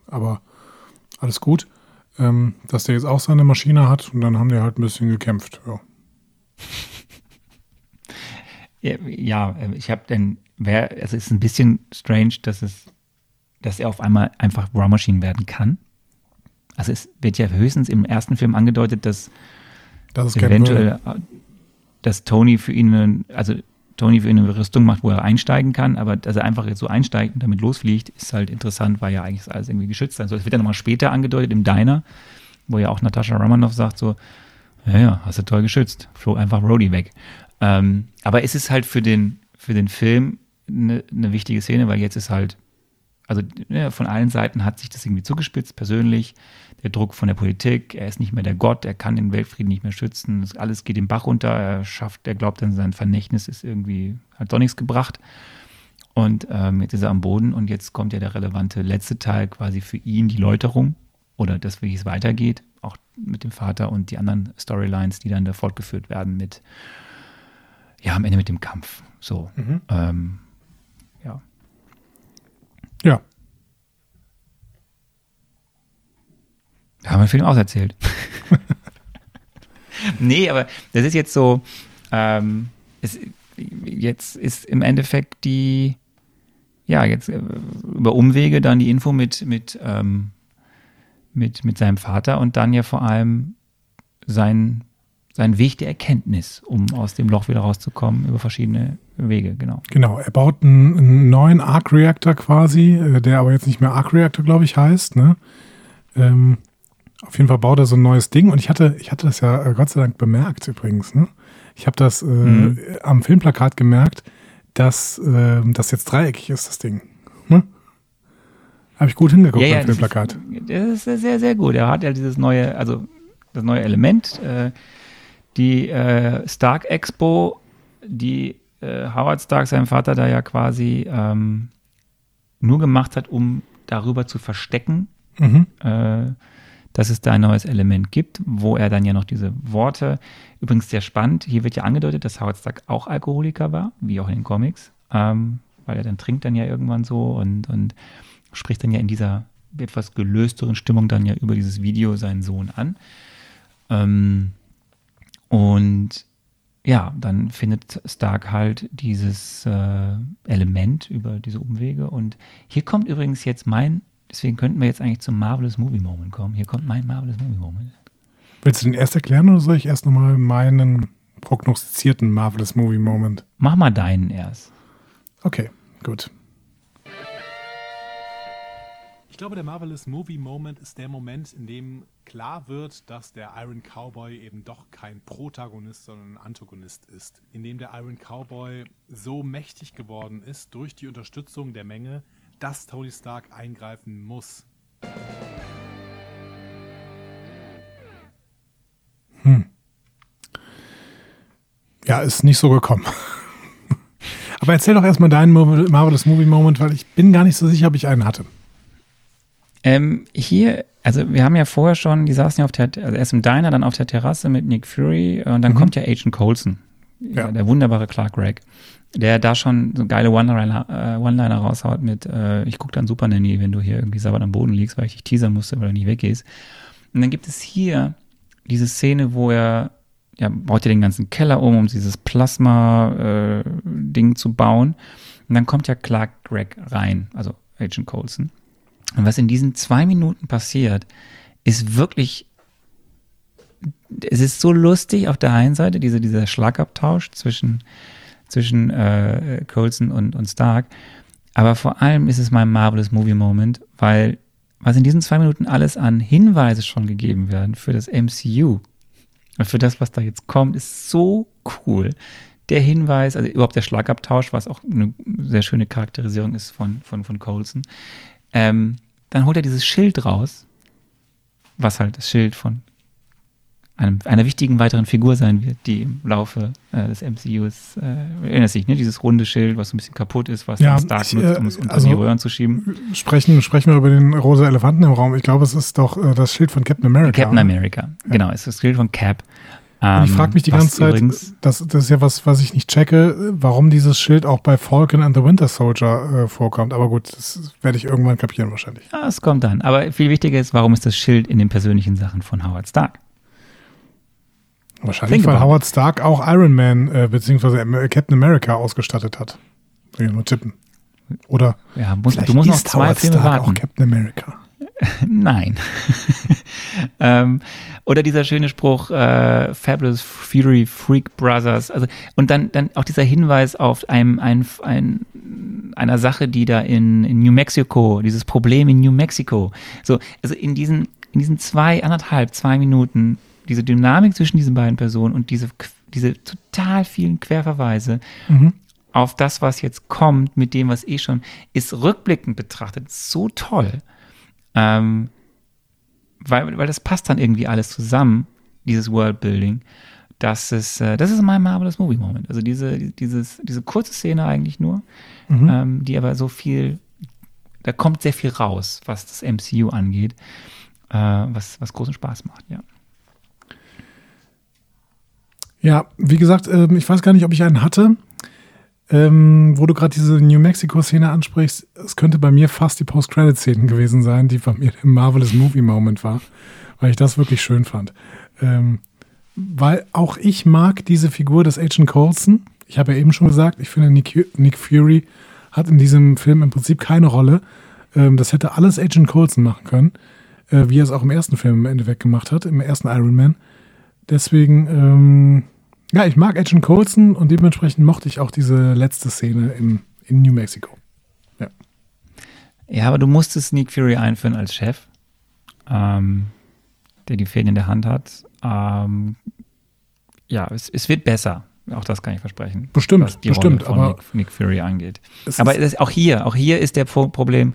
aber alles gut, ähm, dass der jetzt auch seine Maschine hat und dann haben die halt ein bisschen gekämpft. Ja. Ja, ich habe dann, wär, also es ist ein bisschen strange, dass es, dass er auf einmal einfach War Machine werden kann. Also es wird ja höchstens im ersten Film angedeutet, dass Das eventuell, dass Tony für ihn, also Tony für eine Rüstung macht, wo er einsteigen kann, aber dass er einfach jetzt so einsteigt und damit losfliegt, ist halt interessant, weil ja eigentlich alles irgendwie geschützt sein soll. Es wird dann nochmal später angedeutet im Diner, wo ja auch Natascha Romanoff sagt so, ja, ja, hast du toll geschützt, floh einfach Rhodey weg. Ähm, aber es ist halt für den, für den Film eine, eine wichtige Szene, weil jetzt ist halt, also ja, von allen Seiten hat sich das irgendwie zugespitzt, persönlich, der Druck von der Politik, er ist nicht mehr der Gott, er kann den Weltfrieden nicht mehr schützen, das alles geht den Bach runter, er schafft, er glaubt dann, sein Vernächtnis ist irgendwie, hat doch nichts gebracht. Und ähm, jetzt ist er am Boden und jetzt kommt ja der relevante letzte Teil quasi für ihn, die Läuterung oder das, wie es weitergeht, auch mit dem Vater und die anderen Storylines, die dann da fortgeführt werden mit, ja, am Ende mit dem Kampf. So. Mhm. Ähm. Ja. Da haben wir Film auserzählt. (laughs) nee, aber das ist jetzt so, ähm, es, jetzt ist im Endeffekt die, ja, jetzt äh, über Umwege dann die Info mit, mit, ähm, mit, mit seinem Vater und dann ja vor allem sein, sein Weg der Erkenntnis, um aus dem Loch wieder rauszukommen, über verschiedene Wege, genau. Genau, er baut einen, einen neuen Arc-Reactor quasi, äh, der aber jetzt nicht mehr Arc-Reactor, glaube ich, heißt. Ne? Ähm, auf jeden Fall baut er so ein neues Ding und ich hatte, ich hatte das ja äh, Gott sei Dank bemerkt übrigens. Ne? Ich habe das äh, Mhm. am Filmplakat gemerkt, dass äh, das jetzt dreieckig ist, das Ding. Ne? Habe ich gut hingeguckt beim das Filmplakat. Ist, das ist sehr, sehr gut. Er hat ja dieses neue, also das neue Element, äh, die äh, Stark Expo, die äh, Howard Stark, sein Vater, da ja quasi ähm, nur gemacht hat, um darüber zu verstecken, Mhm. äh, dass es da ein neues Element gibt, wo er dann ja noch diese Worte, übrigens sehr spannend, hier wird ja angedeutet, dass Howard Stark auch Alkoholiker war, wie auch in den Comics, ähm, weil er dann trinkt dann ja irgendwann so und, und spricht dann ja in dieser etwas gelösteren Stimmung dann ja über dieses Video seinen Sohn an. Ähm, und ja, dann findet Stark halt dieses äh, Element über diese Umwege. Und hier kommt übrigens jetzt mein, deswegen könnten wir jetzt eigentlich zum Marvelous Movie Moment kommen. Hier kommt mein Marvelous Movie Moment. Willst du den erst erklären oder soll ich erst nochmal meinen prognostizierten Marvelous Movie Moment? Mach mal deinen erst. Okay, gut. Glaube, der Marvelous Movie Moment ist der Moment, in dem klar wird, dass der Iron Cowboy eben doch kein Protagonist, sondern ein Antagonist ist. In dem der Iron Cowboy so mächtig geworden ist durch die Unterstützung der Menge, dass Tony Stark eingreifen muss. Ja, ist nicht so gekommen. (laughs) Aber erzähl doch erstmal deinen Marvelous Movie Moment, weil ich bin gar nicht so sicher, ob ich einen hatte. Ähm, hier, also wir haben ja vorher schon, die saßen ja auf der, also erst im Diner, dann auf der Terrasse mit Nick Fury äh, und dann Mhm. kommt ja Agent Coulson, Ja. der wunderbare Clark Gregg, der da schon so geile One-Liner äh, One raushaut mit, äh, ich guck dann Super Nanny, wenn du hier irgendwie sauber am Boden liegst, weil ich dich teasern musste, weil du nicht weggehst. Und dann gibt es hier diese Szene, wo er, ja, baut ja den ganzen Keller um, um dieses Plasma-Ding zu bauen. Und dann kommt ja Clark Gregg rein, also Agent Coulson. Und was in diesen zwei Minuten passiert, ist wirklich, es ist so lustig auf der einen Seite, diese, dieser Schlagabtausch zwischen, zwischen äh, Coulson und, und Stark. Aber vor allem ist es mein Marvelous Movie Moment, weil was in diesen zwei Minuten alles an Hinweise schon gegeben werden für das MCU und für das, was da jetzt kommt, ist so cool. Der Hinweis, also überhaupt der Schlagabtausch, was auch eine sehr schöne Charakterisierung ist von, von, von Colson. Ähm, dann holt er dieses Schild raus, was halt das Schild von einem, einer wichtigen weiteren Figur sein wird, die im Laufe äh, des MCUs, äh, erinnert sich, ne? dieses runde Schild, was so ein bisschen kaputt ist, was Ja, Stark ich, nutzt, äh, um es unter also- die Röhren zu schieben. Sprechen, sprechen wir über den rosa Elefanten im Raum. Ich glaube, es ist doch äh, das Schild von Captain America. Captain? America, genau, ist das Schild von Cap. Und ich Ähm, frage mich die ganze Zeit, Übrigens, das, das ist ja was, was ich nicht checke, warum dieses Schild auch bei Falcon and the Winter Soldier äh, vorkommt. Aber gut, das werde ich irgendwann kapieren wahrscheinlich. ja, es kommt dann. Aber viel wichtiger ist, warum ist das Schild in den persönlichen Sachen von Howard Stark? Wahrscheinlich, weil. Howard Stark auch Iron Man äh, Amer- Captain America ausgestattet hat. Will ich nur tippen. Oder Ja, muss, du musst noch zwei Howard Filme Stark warten. auch Captain America. (laughs) Nein. (laughs) ähm, oder dieser schöne Spruch, äh, Fabulous Fury Freak Brothers. Also, und dann, dann auch dieser Hinweis auf einem, ein, ein, einer Sache, die da in, in New Mexico, dieses Problem in New Mexico. So, also in diesen, in diesen zwei, anderthalb, zwei Minuten, diese Dynamik zwischen diesen beiden Personen und diese, diese total vielen Querverweise Mhm. auf das, was jetzt kommt, mit dem, was eh schon ist, rückblickend betrachtet, so toll. Ähm, weil, weil das passt dann irgendwie alles zusammen, dieses Worldbuilding. Das ist, äh, das ist mein Marvelous Movie Moment. Also diese, dieses, diese kurze Szene eigentlich nur, Mhm. ähm, die aber so viel, da kommt sehr viel raus, was das MCU angeht, äh, was, was großen Spaß macht, ja. Ja, wie gesagt, ähm, ich weiß gar nicht, ob ich einen hatte. Ähm, wo du gerade diese New Mexico-Szene ansprichst, es könnte bei mir fast die Post-Credit-Szene gewesen sein, die bei mir der Marvelous Movie-Moment war, weil ich das wirklich schön fand. Ähm, weil auch ich mag diese Figur des Agent Coulson. Ich habe ja eben schon gesagt, ich finde, Nick, Nick Fury hat in diesem Film im Prinzip keine Rolle. Ähm, das hätte alles Agent Coulson machen können, äh, wie er es auch im ersten Film im Endeffekt gemacht hat, im ersten Iron Man. Deswegen, ähm, ja, ich mag Agent Coulson und dementsprechend mochte ich auch diese letzte Szene im, in New Mexico. Ja, aber du musstest Nick Fury einführen als Chef, ähm, der die Fäden in der Hand hat. Ähm, ja, es, es wird besser. Auch das kann ich versprechen. Bestimmt, was die bestimmt, Rolle von aber Nick, Nick Fury angeht. Aber ist auch hier, auch hier ist der Pro- Problem,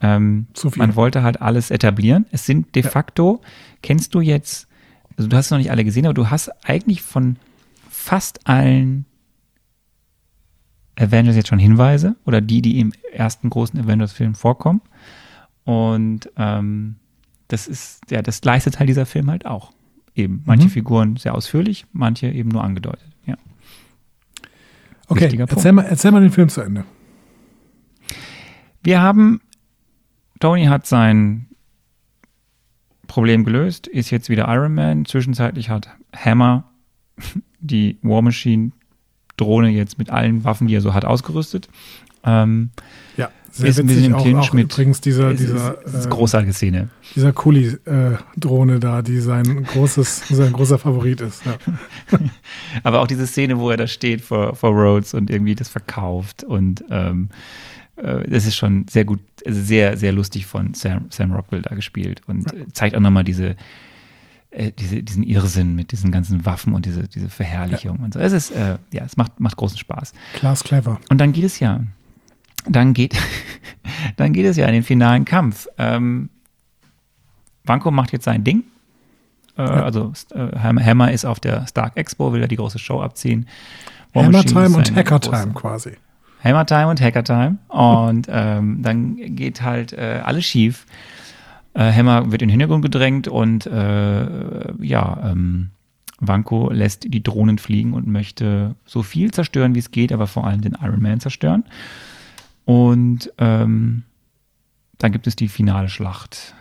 ähm, Zu viel. man wollte halt alles etablieren. Es sind de Ja. facto, kennst du jetzt, also du hast es noch nicht alle gesehen, aber du hast eigentlich von fast allen Avengers jetzt schon Hinweise oder die, die im ersten großen Avengers-Film vorkommen. Und ähm, das ist, ja, das leistet halt dieser Film halt auch. Eben. Manche Mhm. Figuren sehr ausführlich, manche eben nur angedeutet. Ja. okay. Erzähl mal, erzähl mal den Film zu Ende. Wir haben, Tony hat sein Problem gelöst, ist jetzt wieder Iron Man. Zwischenzeitlich hat Hammer die War Machine Drohne jetzt mit allen Waffen, die er so hat, ausgerüstet. Ähm, Ja, Ist ein bisschen im auch, Clinch auch mit- übrigens dieser, es dieser, ist, ist äh, großartige Szene. dieser Kuli-Drohne da, die sein großes, sein großer Favorit ist. Ja. (laughs) Aber auch diese Szene, wo er da steht vor, vor Rhodes und irgendwie das verkauft und ähm, äh, das ist schon sehr gut, sehr, sehr lustig von Sam, Sam Rockwell da gespielt und äh, zeigt auch nochmal diese, äh, diese, diesen Irrsinn mit diesen ganzen Waffen und diese, diese Verherrlichung und so. Es ist, äh, ja, es macht, macht großen Spaß. Klaas clever. Und dann geht es ja, dann geht, (laughs) dann geht es ja in den finalen Kampf. Ähm, Vanko macht jetzt sein Ding. Äh, Also äh, Ham- Hammer ist auf der Stark Expo, will er die große Show abziehen. War Hammer Machine Time und Hacker großer- Time quasi. Hammer Time und Hacker Time. Und (laughs) ähm, dann geht halt äh, alles schief. Äh, Hammer wird in den Hintergrund gedrängt und äh, ja, ähm, Vanko lässt die Drohnen fliegen und möchte so viel zerstören, wie es geht, aber vor allem den Iron Man zerstören. Und ähm, dann gibt es die finale Schlacht,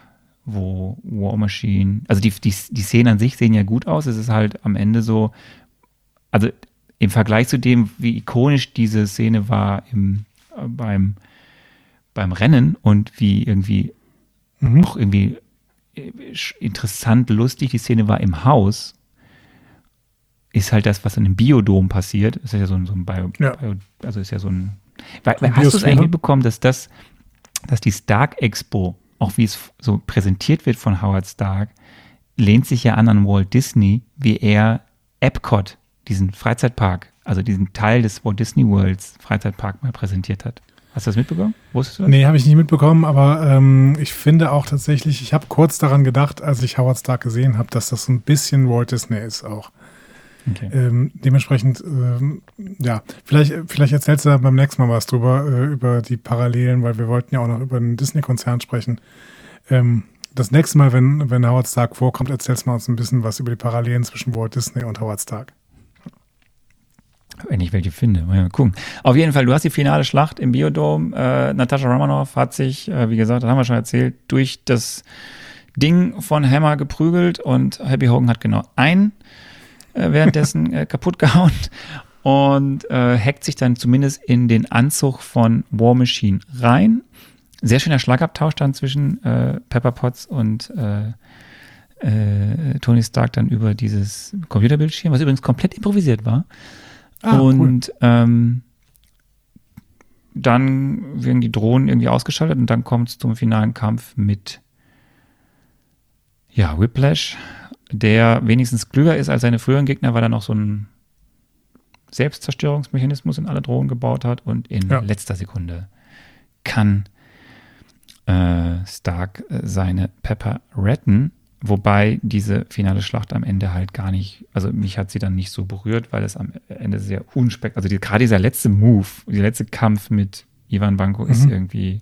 wo War Machine, also die, die, die Szenen an sich sehen ja gut aus. Es ist halt am Ende so, also im Vergleich zu dem, wie ikonisch diese Szene war im, äh, beim, beim Rennen und wie irgendwie Mhm. auch irgendwie äh, interessant, lustig die Szene war im Haus, ist halt das, was in einem Biodom passiert. Das ist ja so ein, so ein Bio, Ja. Bio, also ist ja so ein. Weil, So hast du es eigentlich mitbekommen, dass das, dass die Stark Expo auch wie es so präsentiert wird von Howard Stark, lehnt sich ja an an Walt Disney, wie er Epcot, diesen Freizeitpark, also diesen Teil des Walt Disney Worlds Freizeitpark mal präsentiert hat. Hast du das mitbekommen? Wusstest du das? Nee, habe ich nicht mitbekommen, aber ähm, ich finde auch tatsächlich, ich habe kurz daran gedacht, als ich Howard Stark gesehen habe, dass das so ein bisschen Walt Disney ist auch. Okay. Ähm, dementsprechend, ähm, ja, vielleicht, vielleicht erzählst du da beim nächsten Mal was drüber, äh, über die Parallelen, weil wir wollten ja auch noch über den Disney-Konzern sprechen. Ähm, das nächste Mal, wenn, wenn Howard Stark vorkommt, erzählst du mal uns ein bisschen was über die Parallelen zwischen Walt Disney und Howard Stark. Wenn ich welche finde, mal gucken. Auf jeden Fall, du hast die finale Schlacht im Biodom. Äh, Natascha Romanoff hat sich, äh, wie gesagt, das haben wir schon erzählt, durch das Ding von Hammer geprügelt und Happy Hogan hat genau ein äh, währenddessen äh, (laughs) kaputt gehauen und äh, hackt sich dann zumindest in den Anzug von War Machine rein. Sehr schöner Schlagabtausch dann zwischen äh, Pepper Potts und äh, äh, Tony Stark dann über dieses Computerbildschirm, was übrigens komplett improvisiert war. Ah, und cool. ähm, dann werden die Drohnen irgendwie ausgeschaltet und dann kommt es zum finalen Kampf mit ja, Whiplash, der wenigstens klüger ist als seine früheren Gegner, weil er noch so einen Selbstzerstörungsmechanismus in alle Drohnen gebaut hat und in ja. letzter Sekunde kann äh, Stark äh, seine Pepper retten. Wobei diese finale Schlacht am Ende halt gar nicht, also mich hat sie dann nicht so berührt, weil es am Ende sehr unspekt, also die, gerade dieser letzte Move, der letzte Kampf mit Ivan Banko mhm. ist irgendwie,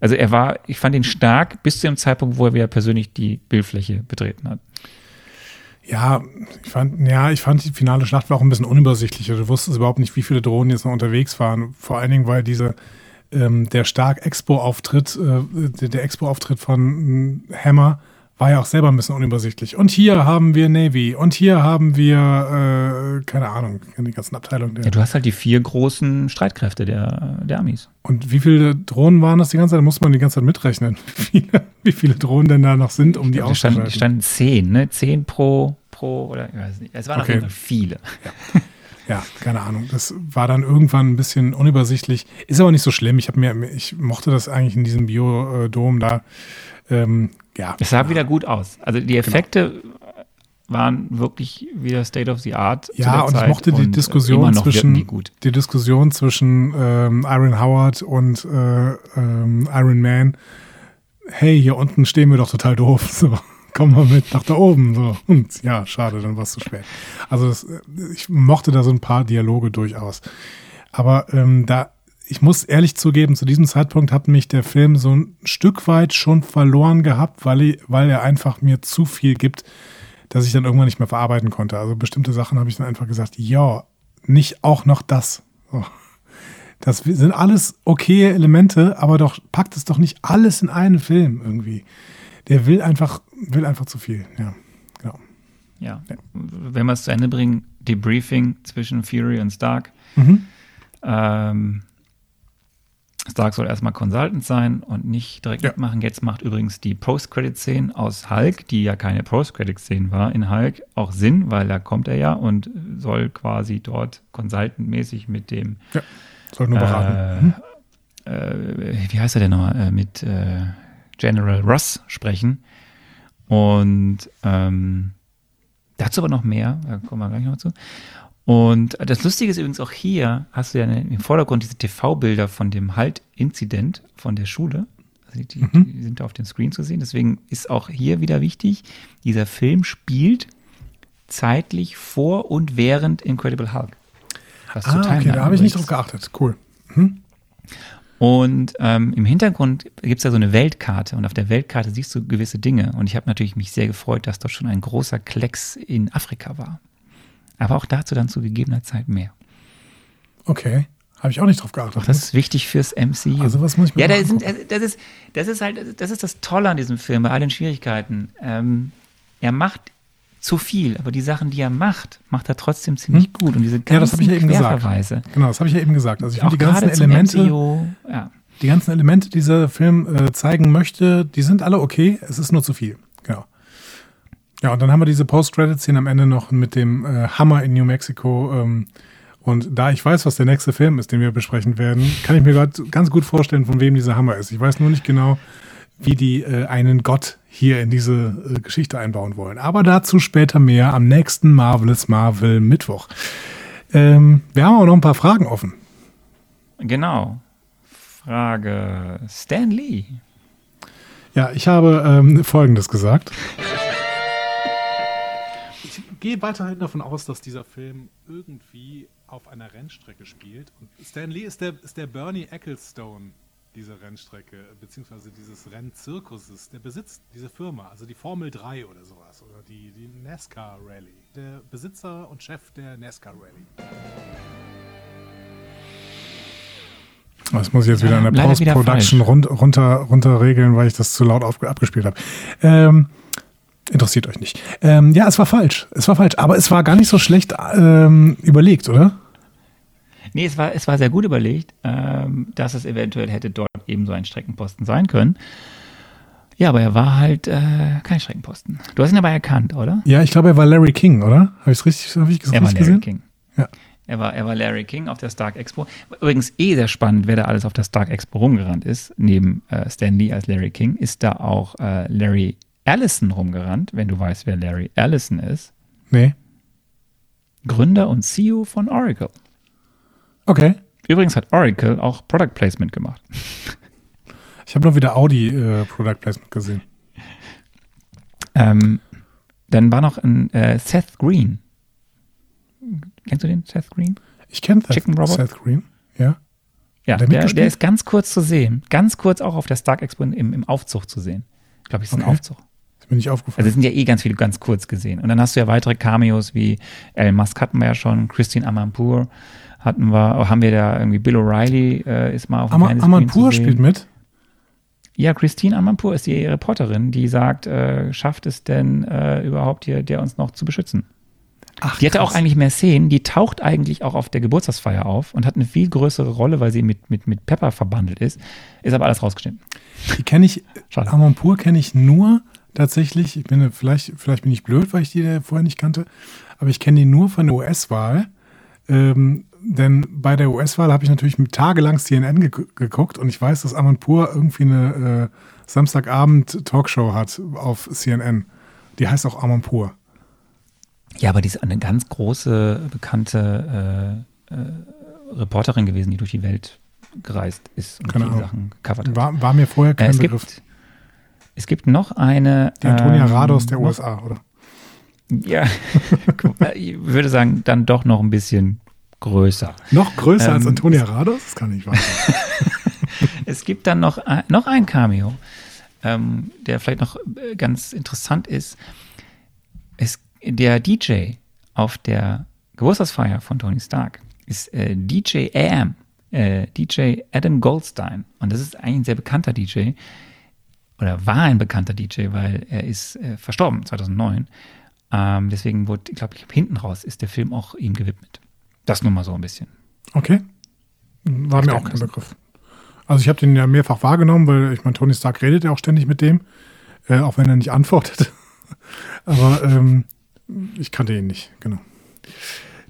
also er war, ich fand ihn stark bis zu dem Zeitpunkt, wo er wieder persönlich die Bildfläche betreten hat. Ja, ich fand, ja, ich fand die finale Schlacht war auch ein bisschen unübersichtlicher. Du wusstest überhaupt nicht, wie viele Drohnen jetzt noch unterwegs waren. Vor allen Dingen, weil diese, ähm, der stark Expo-Auftritt, äh, der, der Expo-Auftritt von äh, Hammer war ja auch selber ein bisschen unübersichtlich. Und hier haben wir Navy und hier haben wir, äh, keine Ahnung, die ganzen Abteilungen. ja, du hast halt die vier großen Streitkräfte der, der Amis. Und wie viele Drohnen waren das die ganze Zeit? Da muss man die ganze Zeit mitrechnen, (laughs) wie viele, wie viele Drohnen denn da noch sind, um die auszuschalten. Die standen zehn, ne? Zehn pro, pro oder ich weiß nicht. Es waren okay. auf jeden Fall viele. Ja. Ja, keine Ahnung. Das war dann irgendwann ein bisschen unübersichtlich. Ist aber nicht so schlimm. Ich habe mir, ich mochte das eigentlich in diesem Biodom da. Ähm, ja. Es sah wieder gut aus. Also die Effekte genau. waren wirklich wieder State of the Art. Ja, und Zeit ich mochte die Diskussion zwischen die Diskussion zwischen ähm, Iron Howard und äh, ähm, Iron Man. Hey, hier unten stehen wir doch total doof. (laughs) So, komm mal mit nach da oben. So. Und ja, schade, dann war es zu spät. Also das, ich mochte da so ein paar Dialoge durchaus. Aber ähm, da ich muss ehrlich zugeben, zu diesem Zeitpunkt hat mich der Film so ein Stück weit schon verloren gehabt, weil, ich, weil er einfach mir zu viel gibt, dass ich dann irgendwann nicht mehr verarbeiten konnte. Also bestimmte Sachen habe ich dann einfach gesagt, ja, nicht auch noch das. So. Das sind alles okay Elemente, aber doch packt es doch nicht alles in einen Film irgendwie. Der will einfach, will einfach zu viel, ja. Genau. Ja. ja. Wenn wir es zu Ende bringen, Debriefing zwischen Fury und Stark. Mhm. Ähm, Stark soll erstmal Consultant sein und nicht direkt ja. mitmachen. Jetzt macht übrigens die Post-Credit-Szene aus Hulk, die ja keine Post-Credit-Szene war, in Hulk auch Sinn, weil da kommt er ja und soll quasi dort Consultant-mäßig mit dem. Ja, soll nur beraten. Äh, äh, wie heißt er denn nochmal? Äh, mit äh, General Ross sprechen. Und ähm, dazu aber noch mehr, da kommen wir gleich noch zu. Und das Lustige ist übrigens auch hier, hast du ja im Vordergrund diese TV-Bilder von dem Halt-Inzident von der Schule. Also die, mhm. die, sind da auf dem Screen zu sehen. Deswegen ist auch hier wieder wichtig, dieser Film spielt zeitlich vor und während Incredible Hulk. Was ah, okay, da habe ich nicht drauf geachtet. Cool. Mhm. Und ähm, im Hintergrund gibt es da so eine Weltkarte und auf der Weltkarte siehst du gewisse Dinge. Und ich habe natürlich mich sehr gefreut, dass dort schon ein großer Klecks in Afrika war. Aber auch dazu dann zu gegebener Zeit mehr. Okay. Habe ich auch nicht drauf geachtet. Ach, das ist wichtig fürs MCU. Also was muss ich mir Ja, da sind, das, ist, das ist halt, das ist das Tolle an diesem Film, bei all den Schwierigkeiten. Ähm, er macht zu viel, aber die Sachen, die er macht, macht er trotzdem ziemlich hm? gut. Und diese ganzen ja, das habe ich ja eben gesagt. Genau, das habe ich ja eben gesagt. Also ich finde die ganzen Elemente, MCU, ja. die ganzen Elemente, die dieser Film äh, zeigen möchte, die sind alle okay. Es ist nur zu viel. Ja, und dann haben wir diese Post-Credit-Szene am Ende noch mit dem äh, Hammer in New Mexico. Ähm, und da ich weiß, was der nächste Film ist, den wir besprechen werden, kann ich mir gerade ganz gut vorstellen, von wem dieser Hammer ist. Ich weiß nur nicht genau, wie die äh, einen Gott hier in diese äh, Geschichte einbauen wollen. Aber dazu später mehr am nächsten Marvelous Marvel Mittwoch. Ähm, wir haben auch noch ein paar Fragen offen. Genau. Frage Stan Lee. Ja, ich habe ähm, Folgendes gesagt. (laughs) Ich gehe weiterhin davon aus, dass dieser Film irgendwie auf einer Rennstrecke spielt. Und Stan Lee ist der, ist der Bernie Ecclestone dieser Rennstrecke, beziehungsweise dieses Rennzirkuses. Der besitzt diese Firma, also die Formel 3 oder sowas, oder die, die NASCAR Rally. Der Besitzer und Chef der NASCAR Rally. Das muss ich jetzt wieder in der Post-Production run runter, runter regeln, weil ich das zu laut auf, abgespielt habe. Ähm, interessiert euch nicht. Ähm, ja, es war falsch. Es war falsch. Aber es war gar nicht so schlecht ähm, überlegt, oder? Nee, es war, es war sehr gut überlegt, ähm, dass es eventuell hätte dort eben so ein Streckenposten sein können. Ja, aber er war halt äh, kein Streckenposten. Du hast ihn aber erkannt, oder? Ja, ich glaube, er war Larry King, oder? Habe ich es richtig, hab ich das Er war richtig Larry gesehen? King. Ja. Er war, er war Larry King auf der Stark Expo. Übrigens eh sehr spannend, wer da alles auf der Stark Expo rumgerannt ist. Neben äh, Stan Lee als Larry King ist da auch äh, Larry Allison rumgerannt, wenn du weißt, wer Larry Allison ist. Nee. Gründer und CEO von Oracle. Okay. Übrigens hat Oracle auch Product Placement gemacht. (laughs) Ich habe nur wieder Audi äh, Product Placement gesehen. Ähm, dann war noch ein äh, Seth Green. Kennst du den, Seth Green? Ich kenne Seth, Green. Ja. Ja, er der, der ist ganz kurz zu sehen. Ganz kurz auch auf der Stark Expo im, im Aufzug zu sehen. Ich glaube, es ist ein Okay. Aufzug. Ist mir nicht Also aufgefallen. es sind ja eh ganz viele ganz kurz gesehen. Und dann hast du ja weitere Cameos wie Elon Musk hatten wir ja schon, Christine Amanpour hatten wir, haben wir da irgendwie Bill O'Reilly äh, ist mal auf dem Screen Amanpour spielt mit. Ja, Christine Amanpour ist die Reporterin, die sagt, äh, schafft es denn äh, überhaupt hier, der uns noch zu beschützen? Ach, Die hatte auch eigentlich mehr Szenen, die taucht eigentlich auch auf der Geburtstagsfeier auf und hat eine viel größere Rolle, weil sie mit, mit, mit Pepper verbandelt ist. Ist aber alles rausgeschnitten. Die kenne ich, Schade. Amanpour kenne ich nur tatsächlich, ich bin vielleicht, vielleicht bin ich blöd, weil ich die vorher nicht kannte, aber ich kenne die nur von der US-Wahl. Ähm, denn bei der US-Wahl habe ich natürlich tagelang CNN ge geguckt und ich weiß, dass Amanpour irgendwie eine äh, Samstagabend-Talkshow hat auf CNN. Die heißt auch Amanpour. Ja, aber die ist eine ganz große, bekannte äh, äh, Reporterin gewesen, die durch die Welt gereist ist und Keine viele. Sachen gecovert hat. War, war mir vorher Äh, kein es, Begriff. gibt, es gibt noch eine. Die Antonia ähm, Rados der noch- USA, oder? Ja, (laughs) ich würde sagen, dann doch noch ein bisschen größer. Noch größer als Ähm, Antonia Rados? Das kann nicht wahr sein. (laughs) Es gibt dann noch, ein- noch ein Cameo, ähm, der vielleicht noch äh, ganz interessant ist. Es, der DJ auf der Geburtstagsfeier von Tony Stark ist äh, DJ AM, äh, DJ Adam Goldstein. Und das ist eigentlich ein sehr bekannter DJ oder war ein bekannter DJ, weil er ist äh, verstorben 2009. Ähm, deswegen wurde, ich glaube, hinten raus ist der Film auch ihm gewidmet. Das nur mal so ein bisschen. Okay. War mir auch kein. Begriff. Also ich habe den ja mehrfach wahrgenommen, weil ich meine, Tony Stark redet ja auch ständig mit dem, äh, auch wenn er nicht antwortet. (laughs) Aber ähm, ich kannte ihn nicht, genau.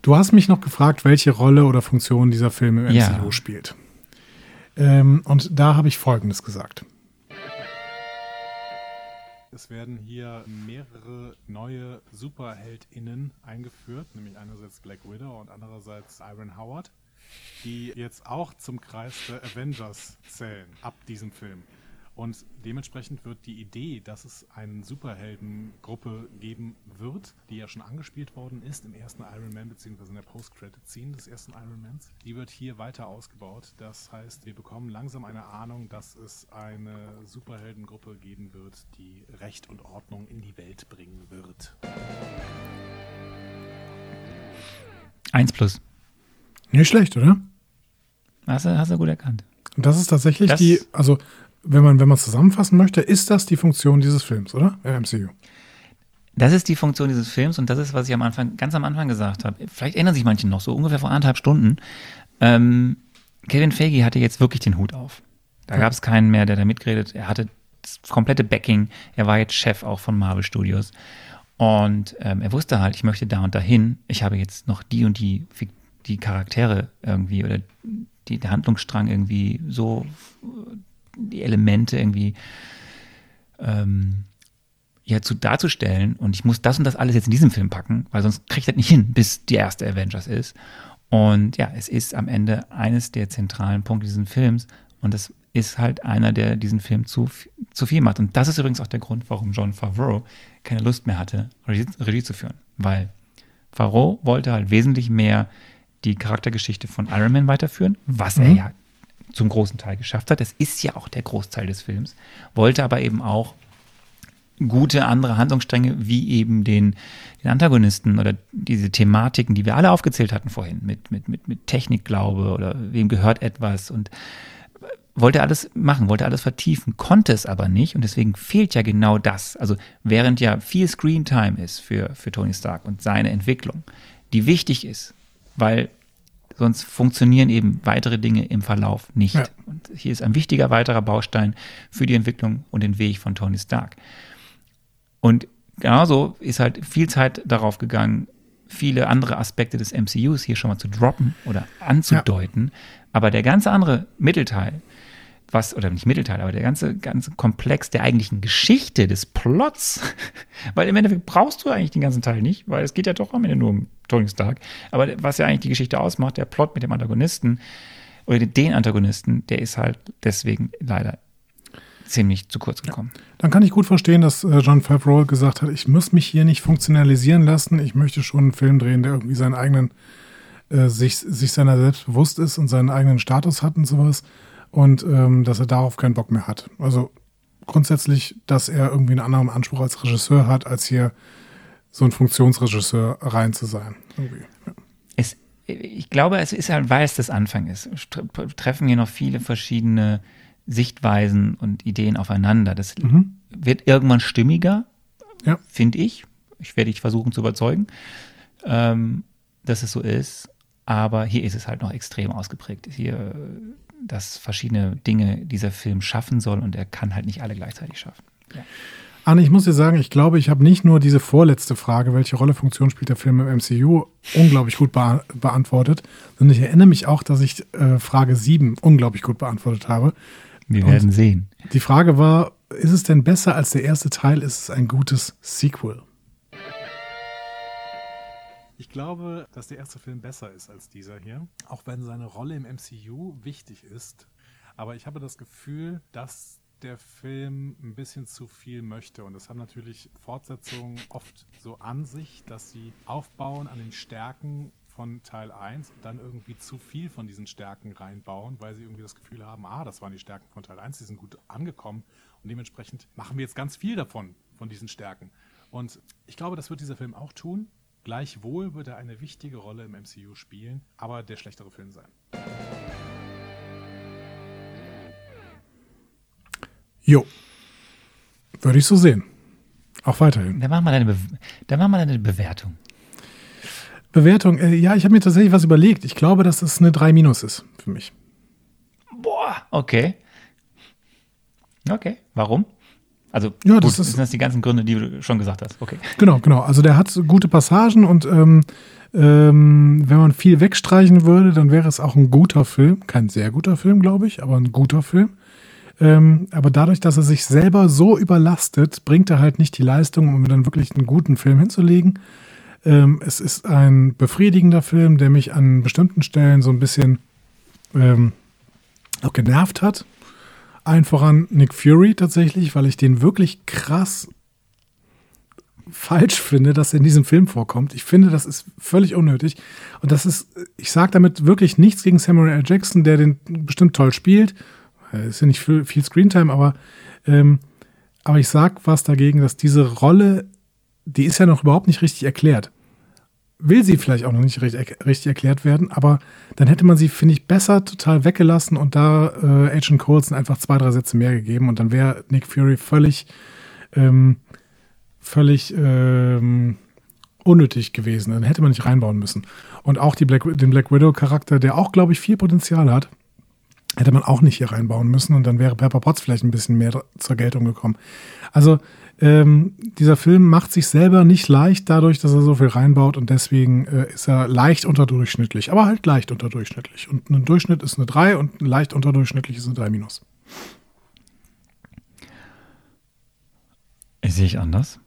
Du hast mich noch gefragt, welche Rolle oder Funktion dieser Film im MCU Ja. spielt. Ähm, und da habe ich Folgendes gesagt. Es werden hier mehrere neue SuperheldInnen eingeführt, nämlich einerseits Black Widow und andererseits Iron Howard, die jetzt auch zum Kreis der Avengers zählen, ab diesem Film. Und dementsprechend wird die Idee, dass es eine Superheldengruppe geben wird, die ja schon angespielt worden ist im ersten Iron Man, beziehungsweise in der Post-Credit-Scene des ersten Iron Mans, die wird hier weiter ausgebaut. Das heißt, wir bekommen langsam eine Ahnung, dass es eine Superheldengruppe geben wird, die Recht und Ordnung in die Welt bringen wird. Eins plus. Nicht schlecht, oder? Hast du, hast du gut erkannt. Und das ist tatsächlich Das- die, also wenn man, wenn man zusammenfassen möchte, ist das die Funktion dieses Films, oder? Im MCU. Das ist die Funktion dieses Films und das ist, was ich am Anfang, ganz am Anfang gesagt habe. Vielleicht erinnern sich manche noch so, ungefähr vor anderthalb Stunden. Ähm, Kevin Feige hatte jetzt wirklich den Hut auf. Da gab es keinen mehr, der da mitgeredet. Er hatte das komplette Backing. Er war jetzt Chef auch von Marvel Studios. Und ähm, er wusste halt, ich möchte da und dahin. Ich habe jetzt noch die und die, die Charaktere irgendwie oder die, der Handlungsstrang irgendwie so, die Elemente irgendwie ähm, ja, zu darzustellen und ich muss das und das alles jetzt in diesem Film packen, weil sonst kriege ich das nicht hin, bis die erste Avengers ist. Und ja, es ist am Ende eines der zentralen Punkte dieses Films und das ist halt einer, der diesen Film zu, zu viel macht. Und das ist übrigens auch der Grund, warum John Favreau keine Lust mehr hatte, Regie, Regie zu führen. Weil Favreau wollte halt wesentlich mehr die Charaktergeschichte von Iron Man weiterführen, was mhm. er ja zum großen Teil geschafft hat. Das ist ja auch der Großteil des Films. Wollte aber eben auch gute andere Handlungsstränge, wie eben den, den Antagonisten oder diese Thematiken, die wir alle aufgezählt hatten vorhin, mit, mit, mit, mit Technikglaube oder wem gehört etwas und wollte alles machen, wollte alles vertiefen, konnte es aber nicht und deswegen fehlt ja genau das. Also während ja viel Screentime ist für, für Tony Stark und seine Entwicklung, die wichtig ist, weil sonst funktionieren eben weitere Dinge im Verlauf nicht. Ja. Und hier ist ein wichtiger weiterer Baustein für die Entwicklung und den Weg von Tony Stark. Und genauso ist halt viel Zeit darauf gegangen, viele andere Aspekte des MCUs hier schon mal zu droppen oder anzudeuten. Ja. Aber der ganze andere Mittelteil, was, oder nicht Mittelteil, aber der ganze, ganze Komplex der eigentlichen Geschichte, des Plots, (laughs) weil im Endeffekt brauchst du eigentlich den ganzen Teil nicht, weil es geht ja doch am Ende nur um Tony Stark. Aber was ja eigentlich die Geschichte ausmacht, der Plot mit dem Antagonisten oder den Antagonisten, der ist halt deswegen leider ziemlich zu kurz gekommen. Dann kann ich gut verstehen, dass äh, John Favreau gesagt hat, ich muss mich hier nicht funktionalisieren lassen, ich möchte schon einen Film drehen, der irgendwie seinen eigenen, äh, sich, sich seiner selbst bewusst ist und seinen eigenen Status hat und sowas und ähm, dass er darauf keinen Bock mehr hat. Also grundsätzlich, dass er irgendwie einen anderen Anspruch als Regisseur hat, als hier so ein Funktionsregisseur rein zu sein. Ja. Es, ich glaube, es ist halt, weil es das Anfang ist, treffen hier noch viele verschiedene Sichtweisen und Ideen aufeinander. Das mhm. wird irgendwann stimmiger, ja. finde ich. Ich werde dich versuchen zu überzeugen, ähm, dass es so ist. Aber hier ist es halt noch extrem ausgeprägt. Hier, dass verschiedene Dinge dieser Film schaffen soll und er kann halt nicht alle gleichzeitig schaffen. Ja. Anne, ich muss dir sagen, ich glaube, ich habe nicht nur diese vorletzte Frage, welche Rolle Funktion spielt der Film im MCU, unglaublich gut be beantwortet, sondern ich erinnere mich auch, dass ich äh, Frage 7 unglaublich gut beantwortet habe. Wir werden Und sehen. Die Frage war, ist es denn besser als der erste Teil? Ist es ein gutes Sequel? Ich glaube, dass der erste Film besser ist als dieser hier, auch wenn seine Rolle im MCU wichtig ist. Aber ich habe das Gefühl, dass der Film ein bisschen zu viel möchte. Und das haben natürlich Fortsetzungen oft so an sich, dass sie aufbauen an den Stärken von Teil 1 und dann irgendwie zu viel von diesen Stärken reinbauen, weil sie irgendwie das Gefühl haben, ah, das waren die Stärken von Teil 1, die sind gut angekommen und dementsprechend machen wir jetzt ganz viel davon, von diesen Stärken. Und ich glaube, das wird dieser Film auch tun. Gleichwohl wird er eine wichtige Rolle im MCU spielen, aber der schlechtere Film sein. Jo. Würde ich so sehen. Auch weiterhin. Dann machen wir deine, Be dann machen wir deine Bewertung. Bewertung, äh, ja, ich habe mir tatsächlich was überlegt. Ich glaube, dass es eine 3 Minus ist für mich. Boah, okay. Okay, warum? Also, ja, gut, das ist, sind das die ganzen Gründe, die du schon gesagt hast. Okay. Genau, genau. Also, der hat gute Passagen und ähm, ähm, wenn man viel wegstreichen würde, dann wäre es auch ein guter Film. Kein sehr guter Film, glaube ich, aber ein guter Film. Ähm, aber dadurch, dass er sich selber so überlastet, bringt er halt nicht die Leistung, um dann wirklich einen guten Film hinzulegen. Ähm, es ist ein befriedigender Film, der mich an bestimmten Stellen so ein bisschen ähm, auch genervt hat. Allen voran Nick Fury tatsächlich, weil ich den wirklich krass falsch finde, dass er in diesem Film vorkommt. Ich finde, das ist völlig unnötig. Und das ist, ich sage damit wirklich nichts gegen Samuel L. Jackson, der den bestimmt toll spielt. Ist ja nicht viel, viel Screentime, aber, ähm, aber ich sage was dagegen, dass diese Rolle die ist ja noch überhaupt nicht richtig erklärt. Will sie vielleicht auch noch nicht richtig, richtig erklärt werden, aber dann hätte man sie, finde ich, besser total weggelassen und da äh, Agent Coulson einfach zwei, drei Sätze mehr gegeben und dann wäre Nick Fury völlig, ähm, völlig ähm, unnötig gewesen. Dann hätte man nicht reinbauen müssen. Und auch Black, den Black Widow-Charakter, der auch, glaube ich, viel Potenzial hat, hätte man auch nicht hier reinbauen müssen und dann wäre Pepper Potts vielleicht ein bisschen mehr zur Geltung gekommen. Also ähm, dieser Film macht sich selber nicht leicht dadurch, dass er so viel reinbaut und deswegen äh, ist er leicht unterdurchschnittlich, aber halt leicht unterdurchschnittlich. Und ein Durchschnitt ist eine 3 und ein leicht unterdurchschnittlich ist eine 3 minus. Sehe ich anders.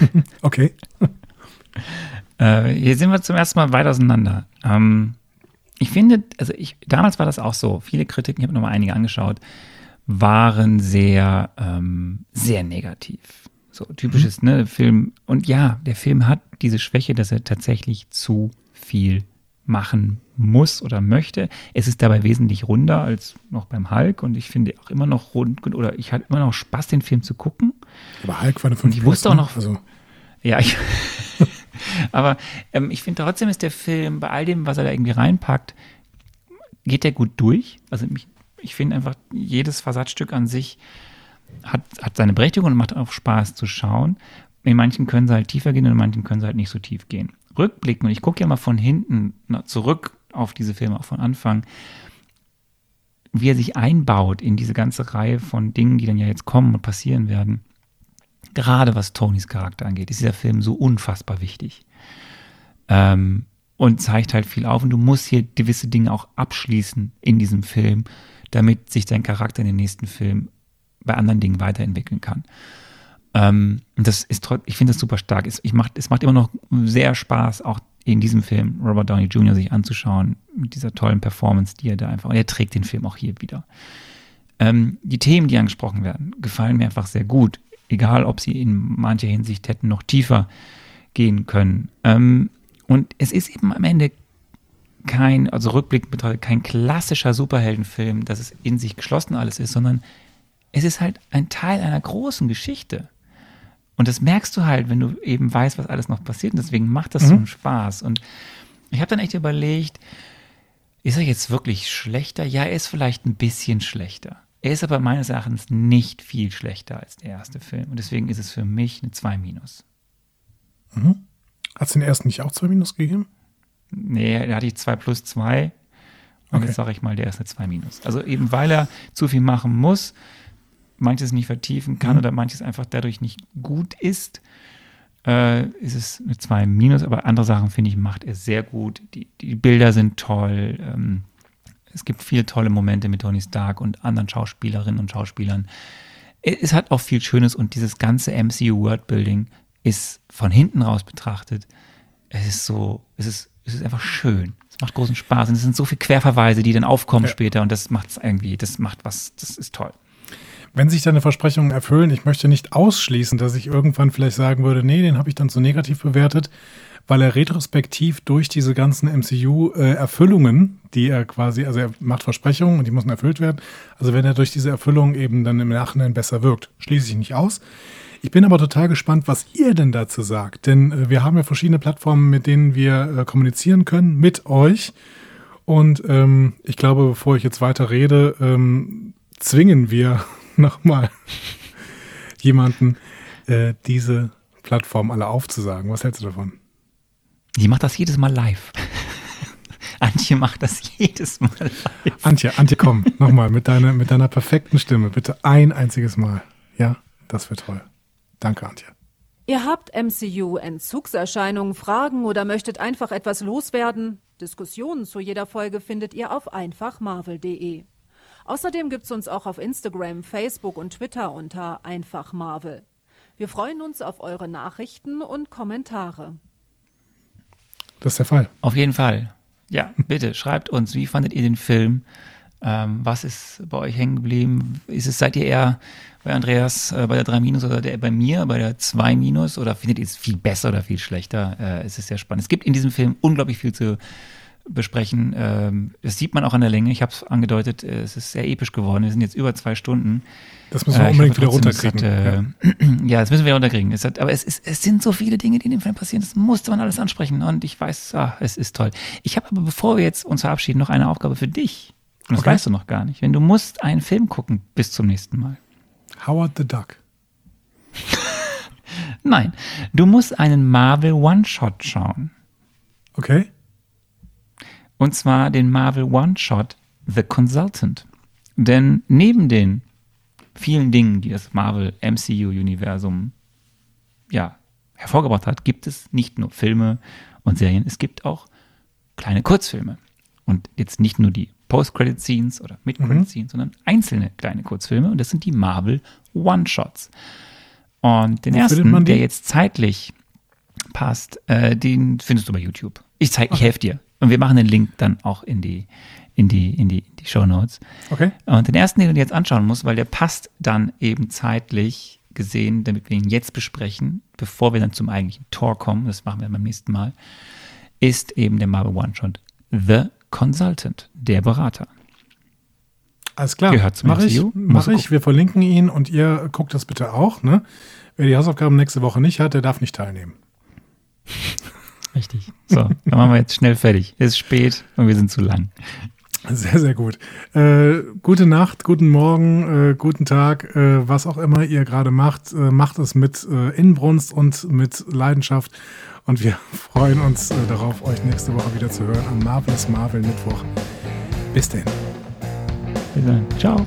(laughs) Okay. (laughs) Äh, hier sind wir zum ersten Mal weit auseinander. Ähm, ich finde, also ich, damals war das auch so. Viele Kritiken, ich habe noch mal einige angeschaut, waren sehr, ähm, sehr negativ. So typisches, ne, Film. Und ja, der Film hat diese Schwäche, dass er tatsächlich zu viel machen muss oder möchte. Es ist dabei wesentlich runder als noch beim Hulk und ich finde auch immer noch rund oder ich hatte immer noch Spaß, den Film zu gucken. Aber Hulk war eine 5 Und ich wusste auch noch- Also, Ja, ich, (laughs) aber ähm, ich finde trotzdem ist der Film bei all dem, was er da irgendwie reinpackt, geht der gut durch. Also ich, ich finde einfach, jedes Versatzstück an sich hat, hat seine Berechtigung und macht auch Spaß zu schauen. In manchen können sie halt tiefer gehen und in manchen können sie halt nicht so tief gehen. Rückblicken, und ich gucke ja mal von hinten zurück auf diese Filme, auch von Anfang, wie er sich einbaut in diese ganze Reihe von Dingen, die dann ja jetzt kommen und passieren werden gerade was Tonys Charakter angeht, ist dieser Film so unfassbar wichtig. Ähm, und zeigt halt viel auf. Und du musst hier gewisse Dinge auch abschließen in diesem Film, damit sich dein Charakter in den nächsten Film bei anderen Dingen weiterentwickeln kann. Ähm, das ist ich finde das super stark. Es, ich macht, es macht immer noch sehr Spaß, auch in diesem Film Robert Downey Jr. sich anzuschauen, mit dieser tollen Performance, die er da einfach, und er trägt den Film auch hier wieder. Ähm, die Themen, die angesprochen werden, gefallen mir einfach sehr gut. Egal, ob sie in mancher Hinsicht hätten noch tiefer gehen können. Ähm, und es ist eben am Ende kein, also rückblickend betrachtet, kein klassischer Superheldenfilm, dass es in sich geschlossen alles ist, sondern es ist halt ein Teil einer großen Geschichte. Und das merkst du halt, wenn du eben weißt, was alles noch passiert. Und deswegen macht das so einen Spaß. Und ich habe dann echt überlegt, ist er jetzt wirklich schlechter? Ja, er ist vielleicht ein bisschen schlechter. Er ist aber meines Erachtens nicht viel schlechter als der erste Film. Und deswegen ist es für mich eine 2 minus. hat es den ersten nicht auch zwei Minus gegeben? Nee, da hatte ich 2 plus 2. Und Okay. jetzt sage ich mal, der ist eine 2 minus. Also eben weil er zu viel machen muss, manches nicht vertiefen kann oder manches einfach dadurch nicht gut ist, äh, ist es eine 2 minus. Aber andere Sachen, finde ich, macht er sehr gut. Die, die Bilder sind toll. Ähm, es gibt viele tolle Momente mit Tony Stark und anderen Schauspielerinnen und Schauspielern. Es hat auch viel Schönes und dieses ganze MCU Worldbuilding ist von hinten raus betrachtet. Es ist so, es ist, es ist einfach schön. Es macht großen Spaß und es sind so viele Querverweise, die dann aufkommen Ja. später und das macht es irgendwie, das macht was, das ist toll. Wenn sich deine Versprechungen erfüllen, ich möchte nicht ausschließen, dass ich irgendwann vielleicht sagen würde, nee, den habe ich dann zu negativ bewertet, weil er retrospektiv durch diese ganzen MCU-Erfüllungen, die er quasi, also er macht Versprechungen und die müssen erfüllt werden. Also wenn er durch diese Erfüllung eben dann im Nachhinein besser wirkt, schließe ich nicht aus. Ich bin aber total gespannt, was ihr denn dazu sagt. Denn äh, wir haben ja verschiedene Plattformen, mit denen wir äh, kommunizieren können, mit euch. Und ähm, ich glaube, bevor ich jetzt weiter rede, ähm, zwingen wir nochmal (laughs) jemanden, äh, diese Plattform alle aufzusagen. Was hältst du davon? Die macht das jedes Mal live. (laughs) Antje macht das jedes Mal live. Antje, Antje, komm, nochmal mit deiner, mit deiner perfekten Stimme. Bitte ein einziges Mal. Ja, das wäre toll. Danke, Antje. Ihr habt MCU-Entzugserscheinungen, Fragen oder möchtet einfach etwas loswerden? Diskussionen zu jeder Folge findet ihr auf einfachmarvel.de. Außerdem gibt's uns auch auf Instagram, Facebook und Twitter unter einfachmarvel. Wir freuen uns auf eure Nachrichten und Kommentare. Das ist der Fall. Auf jeden Fall. Ja, (laughs) bitte schreibt uns, wie fandet ihr den Film? Ähm, was ist bei euch hängen geblieben? Ist es, seid ihr eher bei Andreas äh, bei der 3 Minus oder der, bei mir bei der 2 Minus oder findet ihr es viel besser oder viel schlechter? Äh, es ist sehr spannend. Es gibt in diesem Film unglaublich viel zu besprechen. Ähm, das sieht man auch an der Länge. Ich habe es angedeutet, äh, es ist sehr episch geworden. Wir sind jetzt über zwei Stunden. Das müssen wir Äh, unbedingt hoffe wieder runterkriegen. Hat, äh, (clears throat) ja. das müssen wir runterkriegen. Es hat, aber es, ist, es sind so viele Dinge, die in dem Film passieren. Das musste man alles ansprechen. Und ich weiß, ah, es ist toll. Ich habe aber, bevor wir jetzt uns verabschieden, noch eine Aufgabe für dich. Und das Okay. weißt du noch gar nicht. Wenn du musst einen Film gucken bis zum nächsten Mal. ja. Howard the Duck. (laughs) Nein, du musst einen Marvel One-Shot schauen. Okay? Und zwar den Marvel One-Shot The Consultant. Denn neben den vielen Dingen, die das Marvel MCU-Universum ja, hervorgebracht hat, gibt es nicht nur Filme und Serien, es gibt auch kleine Kurzfilme. Und jetzt nicht nur die Post-Credit-Scenes oder Mid-Credit-Scenes, sondern einzelne kleine Kurzfilme. Und das sind die Marvel One-Shots. Und den Wo ersten, der jetzt zeitlich passt, äh, den findest du bei YouTube. Ich zeig, ich helfe dir. Und wir machen den Link dann auch in die, in die, in die, die Show Notes. Okay. Und den ersten, den du dir jetzt anschauen musst, weil der passt dann eben zeitlich gesehen, damit wir ihn jetzt besprechen, bevor wir dann zum eigentlichen Tor kommen, das machen wir beim nächsten Mal, ist eben der Marvel One-Shot The Consultant, der Berater. Alles klar. Gehört zum Mach ich, MCU. mach Muss ich. gucken. Wir verlinken ihn und ihr guckt das bitte auch. Ne? Wer die Hausaufgaben nächste Woche nicht hat, der darf nicht teilnehmen. (laughs) Richtig. So, dann machen wir jetzt schnell fertig. Es ist spät und wir sind zu lang. Sehr, sehr gut. Äh, gute Nacht, guten Morgen, äh, guten Tag, äh, was auch immer ihr gerade macht. Äh, macht es mit äh, Inbrunst und mit Leidenschaft. Und wir (laughs) freuen uns äh, darauf, euch nächste Woche wieder zu hören am Marvelous Marvel Mittwoch. Bis denn. Wir sagen ciao.